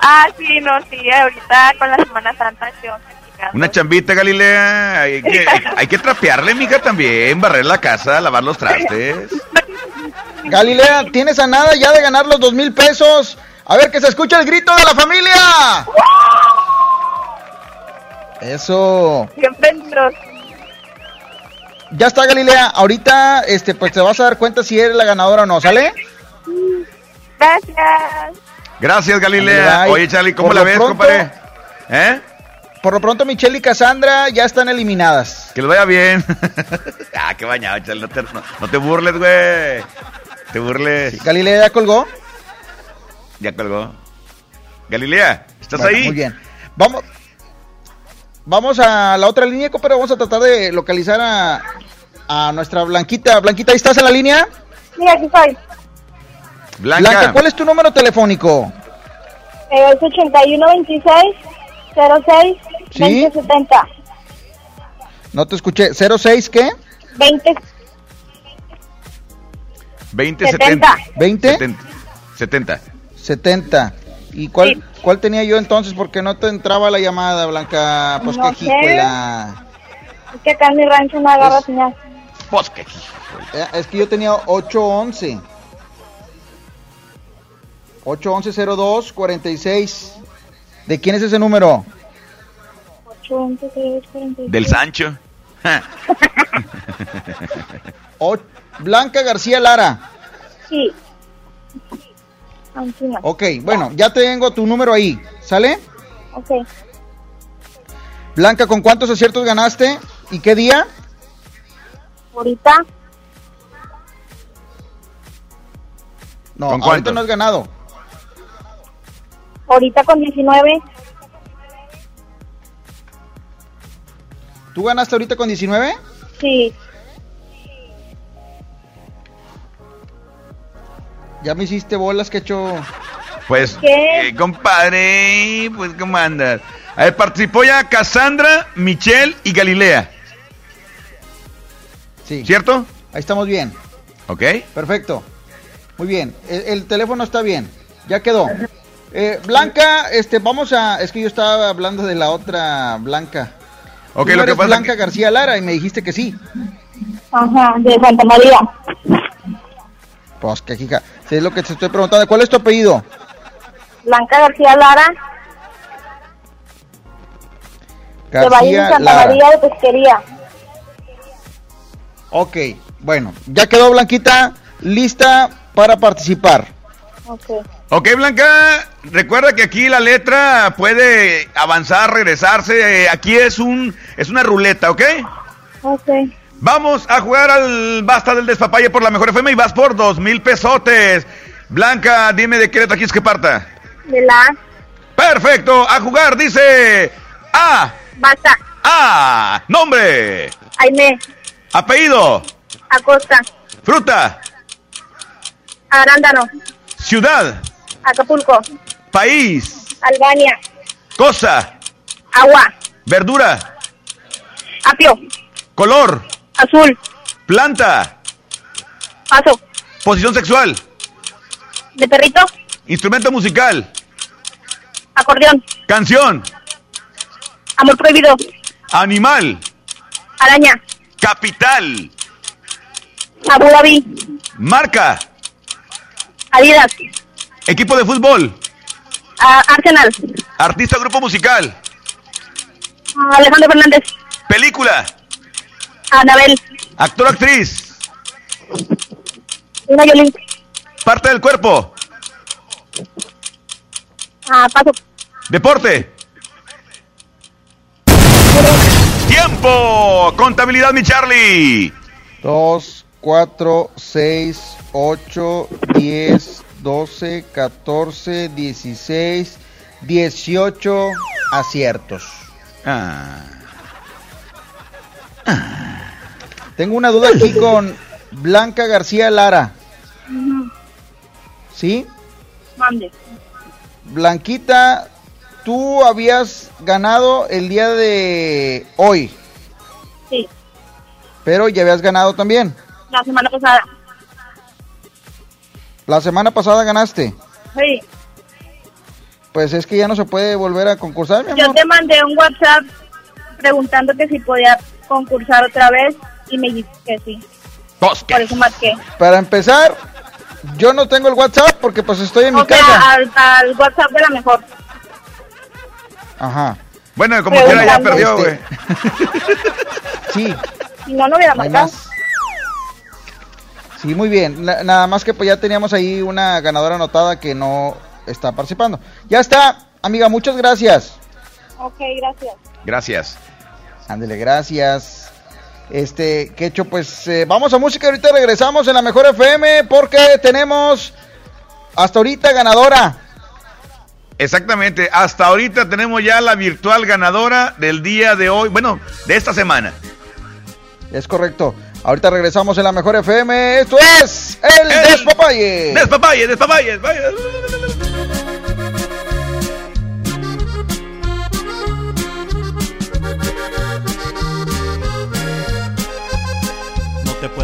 [SPEAKER 12] Ah, sí, no, sí, ahorita con la Semana Santa yo.
[SPEAKER 6] Una chambita, Galilea. Hay que, hay que trapearle, mija, también. Barrer la casa, lavar los trastes.
[SPEAKER 5] Galilea, tienes a nada ya de ganar los dos mil pesos. A ver, que se escuche el grito de la familia. Eso.
[SPEAKER 12] Siempre.
[SPEAKER 5] Ya está, Galilea. Ahorita, este, pues te vas a dar cuenta si eres la ganadora o no, ¿sale?
[SPEAKER 12] Gracias.
[SPEAKER 6] Gracias, Galilea.
[SPEAKER 5] Ay,
[SPEAKER 6] Oye, Charlie, ¿cómo
[SPEAKER 5] por
[SPEAKER 6] la
[SPEAKER 5] lo
[SPEAKER 6] ves,
[SPEAKER 5] pronto-
[SPEAKER 6] compadre? ¿Eh?
[SPEAKER 5] Por lo pronto, Michelle y Cassandra ya están eliminadas.
[SPEAKER 6] Que les vaya bien. ah, qué bañado, Charlie. No te, no- no te burles, güey. Te burles.
[SPEAKER 5] Galilea ya colgó.
[SPEAKER 6] Ya colgó. Galilea, ¿estás
[SPEAKER 5] Bueno,
[SPEAKER 6] ahí?
[SPEAKER 5] Muy bien. Vamos. Vamos a la otra línea, pero vamos a tratar de localizar a, a nuestra Blanquita. Blanquita, ¿ahí estás en la línea?
[SPEAKER 12] Sí, aquí estoy.
[SPEAKER 6] Blanca.
[SPEAKER 5] ¿cuál es tu número telefónico?
[SPEAKER 12] Eh, es 8126 06
[SPEAKER 5] ¿Sí?
[SPEAKER 12] 2070.
[SPEAKER 5] No te escuché. ¿06 qué?
[SPEAKER 12] 20
[SPEAKER 6] 20,
[SPEAKER 12] 70.
[SPEAKER 5] 20
[SPEAKER 6] 70. 70.
[SPEAKER 5] 70. ¿Y cuál, cuál tenía yo entonces? Porque no te entraba la llamada, Blanca. Pues
[SPEAKER 12] No
[SPEAKER 5] qué
[SPEAKER 12] sé.
[SPEAKER 5] jícola.
[SPEAKER 12] Es que acá en mi rancho no agarra señal.
[SPEAKER 6] Pues qué
[SPEAKER 5] Eh, Es que yo tenía 811. 811 46. ¿De quién es ese número?
[SPEAKER 12] 811 46.
[SPEAKER 6] Del Sancho.
[SPEAKER 5] O- Blanca García Lara.
[SPEAKER 12] Sí.
[SPEAKER 5] Ok, bueno, ya tengo tu número ahí. ¿Sale?
[SPEAKER 12] Ok.
[SPEAKER 5] Blanca, ¿con cuántos aciertos ganaste? ¿Y qué día?
[SPEAKER 12] Ahorita.
[SPEAKER 5] No,
[SPEAKER 6] ¿Con
[SPEAKER 5] ahorita
[SPEAKER 6] cuántos?
[SPEAKER 5] no has ganado.
[SPEAKER 12] Ahorita con 19.
[SPEAKER 5] ¿Tú ganaste ahorita con 19?
[SPEAKER 12] Sí.
[SPEAKER 5] Ya me hiciste bolas, que hecho.
[SPEAKER 6] Pues,
[SPEAKER 12] ¿Qué?
[SPEAKER 6] eh, compadre, pues, ¿cómo andas? A ver, participó ya Cassandra, Michelle y Galilea,
[SPEAKER 5] Sí.
[SPEAKER 6] ¿cierto?
[SPEAKER 5] Ahí estamos bien.
[SPEAKER 6] ¿Ok?
[SPEAKER 5] Perfecto. Muy bien. El, el teléfono está bien. Ya quedó. Eh, Blanca, este, vamos a. Es que yo estaba hablando de la otra Blanca.
[SPEAKER 6] Ok,
[SPEAKER 5] Tú
[SPEAKER 6] lo que pasa
[SPEAKER 5] Blanca
[SPEAKER 6] que-
[SPEAKER 5] García Lara y me dijiste que sí.
[SPEAKER 12] Ajá, de Santa María.
[SPEAKER 5] Pues que hija. Si es lo que te estoy preguntando. ¿Cuál es tu apellido?
[SPEAKER 12] Blanca García Lara, de Valle de
[SPEAKER 5] García
[SPEAKER 12] Santa
[SPEAKER 5] Lara.
[SPEAKER 12] María de Pesquería.
[SPEAKER 5] Ok, bueno, ya quedó Blanquita lista para participar.
[SPEAKER 12] Ok.
[SPEAKER 6] Ok, Blanca, recuerda que aquí la letra puede avanzar, regresarse. eh, aquí es un es una ruleta, ¿ok?
[SPEAKER 12] Ok.
[SPEAKER 6] Vamos a jugar al Basta del Despapalle por la mejor FM y vas por dos mil pesotes. Blanca, dime de qué letra quieres que parta.
[SPEAKER 12] De la
[SPEAKER 6] Perfecto, a jugar, dice A,
[SPEAKER 12] Basta,
[SPEAKER 6] A, nombre,
[SPEAKER 12] Aime,
[SPEAKER 6] apellido,
[SPEAKER 12] Acosta,
[SPEAKER 6] fruta,
[SPEAKER 12] Arándano,
[SPEAKER 6] ciudad,
[SPEAKER 12] Acapulco,
[SPEAKER 6] país,
[SPEAKER 12] Albania,
[SPEAKER 6] cosa,
[SPEAKER 12] Agua,
[SPEAKER 6] verdura,
[SPEAKER 12] Apio,
[SPEAKER 6] color,
[SPEAKER 12] Azul,
[SPEAKER 6] planta,
[SPEAKER 12] Paso,
[SPEAKER 6] posición sexual,
[SPEAKER 12] de Perrito,
[SPEAKER 6] instrumento musical,
[SPEAKER 12] Acordeón,
[SPEAKER 6] canción,
[SPEAKER 12] Amor Prohibido,
[SPEAKER 6] animal,
[SPEAKER 12] Araña,
[SPEAKER 6] capital,
[SPEAKER 12] Abu Dhabi,
[SPEAKER 6] marca,
[SPEAKER 12] Adidas,
[SPEAKER 6] equipo de fútbol,
[SPEAKER 12] a- Arsenal,
[SPEAKER 6] artista grupo musical,
[SPEAKER 12] Alejandro Fernández,
[SPEAKER 6] película,
[SPEAKER 12] Anabel,
[SPEAKER 6] actor o actriz,
[SPEAKER 12] Una Yolín,
[SPEAKER 6] parte del cuerpo,
[SPEAKER 12] ah, Paso,
[SPEAKER 6] deporte. Tiempo, contabilidad mi Charlie.
[SPEAKER 5] 2, 4, 6, 8, 10, 12, 14, 16, 18 aciertos.
[SPEAKER 6] Ah.
[SPEAKER 5] Tengo una duda aquí con Blanca García Lara. ¿Sí?
[SPEAKER 12] mande.
[SPEAKER 5] Blanquita, tú habías ganado el día de hoy,
[SPEAKER 12] Sí,
[SPEAKER 5] pero ya habías ganado también.
[SPEAKER 12] la semana pasada.
[SPEAKER 5] La semana pasada ganaste.
[SPEAKER 12] Sí,
[SPEAKER 5] Pues es que ya no se puede volver a concursar, mi
[SPEAKER 12] yo
[SPEAKER 5] amor.
[SPEAKER 12] te mandé un WhatsApp preguntando que si podía concursar otra vez y me dijiste que sí. Por eso marqué.
[SPEAKER 5] Para empezar, yo no tengo el WhatsApp porque pues estoy en mi
[SPEAKER 12] sea,
[SPEAKER 5] casa.
[SPEAKER 12] al, al WhatsApp de la mejor.
[SPEAKER 5] Ajá.
[SPEAKER 6] Bueno, como quiera ya perdió, güey.
[SPEAKER 5] Sí,
[SPEAKER 12] Si no, no hubiera marcado.
[SPEAKER 5] más. Sí, muy bien. Na- nada más que pues ya teníamos ahí una ganadora anotada que no está participando. Ya está, amiga, muchas gracias.
[SPEAKER 12] Ok, gracias.
[SPEAKER 6] Gracias.
[SPEAKER 5] Ándele, gracias. Este, que hecho, pues eh, vamos a música. Ahorita regresamos en la mejor FM porque tenemos hasta ahorita ganadora.
[SPEAKER 6] Exactamente, hasta ahorita tenemos ya la virtual ganadora del día de hoy, bueno, de esta semana.
[SPEAKER 5] Es correcto. Ahorita regresamos en la mejor FM. Esto es el, Despapalle.
[SPEAKER 6] Despapalle, despapalle, vaya.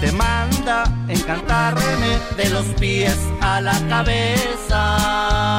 [SPEAKER 2] Te manda encantarme de los pies a la cabeza.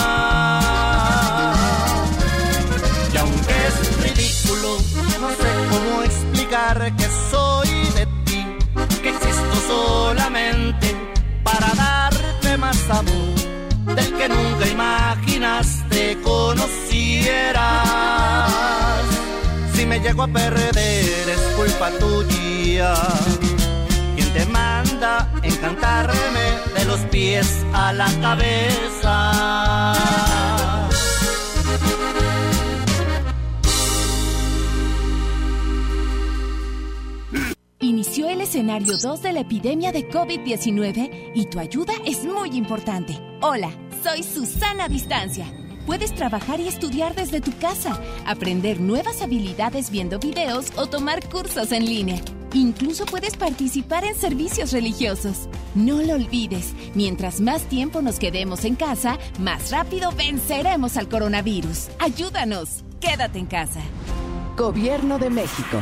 [SPEAKER 2] Llego a perder es culpa tuya. Quien te manda encantarme de los pies a la cabeza.
[SPEAKER 18] Inició el escenario 2 de la epidemia de COVID-19 y tu ayuda es muy importante. Hola, soy Susana Distancia. Puedes trabajar y estudiar desde tu casa, aprender nuevas habilidades viendo videos o tomar cursos en línea. Incluso puedes participar en servicios religiosos. No lo olvides, mientras más tiempo nos quedemos en casa, más rápido venceremos al coronavirus. Ayúdanos, quédate en casa.
[SPEAKER 28] Gobierno de México.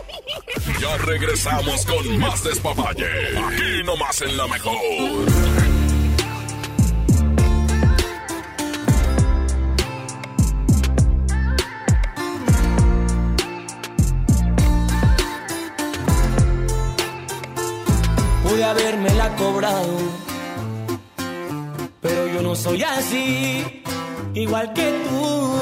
[SPEAKER 1] Ya regresamos con más despapalle. Aquí nomás en la mejor.
[SPEAKER 3] Pude habérmela cobrado, pero yo no soy así, igual que tú,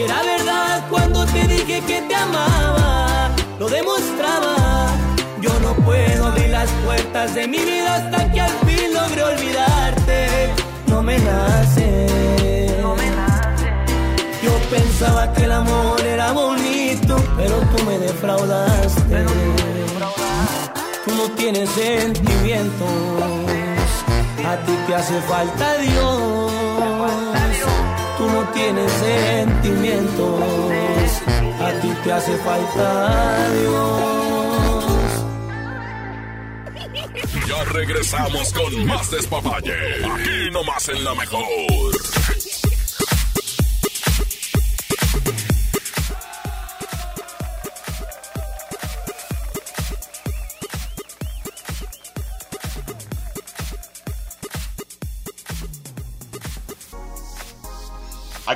[SPEAKER 3] Y era verdad cuando te dije que te amaba, lo demostraba. Yo no puedo abrir las puertas de mi vida hasta que al fin logre olvidarte. No me nace. No me nace. Yo pensaba que el amor era bonito, pero tú me defraudaste. Tú no tienes sentimientos, a ti te hace falta Dios. No tienes sentimientos, a ti te hace falta Dios.
[SPEAKER 1] Ya regresamos con más despapalle. Aquí nomás en la mejor.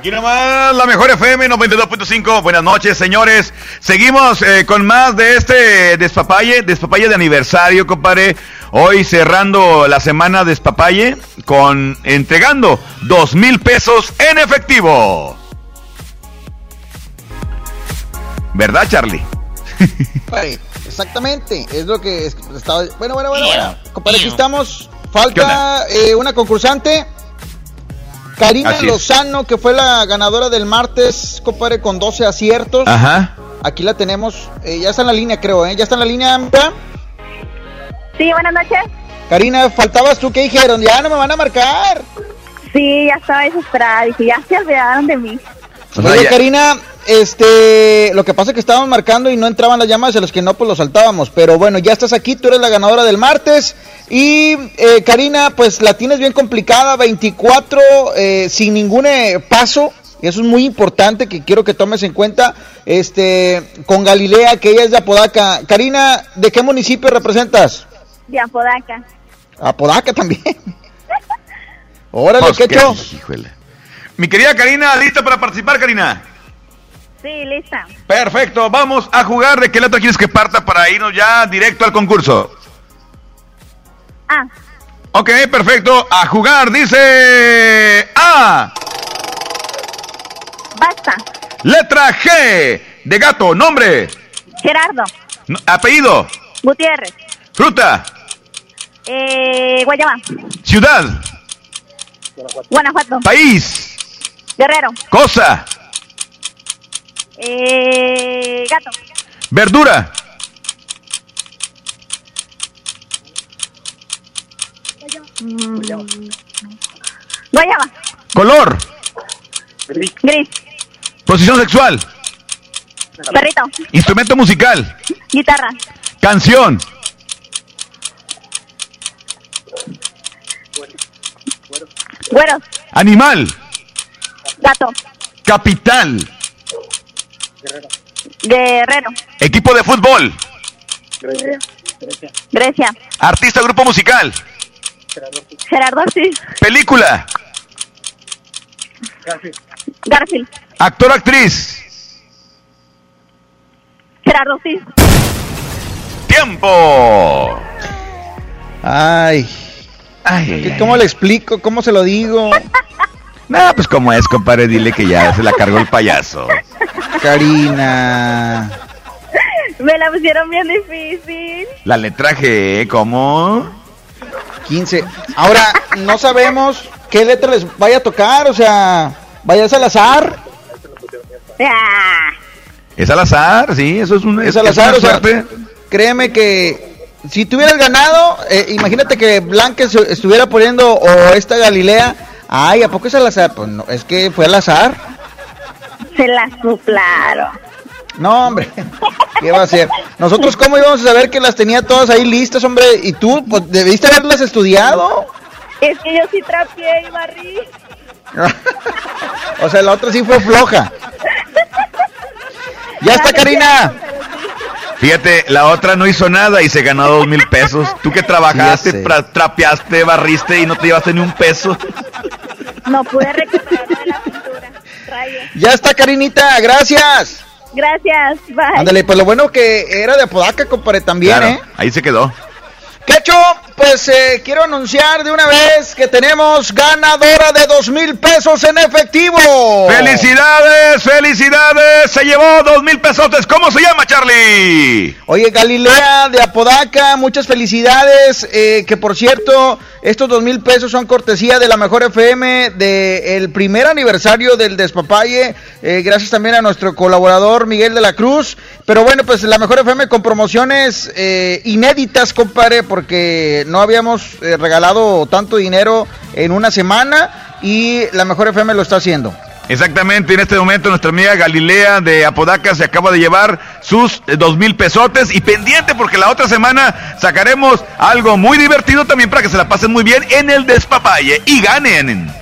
[SPEAKER 6] Aquí nomás, la mejor FM 92.5. Buenas noches, señores. Seguimos eh, con más de este despapalle, despapalle de aniversario, compadre. Hoy cerrando la semana despapalle con entregando dos mil pesos en efectivo. ¿Verdad, Charlie?
[SPEAKER 5] Exactamente, es lo que es- estaba. Bueno, bueno, bueno, bueno. Compadre, aquí estamos. Falta eh, una concursante. Karina
[SPEAKER 6] Así es.
[SPEAKER 5] Lozano, que fue la ganadora del martes, compadre, con 12 aciertos.
[SPEAKER 6] Ajá.
[SPEAKER 5] Aquí la tenemos. eh, ya está en la línea, creo, ¿eh? Ya está en la línea.
[SPEAKER 12] Sí, buenas noches.
[SPEAKER 5] Karina, faltabas tú, ¿qué dijeron? Ya no me van a marcar.
[SPEAKER 12] Sí, ya estaba desesperada. Dije, ya se olvidaron de mí.
[SPEAKER 5] Oye, Karina, este, lo que pasa es que estábamos marcando y no entraban las llamadas, a los que no, pues los saltábamos. Pero bueno, ya estás aquí, tú eres la ganadora del martes. Y eh, Karina, pues la tienes bien complicada, 24 eh, sin ningún eh, paso. Y eso es muy importante que quiero que tomes en cuenta. Este, con Galilea, que ella es de Apodaca. Karina, ¿de qué municipio representas?
[SPEAKER 12] De Apodaca.
[SPEAKER 5] Apodaca también. Órale,
[SPEAKER 6] Pues,
[SPEAKER 5] ¿qué
[SPEAKER 6] qué-
[SPEAKER 5] hecho?
[SPEAKER 6] híjole. Mi querida Karina, ¿lista para participar, Karina?
[SPEAKER 12] Sí, lista.
[SPEAKER 6] Perfecto, vamos a jugar. ¿De qué letra quieres que parta para irnos ya directo al concurso?
[SPEAKER 12] Ah,
[SPEAKER 6] Ok, perfecto. A jugar, dice A.
[SPEAKER 12] basta.
[SPEAKER 6] Letra G. De gato, nombre.
[SPEAKER 12] Gerardo.
[SPEAKER 6] No- apellido.
[SPEAKER 12] Gutiérrez.
[SPEAKER 6] Fruta.
[SPEAKER 12] Eh, Guayaba.
[SPEAKER 6] Ciudad.
[SPEAKER 12] Guanajuato.
[SPEAKER 6] País.
[SPEAKER 12] Guerrero.
[SPEAKER 6] Cosa.
[SPEAKER 12] Eh, gato.
[SPEAKER 6] Verdura.
[SPEAKER 12] Mm, Guayaba.
[SPEAKER 6] Color.
[SPEAKER 12] Gris.
[SPEAKER 6] Posición sexual.
[SPEAKER 12] Perrito.
[SPEAKER 6] Instrumento musical.
[SPEAKER 12] Guitarra.
[SPEAKER 6] Canción.
[SPEAKER 12] Güeros.
[SPEAKER 6] Animal.
[SPEAKER 12] Gato.
[SPEAKER 6] Capital.
[SPEAKER 12] Guerrero.
[SPEAKER 6] Equipo de fútbol.
[SPEAKER 12] Grecia.
[SPEAKER 6] Artista, grupo musical.
[SPEAKER 12] Gerardo Ortiz.
[SPEAKER 6] Película.
[SPEAKER 12] Garfield.
[SPEAKER 6] Actor, actriz.
[SPEAKER 12] Gerardo Ortiz.
[SPEAKER 6] Tiempo.
[SPEAKER 5] Ay. ¿Qué- ¿Cómo le explico? ¿Cómo se lo digo?
[SPEAKER 6] No, pues como es, compadre, dile que ya se la cargó el payaso.
[SPEAKER 5] Karina.
[SPEAKER 12] Me la pusieron bien difícil.
[SPEAKER 6] La letra G, ¿cómo?
[SPEAKER 5] 15. Ahora, no sabemos qué letra les vaya a tocar, o sea, vayas al azar.
[SPEAKER 12] Ah,
[SPEAKER 6] Es al azar, sí, eso es un
[SPEAKER 5] Es al azar,
[SPEAKER 6] una
[SPEAKER 5] o sea, créeme que si tú hubieras ganado, eh, imagínate que Blanca se- estuviera poniendo o esta Galilea, ay, ¿a poco es al azar? Pues no, es que fue al azar.
[SPEAKER 12] se la soplaron.
[SPEAKER 5] No, hombre, ¿qué va a ser? Nosotros, ¿cómo íbamos a saber que las tenía todas ahí listas, hombre? Y tú, pues, debiste haberlas estudiado.
[SPEAKER 12] Es que yo sí trapié y barrí.
[SPEAKER 5] O sea, la otra sí fue floja. Ya está, Karina.
[SPEAKER 6] Fíjate, la otra no hizo nada y se ganó dos mil pesos. Tú que trabajaste, tra- trapeaste, barriste y no te llevaste ni un peso.
[SPEAKER 12] No pude recuperarme de la pintura. Rayos.
[SPEAKER 5] Ya está, Karinita, gracias.
[SPEAKER 12] Gracias, bye.
[SPEAKER 5] Ándale, pues lo bueno que era de Apodaca, compadre, también,
[SPEAKER 6] Claro,
[SPEAKER 5] ¿eh?
[SPEAKER 6] ahí se quedó.
[SPEAKER 5] Quecho, pues eh, quiero anunciar de una vez que tenemos ganadora de dos mil pesos en efectivo.
[SPEAKER 6] ¡Felicidades! ¡Felicidades! Se llevó dos mil pesotes. ¿Cómo se llama, Charlie?
[SPEAKER 5] Oye, Galilea de Apodaca, muchas felicidades. eh, que por cierto, estos dos mil pesos son cortesía de la Mejor FM del primer aniversario del Despapalle. eh, gracias también a nuestro colaborador Miguel de la Cruz. Pero bueno, pues la Mejor FM con promociones eh, inéditas, compadre, porque no habíamos eh, regalado tanto dinero en una semana y la Mejor FM lo está haciendo.
[SPEAKER 6] Exactamente, en este momento nuestra amiga Galilea de Apodaca se acaba de llevar sus eh, dos mil pesotes y pendiente porque la otra semana sacaremos algo muy divertido también para que se la pasen muy bien en el despapalle y ganen.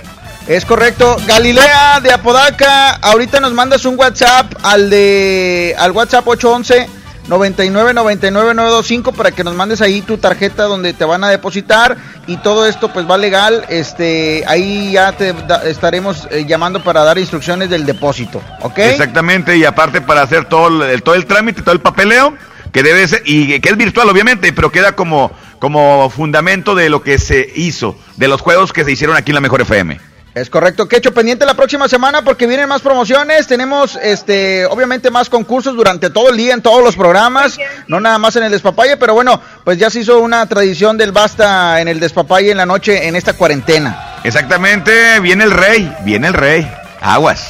[SPEAKER 5] Es correcto. Galilea de Apodaca, ahorita nos mandas un WhatsApp al de al WhatsApp 811 99 99 925 para que nos mandes ahí tu tarjeta donde te van a depositar y todo esto pues va legal. Este, ahí ya te da- estaremos eh, llamando para dar instrucciones del depósito, ¿ok?
[SPEAKER 6] Exactamente, y aparte para hacer todo el, todo el trámite, todo el papeleo, que debe ser, y que es virtual obviamente, pero queda como, como fundamento de lo que se hizo, de los juegos que se hicieron aquí en la Mejor FM.
[SPEAKER 5] Es correcto, que hecho pendiente la próxima semana porque vienen más promociones, tenemos este obviamente más concursos durante todo el día en todos los programas, no nada más en el despapalle, pero bueno, pues ya se hizo una tradición del basta en el despapalle en la noche en esta cuarentena.
[SPEAKER 6] Exactamente, viene el rey, viene el rey, aguas.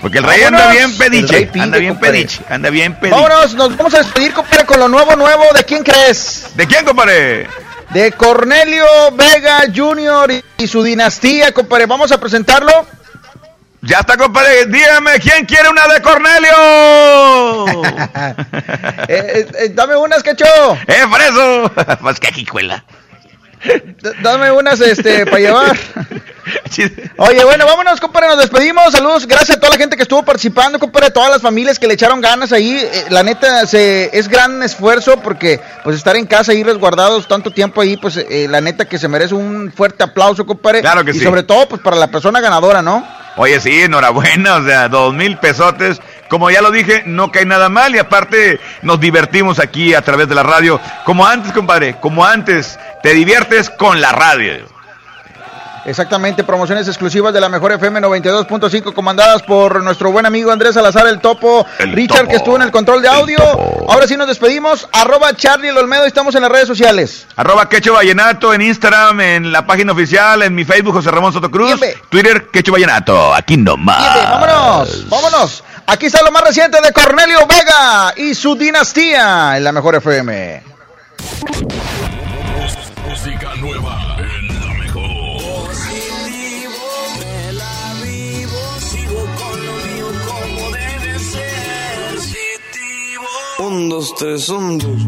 [SPEAKER 6] Porque el rey anda bien pediche,
[SPEAKER 5] pide,
[SPEAKER 6] anda bien
[SPEAKER 5] compadre.
[SPEAKER 6] pediche, anda bien pediche.
[SPEAKER 5] Vámonos, nos vamos a despedir compadre con lo nuevo nuevo, ¿de quién crees?
[SPEAKER 6] ¿De quién, compadre?
[SPEAKER 5] De Cornelio Vega Jr. y, su dinastía, compadre, vamos a presentarlo.
[SPEAKER 6] Ya está, compadre, dígame, ¿quién quiere una de Cornelio?
[SPEAKER 5] Eh, eh, eh, dame unas, cacho.
[SPEAKER 6] ¡Eh, por eso! pues que jicuela.
[SPEAKER 5] Dame unas este para llevar. Oye, bueno, vámonos, compadre, nos despedimos. Saludos, gracias a toda la gente que estuvo participando, compadre, a todas las familias que le echaron ganas ahí. Eh, la neta, se, es gran esfuerzo porque, pues, estar en casa ahí resguardados tanto tiempo ahí, pues, eh, la neta que se merece un fuerte aplauso, compadre.
[SPEAKER 6] Claro que
[SPEAKER 5] y
[SPEAKER 6] sí.
[SPEAKER 5] sobre todo, pues, para la persona ganadora, ¿no?
[SPEAKER 6] Oye, sí, enhorabuena, o sea, dos mil pesotes. Como ya lo dije, no cae nada mal y aparte nos divertimos aquí a través de la radio. Como antes, compadre, como antes, te diviertes con la radio.
[SPEAKER 5] Exactamente, promociones exclusivas de la mejor FM 92.5 comandadas por nuestro buen amigo Andrés Salazar el Topo,
[SPEAKER 6] El
[SPEAKER 5] Richard
[SPEAKER 6] Topo.
[SPEAKER 5] que estuvo en el control de audio. Ahora sí nos despedimos, arroba Charlie el Olmedo, estamos en las redes sociales.
[SPEAKER 6] Arroba Quecho Vallenato en Instagram, en la página oficial, en mi Facebook José Ramón Soto Cruz, Twitter Quecho Vallenato, aquí nomás.
[SPEAKER 5] Bien, vámonos, vámonos. Aquí está lo más reciente de Cornelio Vega y su dinastía en la mejor FM.
[SPEAKER 1] Música nueva en la mejor.
[SPEAKER 32] me la vivo, sigo con lo mío como debe ser. Positivo. Un, dos, tres, un, dos.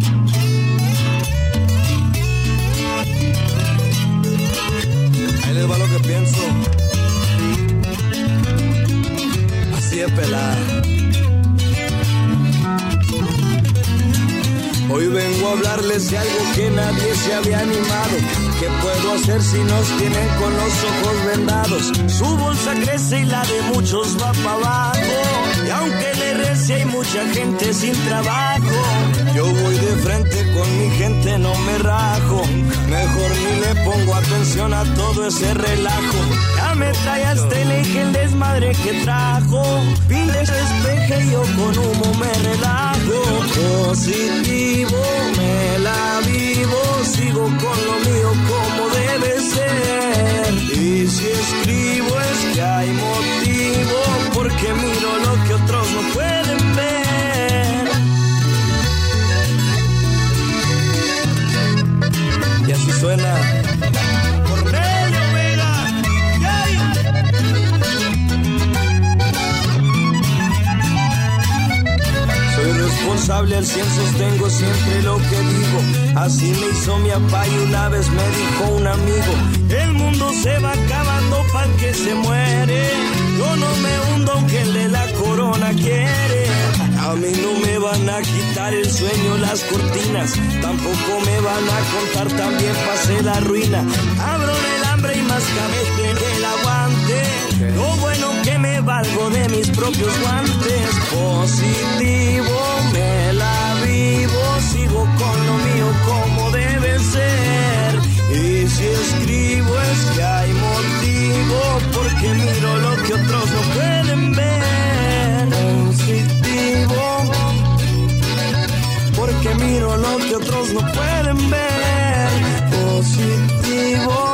[SPEAKER 32] Ahí les va lo que pienso. Así de pelada. Hoy vengo a hablarles de algo que nadie se había animado. ¿Qué puedo hacer si nos tienen con los ojos vendados? Su bolsa crece y la de muchos va para abajo. Y aunque le rece hay mucha gente sin trabajo. Yo voy de frente con mi gente, no me rajo. Mejor ni le pongo atención a todo ese relajo. Ya me trae hasta el eje el desmadre que trajo. Pide despeje yo con humo me relajo. Positivo, me la vivo, con lo mío como debe ser. Y si escribo es que hay motivo, porque miro lo que otros no pueden ver. Y así suena. Responsable al cien, sostengo siempre lo que digo. Así me hizo mi papá y una vez me dijo un amigo: El mundo se va acabando para que se muere. Yo no me hundo aunque el de la corona quiere. A mí no me van a quitar el sueño las cortinas, tampoco me van a contar también pasé la ruina. Abro el hambre y más que el aguante. Lo bueno que me valgo de mis propios guantes. Positivo, me la vivo, sigo con lo mío como debe ser. Y si escribo es que hay motivo, porque miro lo que otros no pueden ver. Positivo, porque miro lo que otros no pueden ver. Positivo,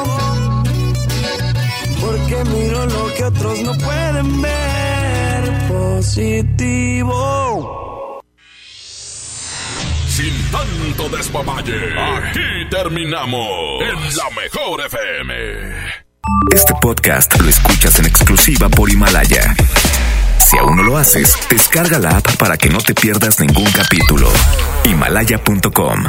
[SPEAKER 32] porque miro lo que otros no pueden ver. Positivo.
[SPEAKER 1] Sin tanto despapalle, aquí terminamos en la mejor FM.
[SPEAKER 38] Este podcast lo escuchas en exclusiva por Himalaya. Si aún no lo haces, descarga la app para que no te pierdas ningún capítulo. Himalaya.com